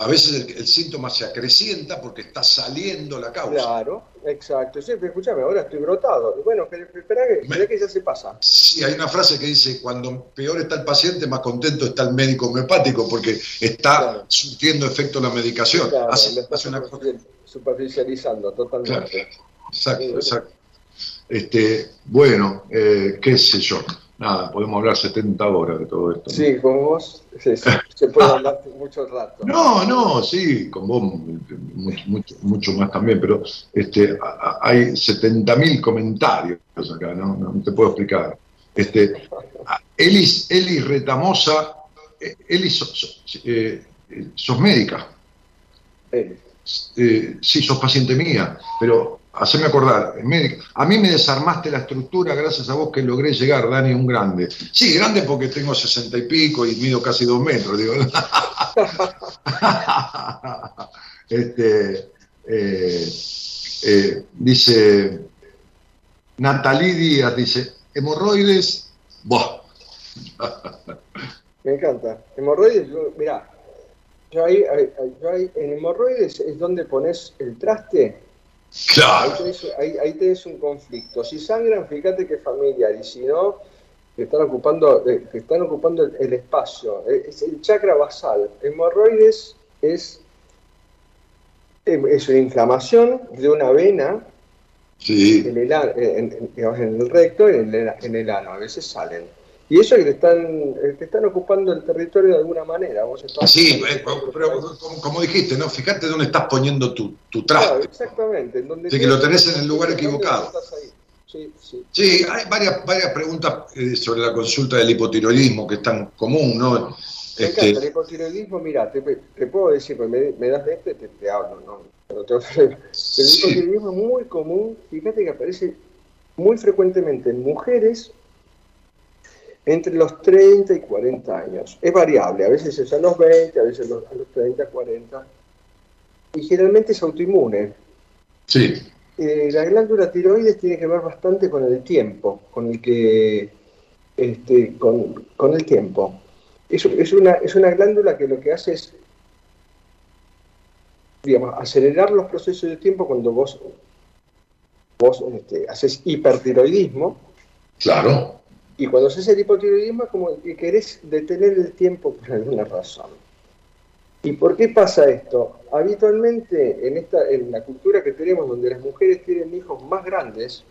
a veces el, síntoma se acrecienta porque está saliendo la causa. Claro, exacto. Sí, escúchame, ahora estoy brotado. Bueno, espera que, que ya se pasa. Sí, hay una frase que dice, cuando peor está el paciente, más contento está el médico homeopático porque está surtiendo efecto la medicación. Claro, hace, una... superficializando totalmente. Exacto, exacto. Este, bueno, eh, qué sé yo nada, podemos hablar 70 horas de todo esto. Sí, con vos se puede hablar mucho rato. No, no, sí, con vos mucho, mucho, más también, pero este, hay 70.000 comentarios acá, ¿no? ¿no? te puedo explicar. Este, Elis, Elis Retamosa, eh, Elis, sos, eh, sos médica. Eh, sí, sos paciente mía, pero haceme acordar, a mí me desarmaste la estructura gracias a vos que logré llegar, Dani, un grande. Sí, grande porque tengo sesenta y pico y mido casi dos metros, digo. este, eh, eh, dice Natalí Díaz, dice, hemorroides, ¡buah! me encanta. Hemorroides, mirá, yo yo ahí, en hemorroides es donde pones el traste Claro. Ahí tenés, un conflicto. Si sangran, fíjate que es familiar, y si no, que están ocupando, eh, que están ocupando el, espacio. Eh, es el chakra basal. Hemorroides es, es una inflamación de una vena en, el, en, en, el recto y en el, en el ano. A veces salen. Y eso es que te están, eh, están ocupando el territorio de alguna manera. Vos sí, eh, pero como, dijiste, ¿no? Fíjate dónde estás poniendo tu, tu traste. exactamente. de que lo tenés en el lugar equivocado. Sí, sí. sí, hay varias, varias preguntas eh, sobre la consulta del hipotiroidismo que es tan común, ¿no? Este... el hipotiroidismo, mira, te, puedo decir, pues me, das de este, te, te hablo, ¿no? Pero el hipotiroidismo es muy común, fíjate que aparece muy frecuentemente en mujeres entre los 30 y 40 años. Es variable, a veces es a los 20, a veces a los, 30, 40. Y generalmente es autoinmune. Sí. Eh, la glándula tiroides tiene que ver bastante con el tiempo, con el que. Este, con, el tiempo. Es, es, una, es una glándula que lo que hace es digamos, acelerar los procesos de tiempo cuando vos, vos este, haces hipertiroidismo. Claro y cuando haces el hipotiroidismo es como que querés detener el tiempo por alguna razón. ¿Y por qué pasa esto? Habitualmente en, esta, en la cultura que tenemos, donde las mujeres tienen hijos más grandes,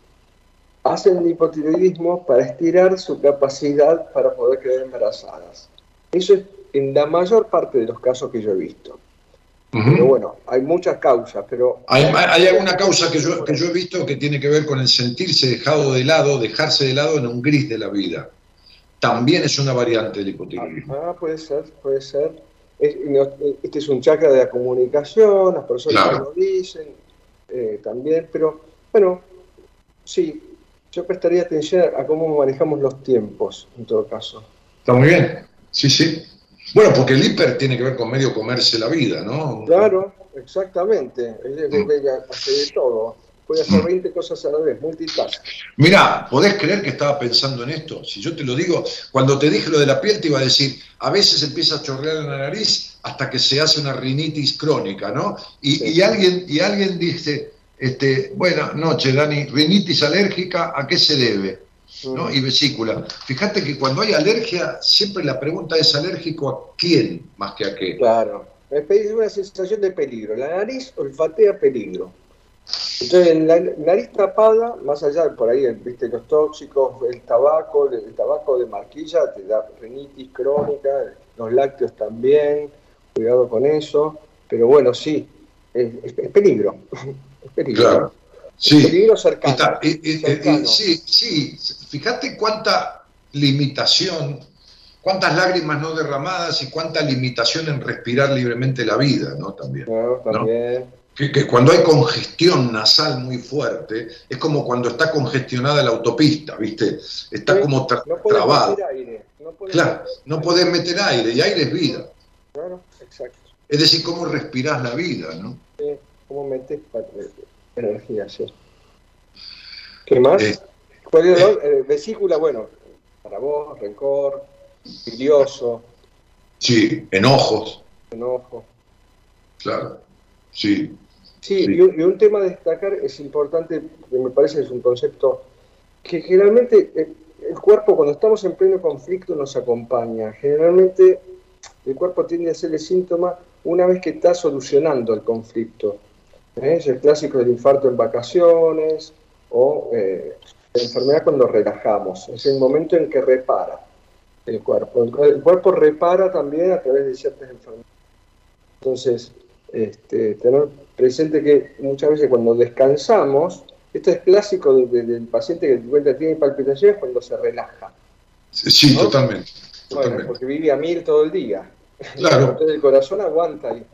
hacen hipotiroidismo para estirar su capacidad para poder quedar embarazadas. Eso es en la mayor parte de los casos que yo he visto. Pero bueno, hay muchas causas, pero... Hay, hay alguna causa que yo, que yo he visto que tiene que ver con el sentirse dejado de lado, dejarse de lado en un gris de la vida. También es una variante del hipotiroidismo. Ah, puede ser, puede ser. Este es un chakra de la comunicación, las personas lo dicen eh, también, pero bueno, sí, yo prestaría atención a cómo manejamos los tiempos, en todo caso. Está muy bien, sí, sí. Bueno, porque el hiper tiene que ver con medio comerse la vida, ¿no? Claro, exactamente. Hace de todo. Puede hacer 20 cosas a la vez, multitask. Mirá, ¿podés creer que estaba pensando en esto? Si yo te lo digo, cuando te dije lo de la piel, te iba a decir, a veces empieza a chorrear en la nariz hasta que se hace una rinitis crónica, ¿no? Y, alguien, y alguien dice, este, buena noche, Dani, rinitis alérgica, ¿a qué se debe? ¿No? y vesícula. Fíjate que cuando hay alergia, siempre la pregunta es alérgico a quién más que a qué. Claro, es una sensación de peligro. La nariz olfatea peligro. Entonces, la nariz tapada, más allá de por ahí, viste, los tóxicos, el tabaco, el, tabaco de marquilla te da rinitis crónica, los lácteos también, cuidado con eso. Pero bueno, sí, es, peligro. es peligro. Claro. Sí. peligro cercano. sí, sí. Fíjate cuánta limitación, cuántas lágrimas no derramadas y cuánta limitación en respirar libremente la vida, ¿no? También. también. Que, cuando hay congestión nasal muy fuerte, es como cuando está congestionada la autopista, ¿viste? Está como trabado. No claro, no podés meter aire, y aire es vida. Claro, exacto. Es decir, cómo respirás la vida, ¿no? Sí, cómo metes energía, sí. ¿Qué más? Eh, ¿Cuál es el eh, vesícula, bueno, para vos, rencor, bilioso. Sí, enojos. Enojo. Claro, sí. Sí, Y, un, tema a destacar es importante, que me parece que es un concepto que generalmente el, el, cuerpo cuando estamos en pleno conflicto nos acompaña. Generalmente el cuerpo tiende a ser el síntoma una vez que está solucionando el conflicto. ¿Eh? Es el clásico del infarto en vacaciones o eh, la enfermedad cuando relajamos. Es el momento en que repara el cuerpo. El, cuerpo repara también a través de ciertas enfermedades. Entonces, este, tener presente que muchas veces cuando descansamos, esto es clásico del paciente que cuenta tiene palpitaciones cuando se relaja. Sí, totalmente, porque vive a mil todo el día. Claro. Entonces el corazón aguanta ahí.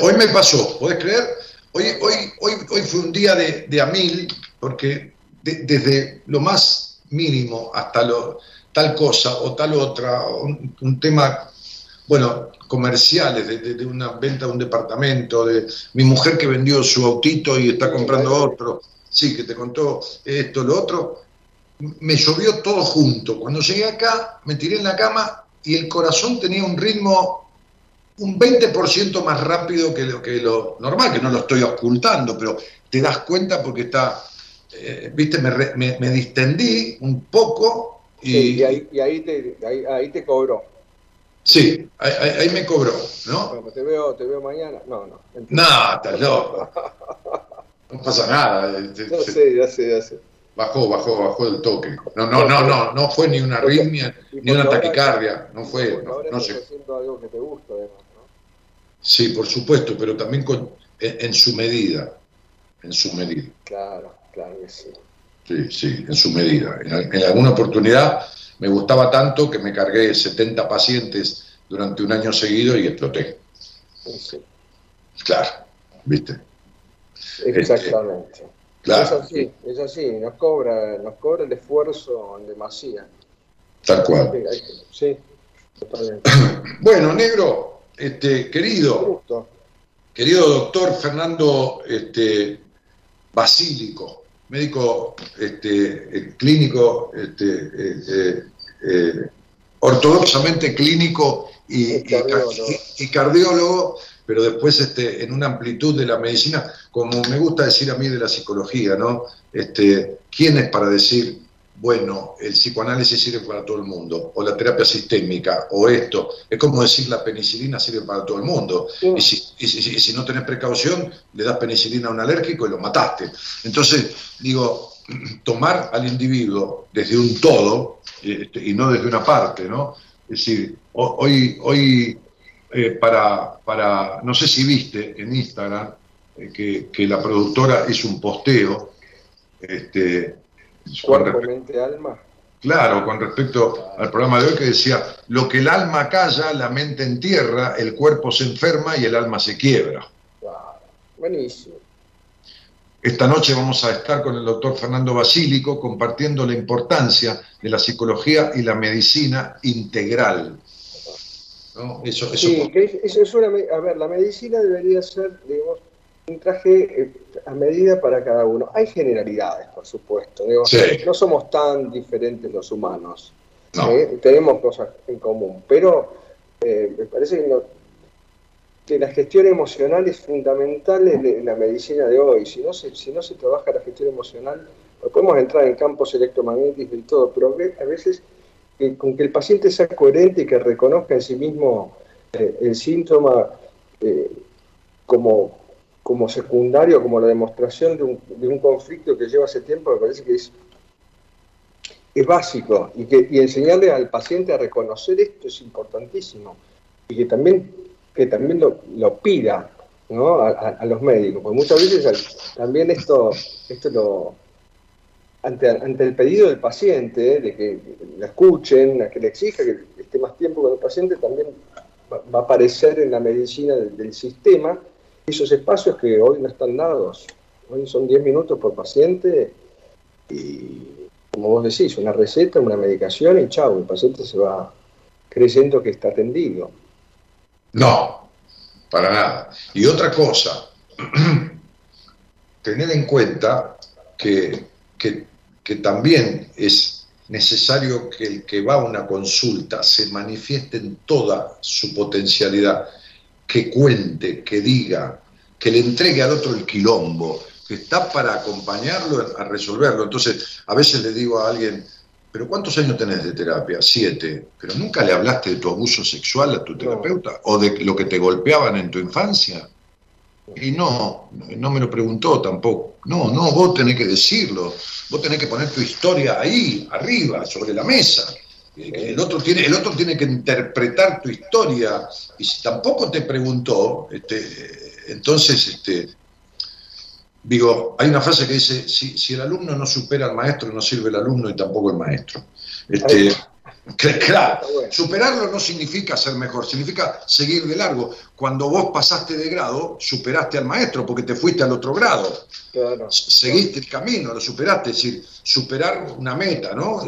Hoy me pasó, ¿podés creer? Hoy, hoy, hoy, hoy fue un día de, de a mil, porque desde lo más mínimo hasta lo, tal cosa o tal otra, un, tema, bueno, comerciales, de, una venta de un departamento, de mi mujer que vendió su autito y está comprando otro, sí, que te contó esto, lo otro, me llovió todo junto. Cuando llegué acá, me tiré en la cama y el corazón tenía un ritmo un 20% más rápido que lo, que lo normal, que no lo estoy ocultando, pero te das cuenta porque está, eh, viste, me, me, distendí un poco y, ahí, y ahí, te, ahí, te cobró. Sí, ahí, me cobró, ¿no? Pues te veo, te veo mañana. No, no. No, estás loco. No pasa nada. Ya sé, ya sé, ya sé. Bajó, bajó, bajó el toque. No, no, no, no, no fue ni una arritmia, ni una taquicardia. No fue, no, no sé. algo que te gusta, además. Sí, por supuesto, pero también con, en, su medida. En su medida. Claro, claro que sí. Sí, sí, en su medida. En, alguna oportunidad me gustaba tanto que me cargué 70 pacientes durante un año seguido y exploté. Sí. Claro, ¿viste? Exactamente. Este, claro. Es así, es así, nos cobra, nos cobra el esfuerzo en demasía. Tal cual. Sí, totalmente. bueno, negro, este, querido, querido doctor Fernando este, Basílico, médico este, eh, clínico, este, eh, eh, ortodoxamente clínico y, cardiólogo. pero después este, en una amplitud de la medicina, como me gusta decir a mí de la psicología, ¿no? Este, ¿Quién es para decir bueno, el psicoanálisis sirve para todo el mundo, o la terapia sistémica, o esto. Es como decir la penicilina sirve para todo el mundo. Y, si, no tenés precaución, le das penicilina a un alérgico y lo mataste. Entonces, digo, tomar al individuo desde un todo este, y no desde una parte, ¿no? Es decir, hoy, hoy eh, para, para, no sé si viste en Instagram, eh, que, la productora hizo un posteo. Este, Cuerpo, mente, alma. Claro, con respecto al programa de hoy que decía, lo que el alma calla, la mente entierra, el cuerpo se enferma y el alma se quiebra. Buenísimo. Esta noche vamos a estar con el doctor Fernando Basílico compartiendo la importancia de la psicología y la medicina integral. Eso, sí, eso es una, a ver, la medicina debería ser, digamos, un traje eh, a medida para cada uno. Hay generalidades, por supuesto. No somos tan diferentes los humanos. ¿eh? Tenemos cosas en común, pero eh, me parece que no, que la gestión emocional es fundamental en, la medicina de hoy. Si no, se, si no se trabaja la gestión emocional, podemos entrar en campos electromagnéticos y todo, pero a veces con que el paciente sea coherente y que reconozca en sí mismo el síntoma como, como secundario, como la demostración de un, conflicto que lleva hace tiempo, me parece que es, es básico. Y, que, y enseñarle al paciente a reconocer esto es importantísimo. Y que también que también lo, pida ¿no? a, los médicos, porque muchas veces también esto, esto lo, ante, ante el pedido del paciente, de que la escuchen, a que le exija que esté más tiempo con el paciente, también va, a aparecer en la medicina del, sistema esos espacios que hoy no están dados. Hoy son 10 minutos por paciente y, como vos decís, una receta, una medicación y chao, el paciente se va creyendo que está atendido. No, para nada. Y otra cosa, tener en cuenta que, también es necesario que el que va a una consulta se manifieste en toda su potencialidad, que cuente, que diga, que le entregue al otro el quilombo, que está para acompañarlo a resolverlo. Entonces, a veces le digo a alguien, ¿Pero cuántos años tenés de terapia? Siete. ¿Pero nunca le hablaste de tu abuso sexual a tu terapeuta? ¿O de lo que te golpeaban en tu infancia? Y no, no me lo preguntó tampoco. No, no, vos tenés que decirlo. Vos tenés que poner tu historia ahí, arriba, sobre la mesa. El otro tiene, el otro tiene que interpretar tu historia. Y si tampoco te preguntó, este, entonces este, Digo, hay una frase que dice, si, si, el alumno no supera al maestro, no sirve el alumno y tampoco el maestro. Este, claro, superarlo no significa ser mejor, significa seguir de largo. Cuando vos pasaste de grado, superaste al maestro porque te fuiste al otro grado. Seguiste el camino, lo superaste, es decir, superar una meta, ¿no?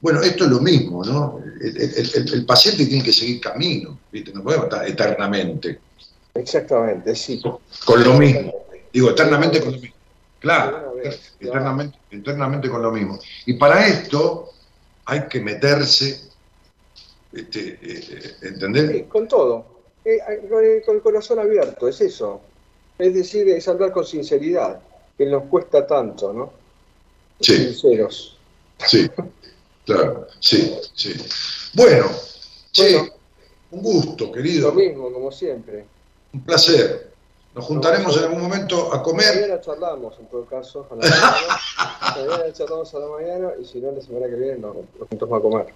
Bueno, esto es lo mismo, ¿no? El, paciente tiene que seguir camino, ¿viste? No podemos estar eternamente. Exactamente, sí. Con lo mismo. Digo, eternamente con lo mismo. Claro, eternamente, con lo mismo. Y para esto hay que meterse, este, eh, ¿entendés? con todo, eh, con, el, corazón abierto, es eso. Es decir, es hablar con sinceridad, que nos cuesta tanto, ¿no? Sí. Sinceros. Sí, claro, sí, sí. Bueno, un gusto, querido. Lo mismo, como siempre. Un placer. Nos juntaremos en algún momento a comer. Mañana charlamos, en todo caso, a la mañana. mañana charlamos a la mañana y si no, la semana que viene nos, juntamos a comer.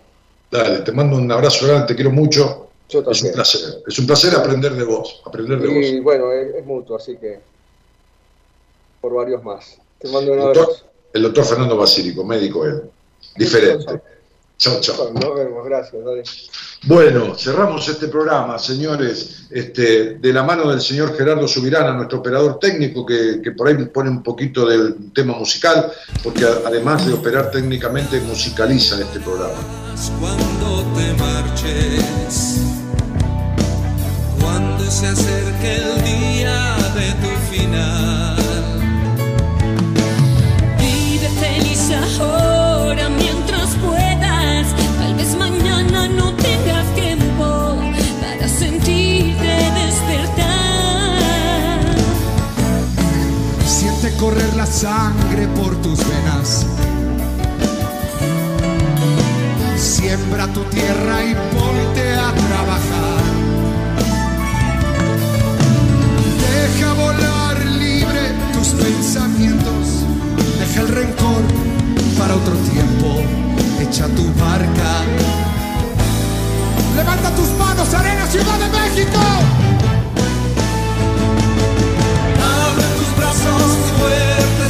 Dale, te mando un abrazo grande, te quiero mucho. Yo también. Es un placer, es un placer aprender de vos, aprender de y, bueno, es, mutuo, así que por varios más. Te mando un abrazo. el doctor Fernando Basílico, médico él, diferente. Chao, chao. Nos vemos, gracias. Dale. Bueno, cerramos este programa, señores, este, de la mano del señor Gerardo Subirana, nuestro operador técnico, que, por ahí pone un poquito del tema musical, porque además de operar técnicamente, musicaliza este programa. Cuando te marches, cuando se acerque el día de tu final, vive feliz ahora mientras correr la sangre por tus venas. Siembra tu tierra y ponte a trabajar. Deja volar libre tus pensamientos. Deja el rencor para otro tiempo. Echa tu barca. Levanta tus manos, Arena Ciudad de México.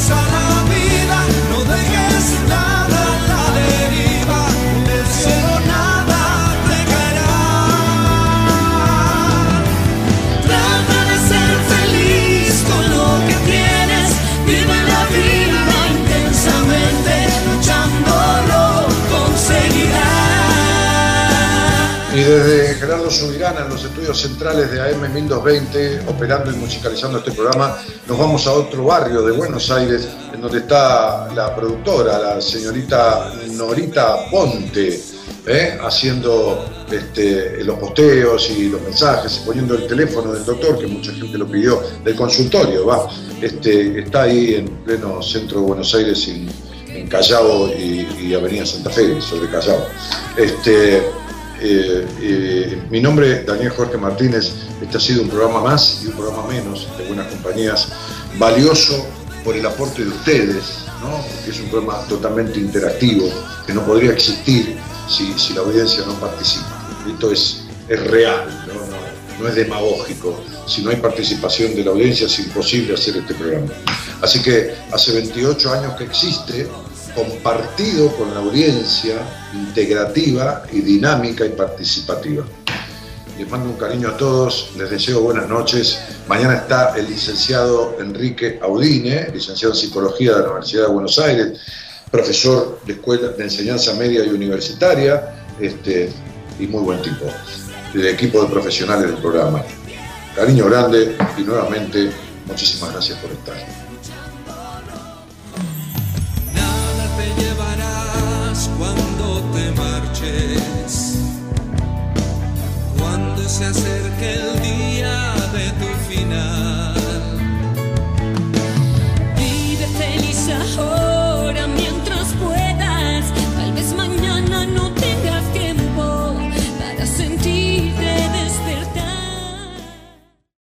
A la vida, no dejes nada en la deriva, de cero nada te quedará. Trata de ser feliz con lo que tienes, vive la vida intensamente, luchando lo conseguirás. Gerardo Subirana, en los estudios centrales de AM 1220, operando y musicalizando este programa, nos vamos a otro barrio de Buenos Aires, en donde está la productora, la señorita Norita Ponte, ¿eh? haciendo este, los posteos y los mensajes, poniendo el teléfono del doctor, que mucha gente lo pidió, del consultorio, va. Este, está ahí en pleno centro de Buenos Aires, en, Callao y, Avenida Santa Fe, sobre Callao. Este, eh, eh, mi nombre es Daniel Jorge Martínez. Este ha sido un programa más y un programa menos de Buenas Compañías, valioso por el aporte de ustedes, ¿no? porque es un programa totalmente interactivo, que no podría existir si, la audiencia no participa. Esto es, real, no es demagógico. Si no hay participación de la audiencia es imposible hacer este programa. Así que hace 28 años que existe, compartido con la audiencia, integrativa y dinámica y participativa. Les mando un cariño a todos, les deseo buenas noches. Mañana está el licenciado Enrique Audine, licenciado en Psicología de la Universidad de Buenos Aires, profesor de escuela de enseñanza media y universitaria, este, y muy buen tipo, del equipo de profesionales del programa. Cariño grande y nuevamente muchísimas gracias por estar. Se acerque